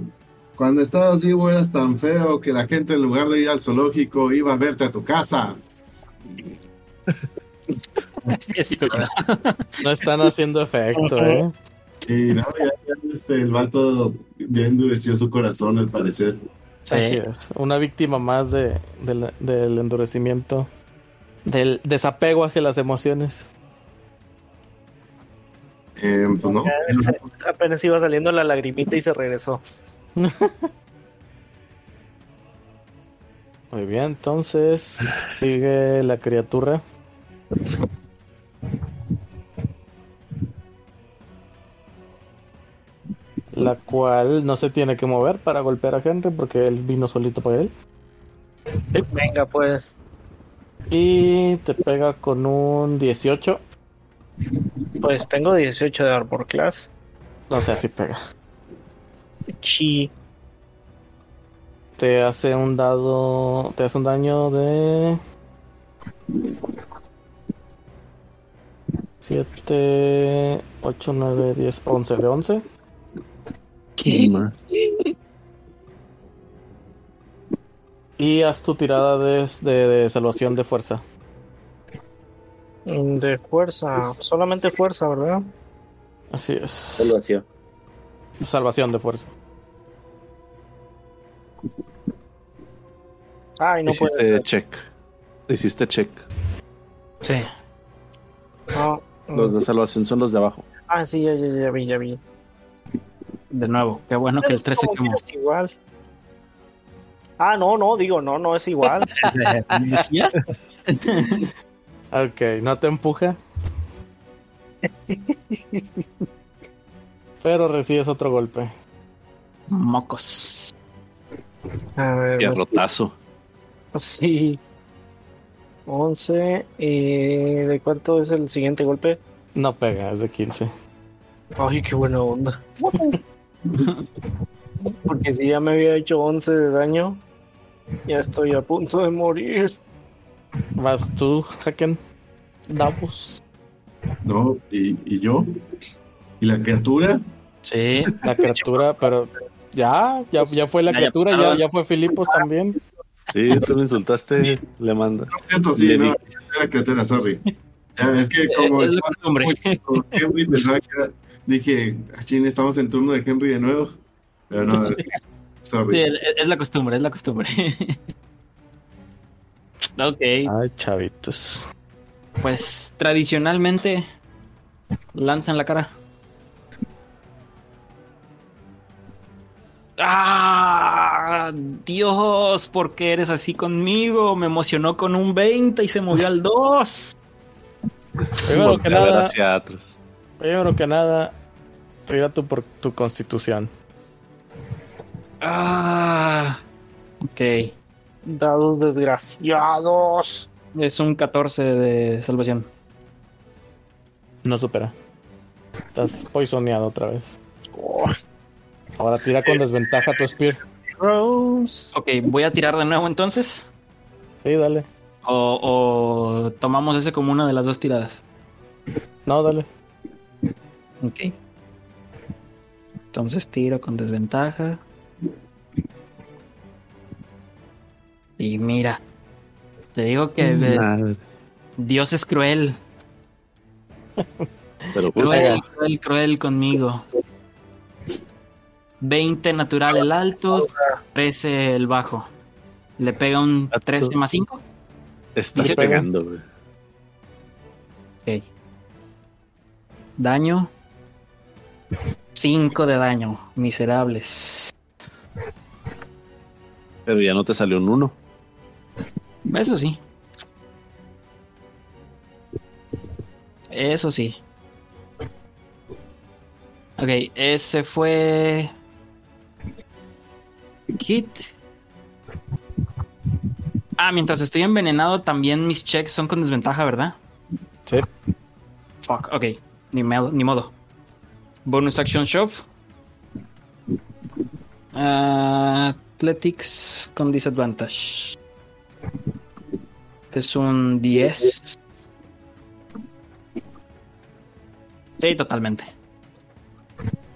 cuando estabas vivo eras tan feo que la gente en lugar de ir al zoológico iba a verte a tu casa. No están haciendo efecto, ¿eh? Y no, ya, ya, este, el vato ya endureció su corazón al parecer. Sí. Así es. Una víctima más de, del- del endurecimiento, del desapego hacia las emociones. Eh, pues no, Apenas iba saliendo la lagrimita y se regresó. Muy bien, entonces sigue la criatura. La cual no se tiene que mover para golpear a Henry porque él vino solito para él. Venga, pues. Y te pega con un 18. Pues tengo 18 de Arbor Class. O sea, sí pega. Chi. Te hace un dado. Te hace un daño de. 7, 8, 9, 10, 11 de 11. Y haz tu tirada de, de- de salvación de fuerza. De fuerza. Solamente fuerza, ¿verdad? Así es. Salvación. Salvación de fuerza. Ay, no puede Hiciste ser. check. Hiciste check. Sí. No. Los de salvación son los de abajo. Ah, sí, ya, ya, ya vi, ya vi. De nuevo. Qué bueno que el 3 se Como quemó. quieras, igual. Ah, no, no, digo, no, no es igual. ¿Decías? Ok, no te empuja. Pero recibes otro golpe. Mocos. A ver, Pierrotazo. sí. 11. ¿Y de cuánto es el siguiente golpe? No pega, es de 15. Ay, qué buena onda. Porque si ya me había hecho 11 de daño, ya estoy a punto de morir. Vas tú, Haken. Davos. no, y, y yo, y la criatura, Sí. La criatura, pero ya, ya, ya fue la criatura, ya, fue Filipos también. Sí, tú lo insultaste, le manda. no es cierto, sí, no, la criatura, sorry. Ya, es que como Es estaba con Henry, pensaba que era- dije, "Ah, chin, estamos en turno de Henry de nuevo. Pero no, sorry. Sí, es la costumbre, es la costumbre. ok. Ay, chavitos. Pues tradicionalmente lanzan la cara. ¡Ah! Dios, ¿por qué eres así conmigo? Me emocionó con un 20 y se movió al 2. Primero que nada, primero que nada, tira tu, por tu constitución. Ah. Ok. Dados desgraciados. Es un 14 de salvación. No supera. Estás poisoneado otra vez. Ahora tira con desventaja tu spear. Rose. Ok, voy a tirar de nuevo entonces. Sí, dale. O, o tomamos ese como una de las dos tiradas. No, dale. Ok. Entonces tiro con desventaja. Y mira. Te digo que eh, Madre. Dios es cruel. Pero pues, Cruel, cruel, cruel conmigo. 20 natural el alto, 13 el bajo. Le pega un 13 más 5. estás ¿Sí? pegando, güey. Ok. Daño. 5 de daño. Miserables. Pero ya no te salió un uno. Eso sí. Eso sí. Ok, ese fue. Kit. Ah, mientras estoy envenenado, también mis checks son con desventaja, ¿verdad? Sí. Fuck, ok. Ni, me- ni modo. Bonus action shove. Ah, athletics con disadvantage. Es un 10. Sí, totalmente.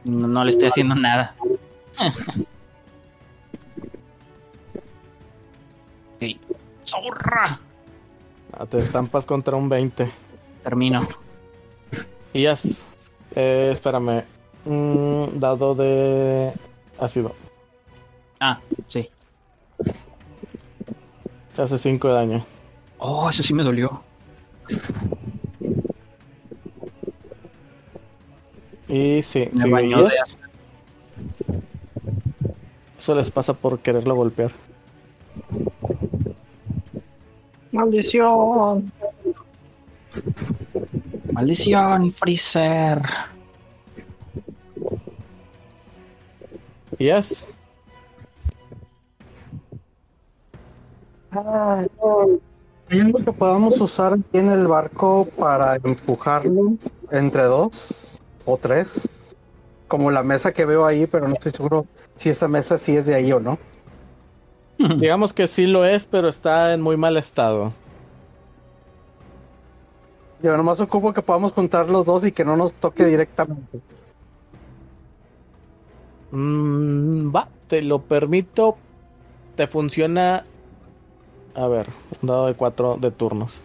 No, no le estoy haciendo nada. ¡Zorra! Ah, Te estampas contra un 20. Termino. Y ya. Eh, espérame. Un dado de ácido. Ah, sí. Te hace 5 de daño. Oh, eso sí me dolió. Y sí, Me sigue bañó de Yes. Eso les pasa por quererlo golpear. Maldición. Maldición, Freezer. Yes. Ah, ¿Hay algo que podamos usar aquí en el barco para empujarlo entre dos o tres? Como la mesa que veo ahí, pero no estoy seguro si esta mesa sí es de ahí o no. Digamos que sí lo es, pero está en muy mal estado. Yo nomás ocupo que podamos juntar los dos y que no nos toque directamente. Mm, va, te lo permito. Te funciona. A ver, un dado de 4 de turnos.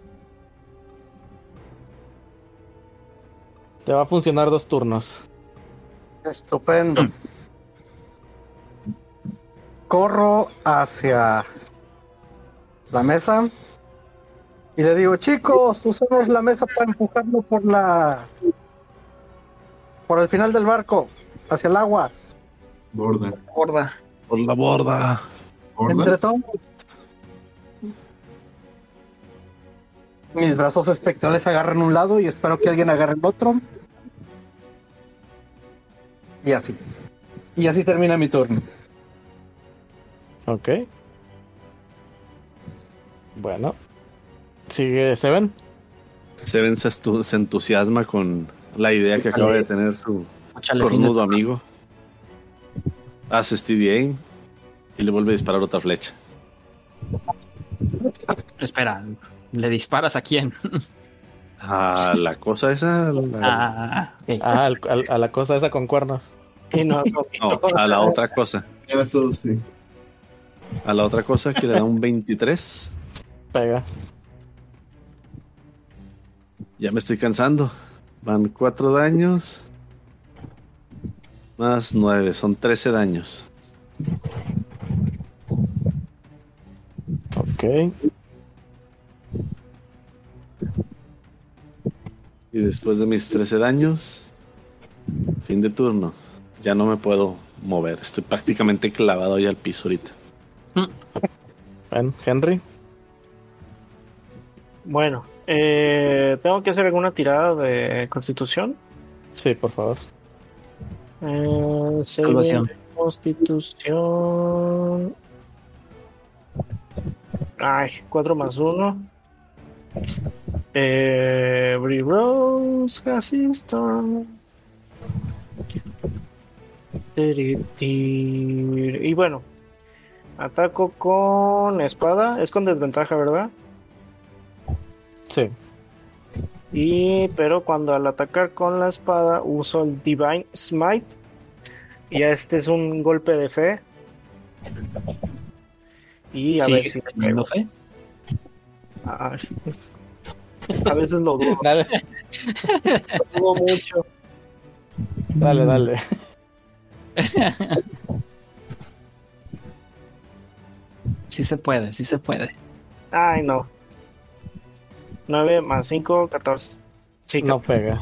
Te va a funcionar dos turnos. Estupendo. Corro hacia la mesa y le digo, chicos, usemos la mesa para empujarlo por la... por el final del barco, hacia el agua. Borda. Gorda. Por la borda. Entre Borda. todos. Mis brazos espectrales agarran un lado y espero que alguien agarre el otro. Y así. Y así termina mi turno. Ok. Bueno. Sigue Seven. Seven se, estu- se entusiasma con la idea que acaba de tener su cornudo amigo. Hace steady aim y le vuelve a disparar otra flecha. Espera, ¿le disparas a quién? Ah, la cosa esa. la- Ah. Ah, al- al- a la cosa esa con cuernos. No, a la otra cosa. Eso sí. A la otra cosa que le da un 23. Pega. Ya me estoy cansando. Van 4 daños. Más 9, son 13 daños. Ok. Y después de mis 13 daños, fin de turno. Ya no me puedo mover. Estoy prácticamente clavado ahí al piso ahorita. Ven, Henry. Bueno, eh, tengo que hacer alguna tirada de constitución. Sí, por favor. Eh, de Constitución. Ay, 4 más 1. Every rose has its thorn. Tiritir. Y bueno, ataco con espada. Es con desventaja, ¿verdad? Sí. Y pero cuando al atacar con la espada uso el Divine Smite. Y este es un golpe de fe. Y a Sí, ver si fe. Ay. A veces lo dudo. Dale, Lo dudo mucho. dale, dale. Sí se puede, sí se puede. Ay, no. 9 más 5, 14. Sí, No pega.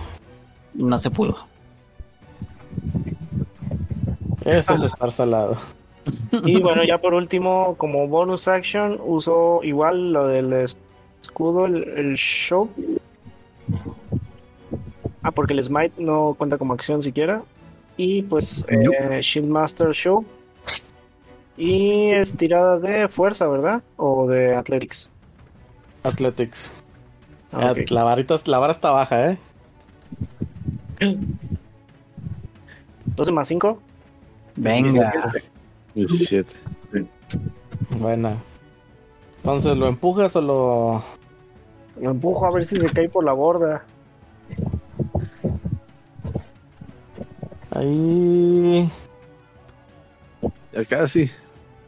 No se pudo. Eso es estar salado. Y bueno, ya por último, como bonus action, uso igual lo del escudo, el, el show. Ah, porque el smite no cuenta como acción siquiera. Y pues eh, Shieldmaster Show. Y es tirada de fuerza, ¿verdad? O de athletics. Athletics. Ah, Eh. La, varita, la vara está baja, ¿eh? 12 más 5. Venga. 17. Buena. Entonces, ¿lo empujas o lo...? Lo empujo a ver si se cae por la borda. Ahí... Ya casi.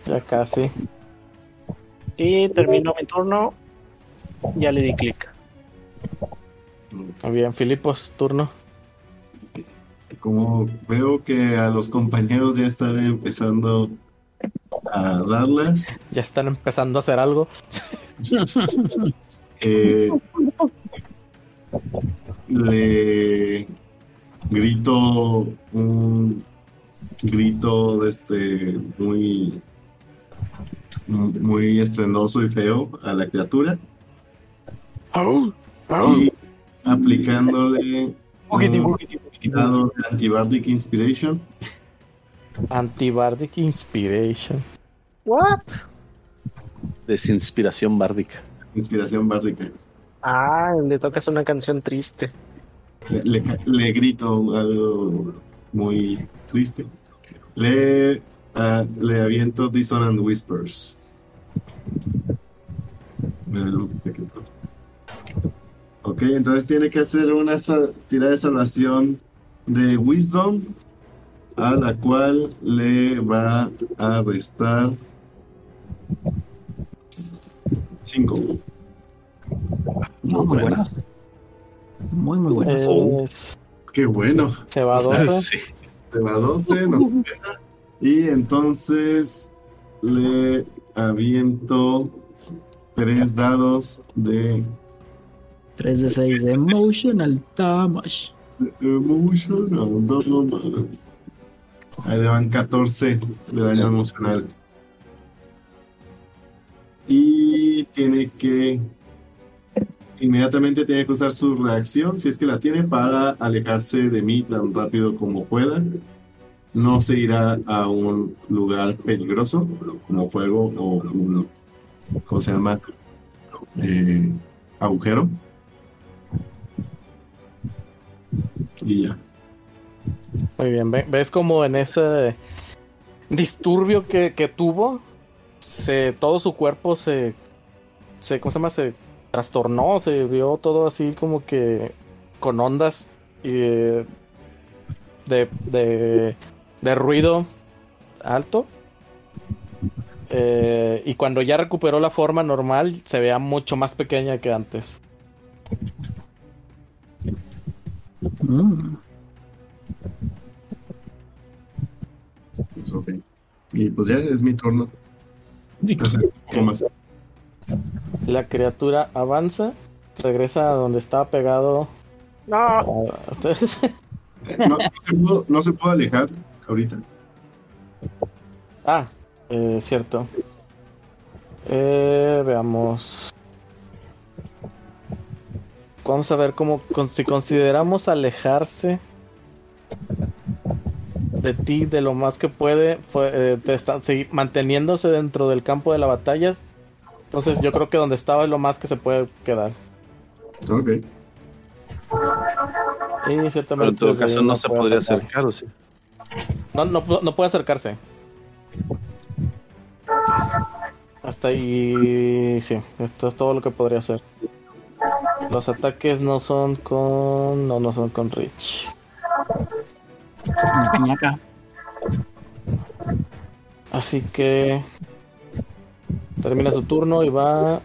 Ya casi. Y termino mi turno. Ya le di clic. Bien, Filipos, turno. Como veo que a los compañeros ya están empezando a darlas, Ya están empezando a hacer algo. eh, le grito un grito de este muy muy estruendoso y feo a la criatura y aplicándole un dado de Antibardic Inspiration Antibardic Inspiration. ¿What? Desinspiración bárdica. inspiración bárdica Ah, le tocas una canción triste. Le, le- le grito algo muy triste. Le, ah, le aviento Dissonant Whispers. Ok, entonces tiene que hacer una tirada de salvación de Wisdom, a la cual le va a restar 5. Muy, muy buenos. Muy, muy buenos. Es- Qué bueno. se va a 12. Sí. Se va a 12, nos pega. Y entonces le aviento tres dados de 3 de 6 de Emotional Damage. emotional damage. Ahí le van 14 de daño emocional. Y tiene que. Inmediatamente tiene que usar su reacción, si es que la tiene, para alejarse de mí tan rápido como pueda. No se irá a un lugar peligroso, como fuego o un. ¿Cómo se llama? Eh, agujero. Y ya. Muy bien, ve- ves como en ese disturbio que, que tuvo, se, todo su cuerpo se, se, ¿cómo se llama? Se trastornó, se vio todo así como que con ondas eh, de, de, de ruido alto. Eh, y cuando ya recuperó la forma normal, se veía mucho más pequeña que antes. Mm. Pues, ok. Y pues ya es mi turno. Algo más. La criatura avanza, regresa a donde estaba pegado No, a ustedes. No, no se pudo, no se pudo alejar ahorita. Ah, eh, cierto. Eh, veamos. Vamos a ver cómo, con- si consideramos alejarse de ti de lo más que puede, fue, eh, de estar- seguir manteniéndose dentro del campo de la batalla. Entonces yo creo que donde estaba es lo más que se puede quedar. Ok. Y Pero ciertamente en todo caso no se puede podría acercar, ¿o sí? No, no, pu- no puede acercarse. Hasta ahí, sí, esto es todo lo que podría hacer. Los ataques no son con... No, no son con Rich. Así que... Termina su turno y va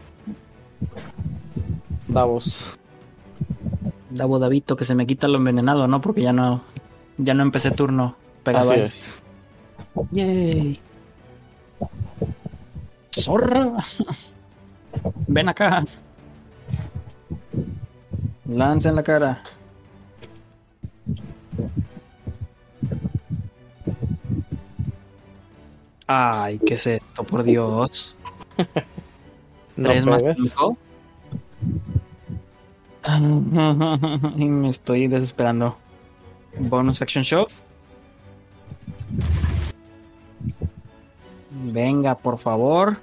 Davos. Davo Davito, que se me quita lo envenenado, ¿no? Porque ya no, ya no empecé turno pegado Así es. Yay. Zorra. Ven acá. Lanza en la cara. Ay, ¿qué es esto? Por Dios. No Tres más cinco. Y me estoy desesperando. Bonus action shove. Venga, por favor.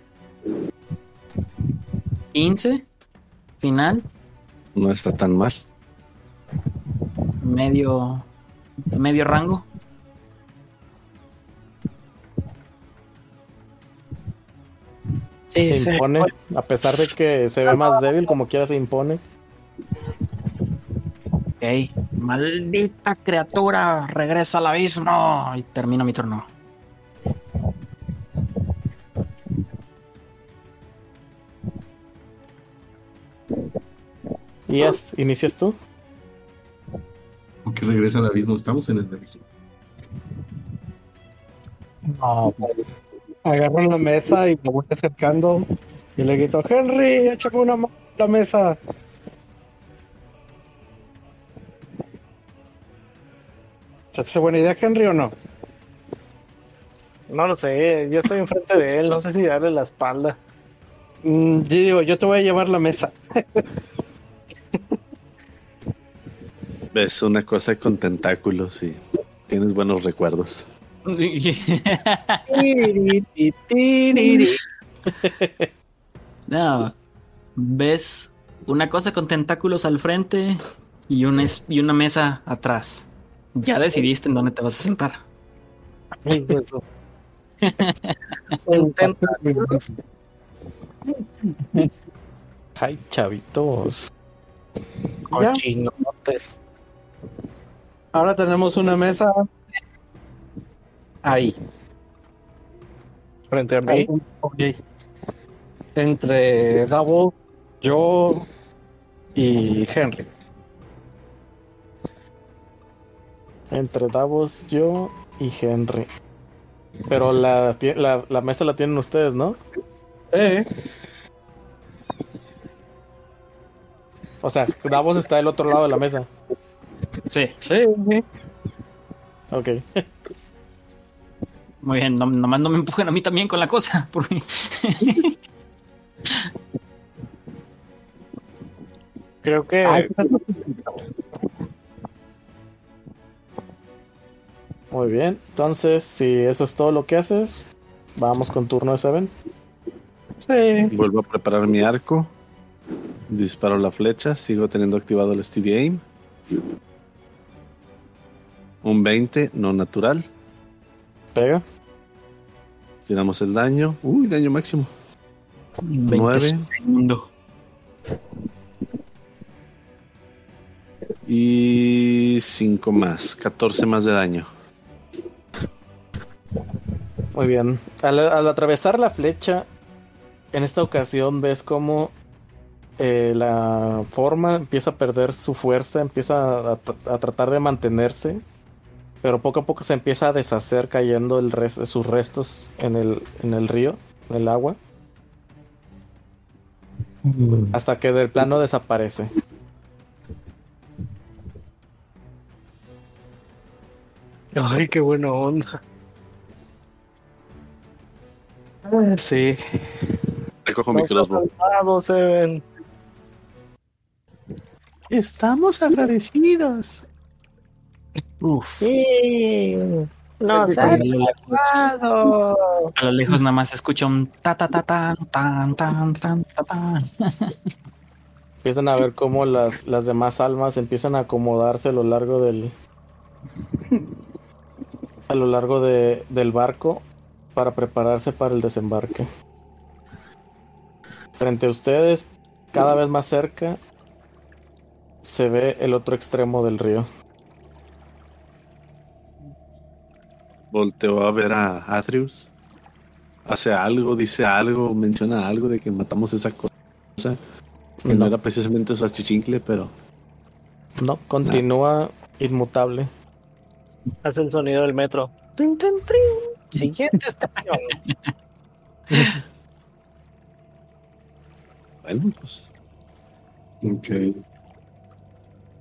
15. Final. No está tan mal. Medio. Medio rango. Sí, se impone, a pesar de que se ve más débil, como quiera se impone. Ok. Maldita criatura. Regresa al abismo. Y termino mi turno. Y es, inicias tú. Porque regresa al abismo. Estamos en el abismo. No, pues, agarro la mesa y me voy acercando y le grito, Henry, échame una mano a la mesa. Te hace buena idea, Henry, o no? No lo sé, yo estoy enfrente de él, no sé si darle la espalda. Mm, yo digo, yo te voy a llevar la mesa. Ves una cosa con tentáculos y tienes buenos recuerdos. No. Ves una cosa con tentáculos al frente y una, es- y una mesa atrás. Ya decidiste en dónde te vas a sentar. Ay, eso. Intenta. Ay, chavitos. Cochinotes. Ahora tenemos una mesa ahí. Frente a mí. ahí, ok. Entre Davos, yo y Henry. Entre Davos, yo y Henry. Pero la, la, la mesa la tienen ustedes, ¿no? Eh, O sea, Davos está del otro lado de la mesa. Sí, sí, sí. Ok. muy bien. No, nomás no me empujen a mí también con la cosa. Porque... Creo que Ay, Muy bien. Entonces, si eso es todo lo que haces, vamos con turno de Seven. sí. Vuelvo a preparar mi arco. Disparo la flecha. Sigo teniendo activado el Steady Aim. Un 20, no natural. Pega. Tiramos el daño. Uy, daño máximo. 20 Nueve. segundos. Y 5 más. 14 más de daño. Muy bien. Al, al atravesar la flecha, en esta ocasión ves como eh, la forma empieza a perder su fuerza, empieza a, tra- a tratar de mantenerse, pero poco a poco se empieza a deshacer cayendo el sus restos en el, en el río, en el agua, hasta que del plano desaparece. Ay, qué buena onda. Sí. Recojo mi Nos crossbow. ha salvado, Seven. Estamos agradecidos. Uf. Sí. Nos A lo lejos- salvado. a lo lejos nada más se escucha un ta ta ta tan tan tan tan ta tan. Empiezan a ver cómo las, las demás almas empiezan a acomodarse a lo largo del. a lo largo de- del barco para prepararse para el desembarque. Frente a ustedes, cada vez más cerca, se ve el otro extremo del río. Volteo a ver a Atrius. Hace algo, dice algo, menciona algo de que matamos esa cosa. Que no, era precisamente su achichincle, pero. No, continúa inmutable. Hace el sonido del metro. Siguiente estación. bueno, pues. Ok.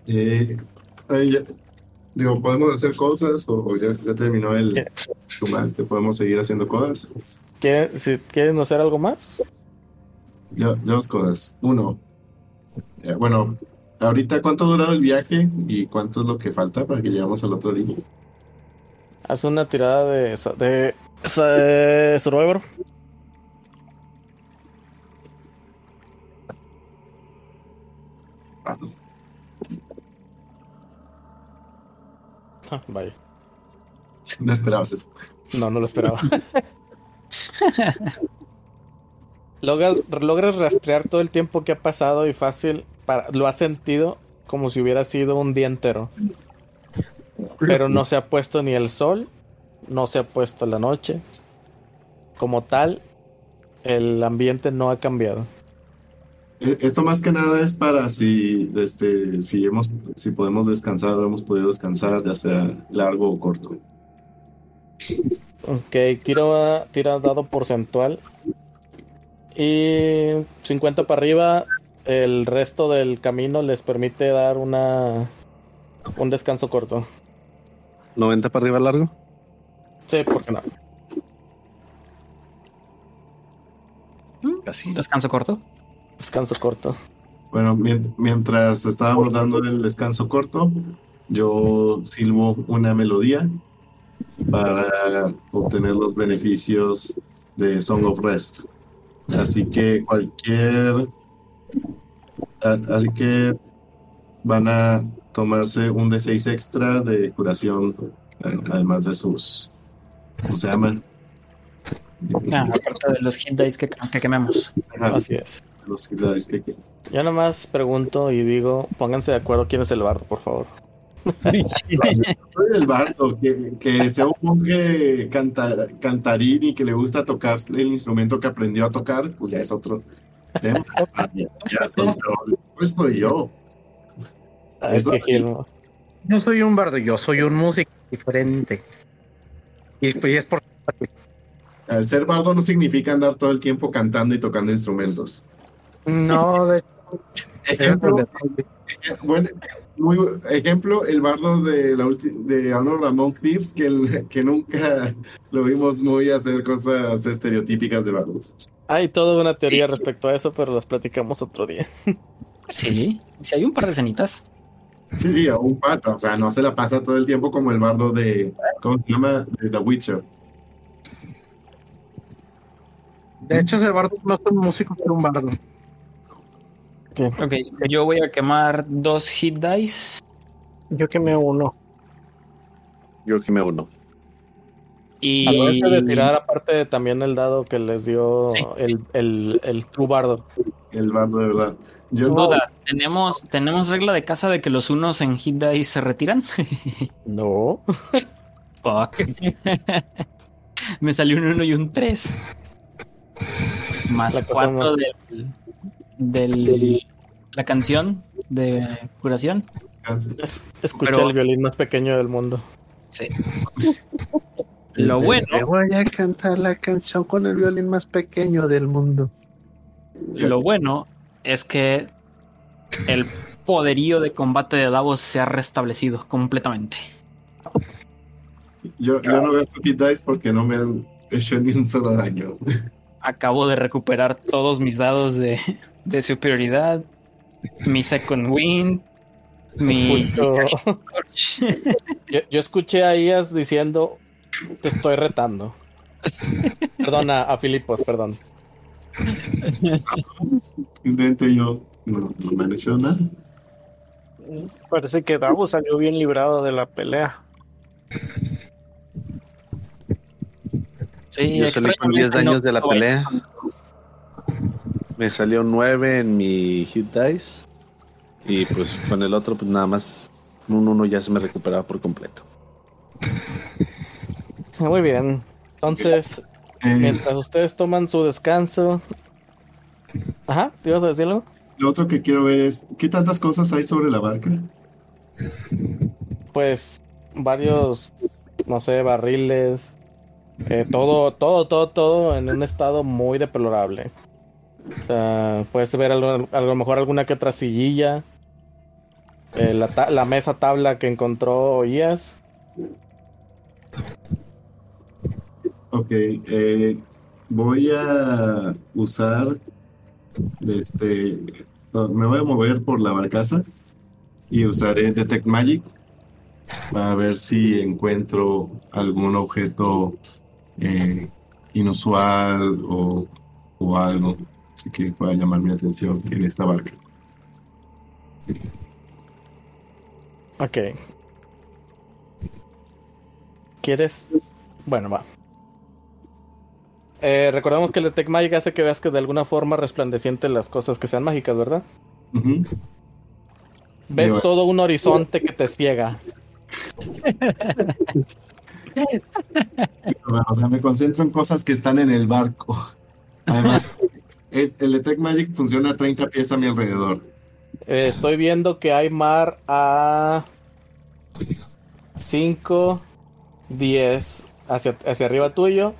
Eh, ya, digo, ¿podemos hacer cosas o ya, ya terminó el combate? ¿Podemos seguir haciendo cosas? ¿Quieren, si, ¿Quieren hacer algo más? Ya, dos cosas. Uno, eh, bueno, ahorita cuánto ha durado el viaje y cuánto es lo que falta para que lleguemos al otro día. Haz una tirada de, de, de Survivor. Ah, Ah, vaya. no esperabas eso. No, no lo esperaba. logras, logras rastrear todo el tiempo que ha pasado y fácil. Para, lo has sentido como si hubiera sido un día entero. Pero no se ha puesto ni el sol, no se ha puesto la noche. Como tal, el ambiente no ha cambiado. Eh, Esto más que nada es para si, este, si, hemos, si podemos descansar o hemos podido descansar, ya sea largo o corto. Ok, tiro, tira dado porcentual. Y 50 para arriba, el resto del camino les permite dar una un descanso corto. 90 para arriba largo. Sí, ¿por qué no? Casi. Descanso corto. Descanso corto. Bueno, mient- mientras estábamos dando el descanso corto, yo silbo una melodía para obtener los beneficios de Song of Rest. Así que cualquier... Así que van a tomarse un D6 extra de curación, a- además de sus... ¿Cómo se llaman? Ah, aparte de los hit dice que, que quememos. Ajá, Así es. los hit dice que- Yo nomás pregunto y digo, pónganse de acuerdo quién es el bardo, por favor. Soy el bardo, que, que sea un monje canta- cantarín y que le gusta tocar el instrumento que aprendió a tocar, pues ya es otro tema. Ya, ya es otro- pues soy yo. Ay, Eso- giro. No soy un bardo, yo soy un músico diferente. Y, y es por El ser bardo no significa andar todo el tiempo cantando y tocando instrumentos. no de Ejemplo, bueno, muy ejemplo, el bardo de la ulti- de Honor Ramón Thieves, que, el- que nunca lo vimos muy hacer cosas estereotípicas de bardos. Hay toda una teoría respecto a eso, pero las platicamos otro día. Sí, sí hay un par de cenitas. Sí, sí, a un pato, o sea, no se la pasa todo el tiempo como el bardo de, ¿cómo se llama? De The Witcher. De hecho, ese bardo no es un músico, pero un bardo. Ok, yo voy a quemar dos hit dice Yo quemé uno. Yo que me uno. y de tirar aparte de también el dado que les dio Sí. el, el, el True Bardo. El bardo de verdad. Yo duda, ¿tenemos, ¿tenemos regla de casa de que los unos en hit dice se retiran? No. Fuck. Me salió un 1 y un 3. La Más cosa 4 más- del, del la canción de curación. Es, escuché Pero- el violín más pequeño del mundo. Sí. Lo bueno, voy a cantar la canción con el violín más pequeño del mundo. lo bueno es que el poderío de combate de Davos se ha restablecido completamente. yo, yo no gasto hit dice porque no me han hecho ni un solo daño. Acabo de recuperar todos mis dados de, de superioridad, mi second wind, mi yo, yo escuché a Ias diciendo, te estoy retando. Perdona, a Filipos, perdón. Simplemente yo no, no me han hecho nada. Parece que Davos salió bien librado de la pelea. Sí, Yo salí con 10 extrañamente daños no- de la no- pelea. Me salió 9 en mi hit dice. Y pues con el otro, pues nada más un 1 ya se me recuperaba por completo. Muy bien. Entonces, mientras ustedes toman su descanso. Ajá, ¿te ibas a decir algo? lo otro que quiero ver es, ¿qué tantas cosas hay sobre la barca? Pues varios, no sé, barriles, eh, todo, todo, todo, todo en un estado muy deplorable. O sea, puedes ver algo- a lo mejor alguna que otra sillilla, eh, la mesa tabla que encontró Ias. Ok, eh, voy a usar, este, me voy a mover por la barcaza y usaré Detect Magic para ver si encuentro algún objeto eh, inusual o, o algo así que pueda llamar mi atención en esta barca. Ok. ¿Quieres? Bueno, va. Eh, recordemos que el Detect Magic hace que veas que de alguna forma resplandeciente las cosas que sean mágicas, ¿verdad? Ves Yo- todo un horizonte que te ciega. O sea, me concentro en cosas que están en el barco. Además, es- el Detect Magic funciona a 30 pies a mi alrededor. Eh, estoy viendo que hay mar a 5, 10 hacia, hacia arriba tuyo,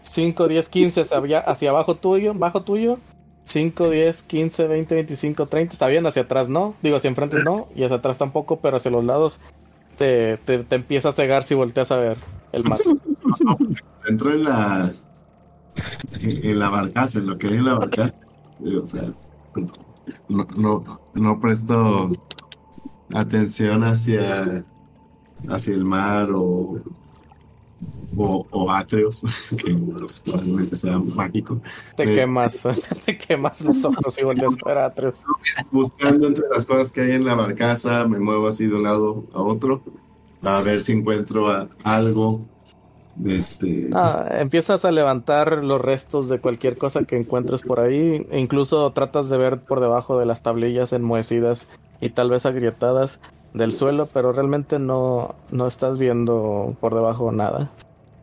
5, 10, 15 hacia, hacia abajo tuyo, bajo tuyo, 5, 10, 15, 20, 25, 30. Está bien, hacia atrás no, digo hacia enfrente no, y hacia atrás tampoco, pero hacia los lados te, te, te empieza a cegar si volteas a ver el mar. Entro en la en, la barcaza, en lo que en la barcaza. O sea, no, no, no presto atención hacia, hacia el mar o, o, o Atreus, que probablemente sea mágico. Te Es- quemas, te quemas los ojos a a Atreus. Buscando entre las cosas que hay en la barcaza, me muevo así de un lado a otro a ver si encuentro a- algo este. Ah, empiezas a levantar los restos de cualquier cosa que encuentres por ahí. E incluso tratas de ver por debajo de las tablillas enmohecidas y tal vez agrietadas del suelo, pero realmente no, no estás viendo por debajo nada.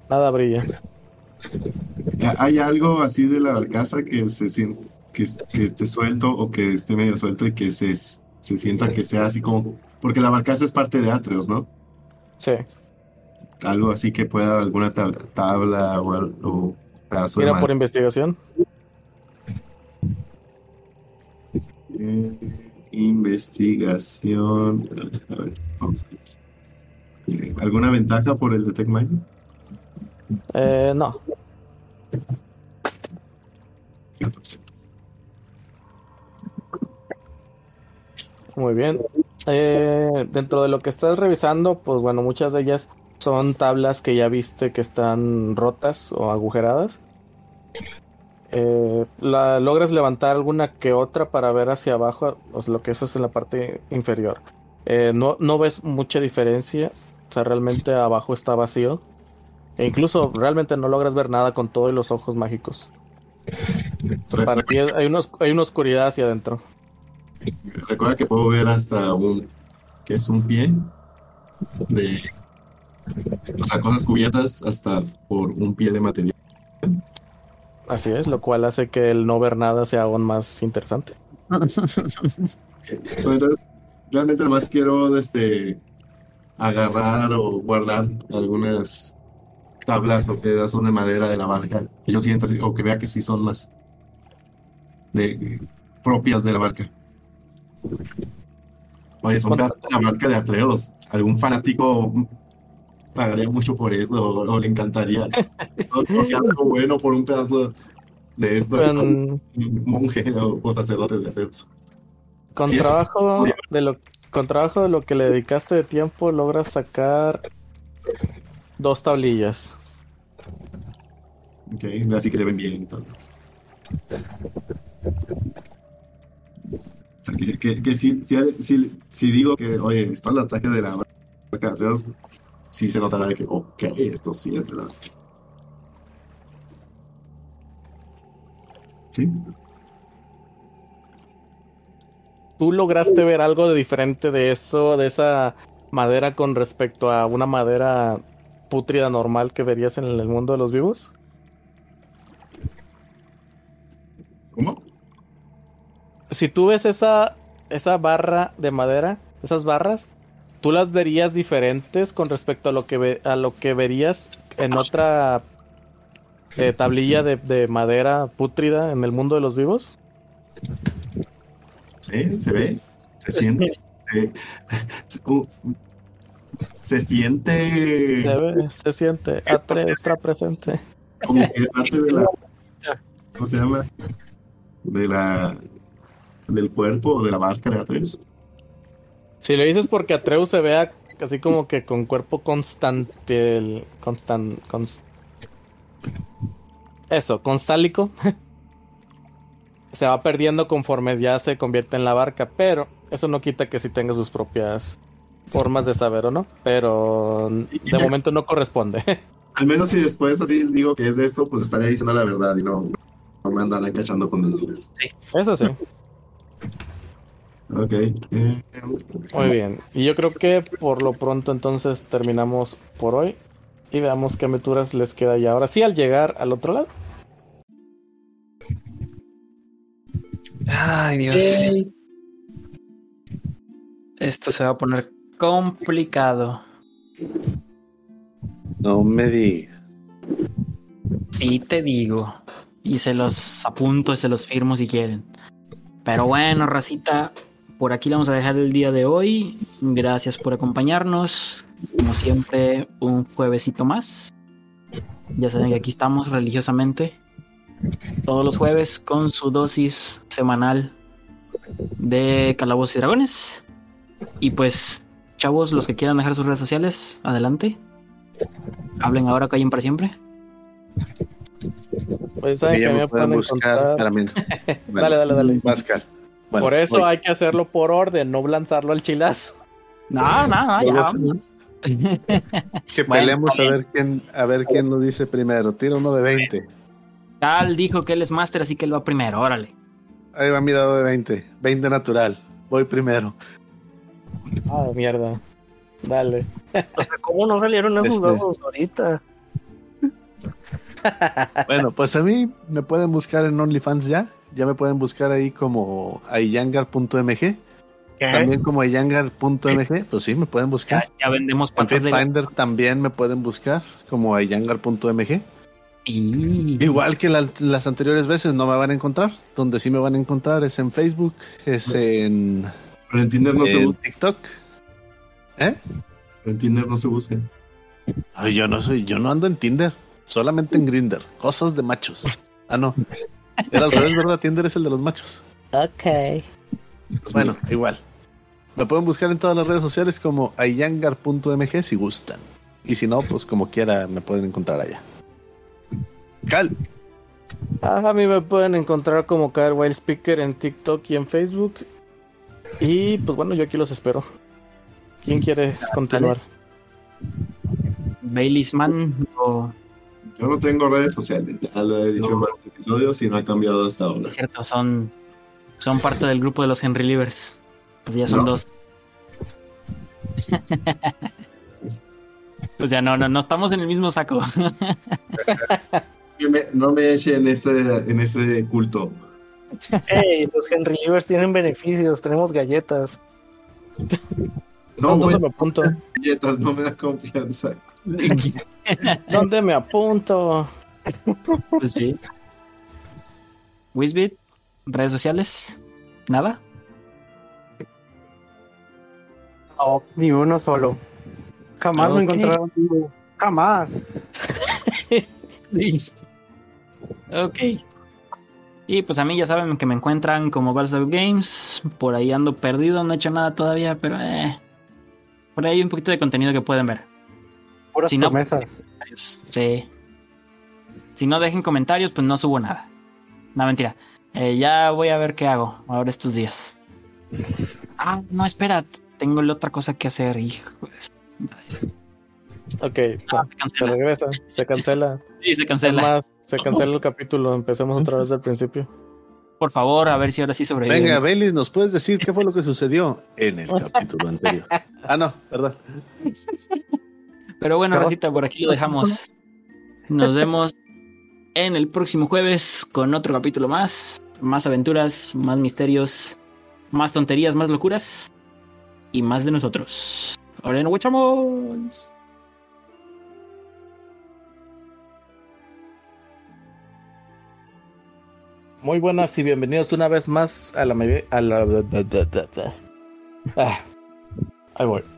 Nada brilla. ¿Hay algo así de la barcaza que se sien- que, es- que esté suelto o que esté medio suelto y que se, se sienta que sea así como. Porque la barcaza es parte de Atreus, ¿no? Sí. Algo así que pueda alguna tab- tabla o, o pedazo Mira por investigación. Eh, investigación. A ver, vamos a ver. ¿Alguna ventaja por el Detect Magic? Eh, no. 14. Muy bien. Eh, dentro de lo que estás revisando, pues bueno, muchas de ellas son tablas que ya viste que están rotas o agujeradas. Eh, la, logras levantar alguna que otra para ver hacia abajo, o sea, lo que es en la parte inferior. Eh, no, no ves mucha diferencia, o sea, realmente abajo está vacío. E incluso realmente no logras ver nada con todo y los ojos mágicos. Para ti hay, unos, hay una oscuridad hacia adentro. Recuerda que puedo ver hasta un, que es un pie de, o sea, cosas cubiertas hasta por un pie de material. Así es, lo cual hace que el no ver nada sea aún más interesante. Entonces, realmente nomás quiero este, agarrar o guardar algunas tablas o pedazos de madera de la barca que yo sienta o que vea que sí son de, propias de la barca. Oye, son pedazos de la barca de Atreus. Algún fanático pagaría mucho por eso o, o le encantaría. O, sea, algo bueno por un pedazo de esto. Con, Un monje o, o sacerdote de Atreus. con Sí. trabajo de lo con trabajo de lo que le dedicaste de tiempo logras sacar dos tablillas. Ok, así que se ven bien. O sea, que, que, que si, si, si, si digo que, oye, está el ataque de la marca de Atreus, sí se notará de que, ok, esto sí es de la. Sí. ¿Tú lograste ver algo de diferente de eso, de esa madera con respecto a una madera pútrida normal que verías en el mundo de los vivos? ¿Cómo? si tú ves esa, esa barra de madera, esas barras, tú las verías diferentes con respecto a lo que, ve- a lo que verías en otra eh, tablilla de, de madera pútrida en el mundo de los vivos. Sí, se ve, se siente. eh, se siente Se, ve, se siente. Atre está presente. como que es parte de la. ¿Cómo se llama? De la. Del cuerpo o de la marca de Atreus. Si lo dices porque Atreus se vea así como que con cuerpo constante, el constan, cons- eso, constálico, se va perdiendo conforme ya se convierte en la barca, pero eso no quita que sí tenga sus propias formas de saber o no, pero de momento no corresponde. Al menos si después así digo que es de esto, pues estaría diciendo la verdad y no, no me andarán cachando con mentiras. Eso sí, Ok. eh, muy bien. Y yo creo que por lo pronto entonces terminamos por hoy y veamos qué aventuras les queda ya. Ahora sí, al llegar al otro lado. Ay, Dios. Esto se va a poner complicado. No me digas. Sí, te digo. Y se los apunto y se los firmo si quieren. Pero bueno, racita, por aquí le vamos a dejar el día de hoy. Gracias por acompañarnos. Como siempre, un juevesito más. Ya saben que aquí estamos religiosamente. Todos los jueves con su dosis semanal de Calabozos y Dragones. Y pues, chavos, los que quieran dejar sus redes sociales, adelante. Hablen ahora, callen para siempre. Pues saben que me me pueden buscar. encontrar. Para mí. Bueno, Dale, dale, dale. Pascal. Bueno, por eso voy. hay que hacerlo por orden, no lanzarlo al chilazo. No, no, no, ya vamos. Que peleemos a ver quién, a ver quién lo dice primero. Tira uno de 20. Cal dijo que él es máster, así que él va primero, órale. Ahí va mi dado de 20. 20 natural. Voy primero. Ah, mierda. Dale. O sea, ¿cómo no salieron esos Este. dados ahorita? Bueno, pues a mí me pueden buscar en OnlyFans ya. Ya me pueden buscar ahí como ayangar.mg. También como ayangar.mg. Pues sí, me pueden Ya, buscar. ya vendemos En patas de gato. Finder también me pueden buscar como ayangar.mg. Y- Igual que la- las anteriores veces no me van a encontrar. Donde sí me van a encontrar es en Facebook, es en, Pero en Tinder no se en busca. TikTok. ¿Eh? Pero en Tinder no se busca. Ay, yo no soy, yo no ando en Tinder, solamente en Grinder, cosas de machos. Ah, no. Era al revés, ¿verdad? Tinder es el de los machos. Ok. Bueno, igual. Me pueden buscar en todas las redes sociales como ayangar.mg si gustan. Y si no, pues como quiera me pueden encontrar allá. Cal. Ah, a mí me pueden encontrar como Kyle Wild Speaker en TikTok y en Facebook. Y pues bueno, yo aquí los espero. ¿Quién quiere continuar? Baileys Man o Yo no tengo redes sociales. Ya lo he dicho en varios episodios y no ha cambiado hasta ahora. es cierto, son, son parte del grupo de los Henry Livers. Pues ya son No. dos. o sea, no, no, no estamos en el mismo saco. No me eche en ese, en ese culto. Ey, los Henry Livers tienen beneficios, tenemos galletas. No, ¿Dónde me apunto? galletas, no me da confianza. ¿Dónde me apunto? pues sí. Wisbit, redes sociales, nada. No, ni uno solo. Jamás Ok. me encontraron vivo. Jamás. ok. Y pues a mí ya saben que me encuentran como Balsam Games. Por ahí ando perdido, no he hecho nada todavía, pero eh, por ahí hay un poquito de contenido que pueden ver. Puras Si no- promesas. Sí. Si no dejen comentarios, pues no subo nada. No, mentira. Eh, ya voy a ver qué hago ahora estos días. Ah, no, espera. Tengo la otra cosa que hacer, hijo. Ok, Ah, no, se se regresa, se cancela. Sí, se cancela. más, se cancela el capítulo, empecemos otra vez del principio. Por favor, a ver si ahora sí sobrevive. Venga, Belis, ¿nos puedes decir qué fue lo que sucedió en el capítulo anterior? Ah, no, perdón. Pero bueno, Rosita, por aquí lo dejamos. Nos vemos en el próximo jueves con otro capítulo más. Más aventuras, más misterios, más tonterías, más locuras y más de nosotros. Ahora nos Muy buenas y bienvenidos una vez más a la... A la... Ah, ahí voy.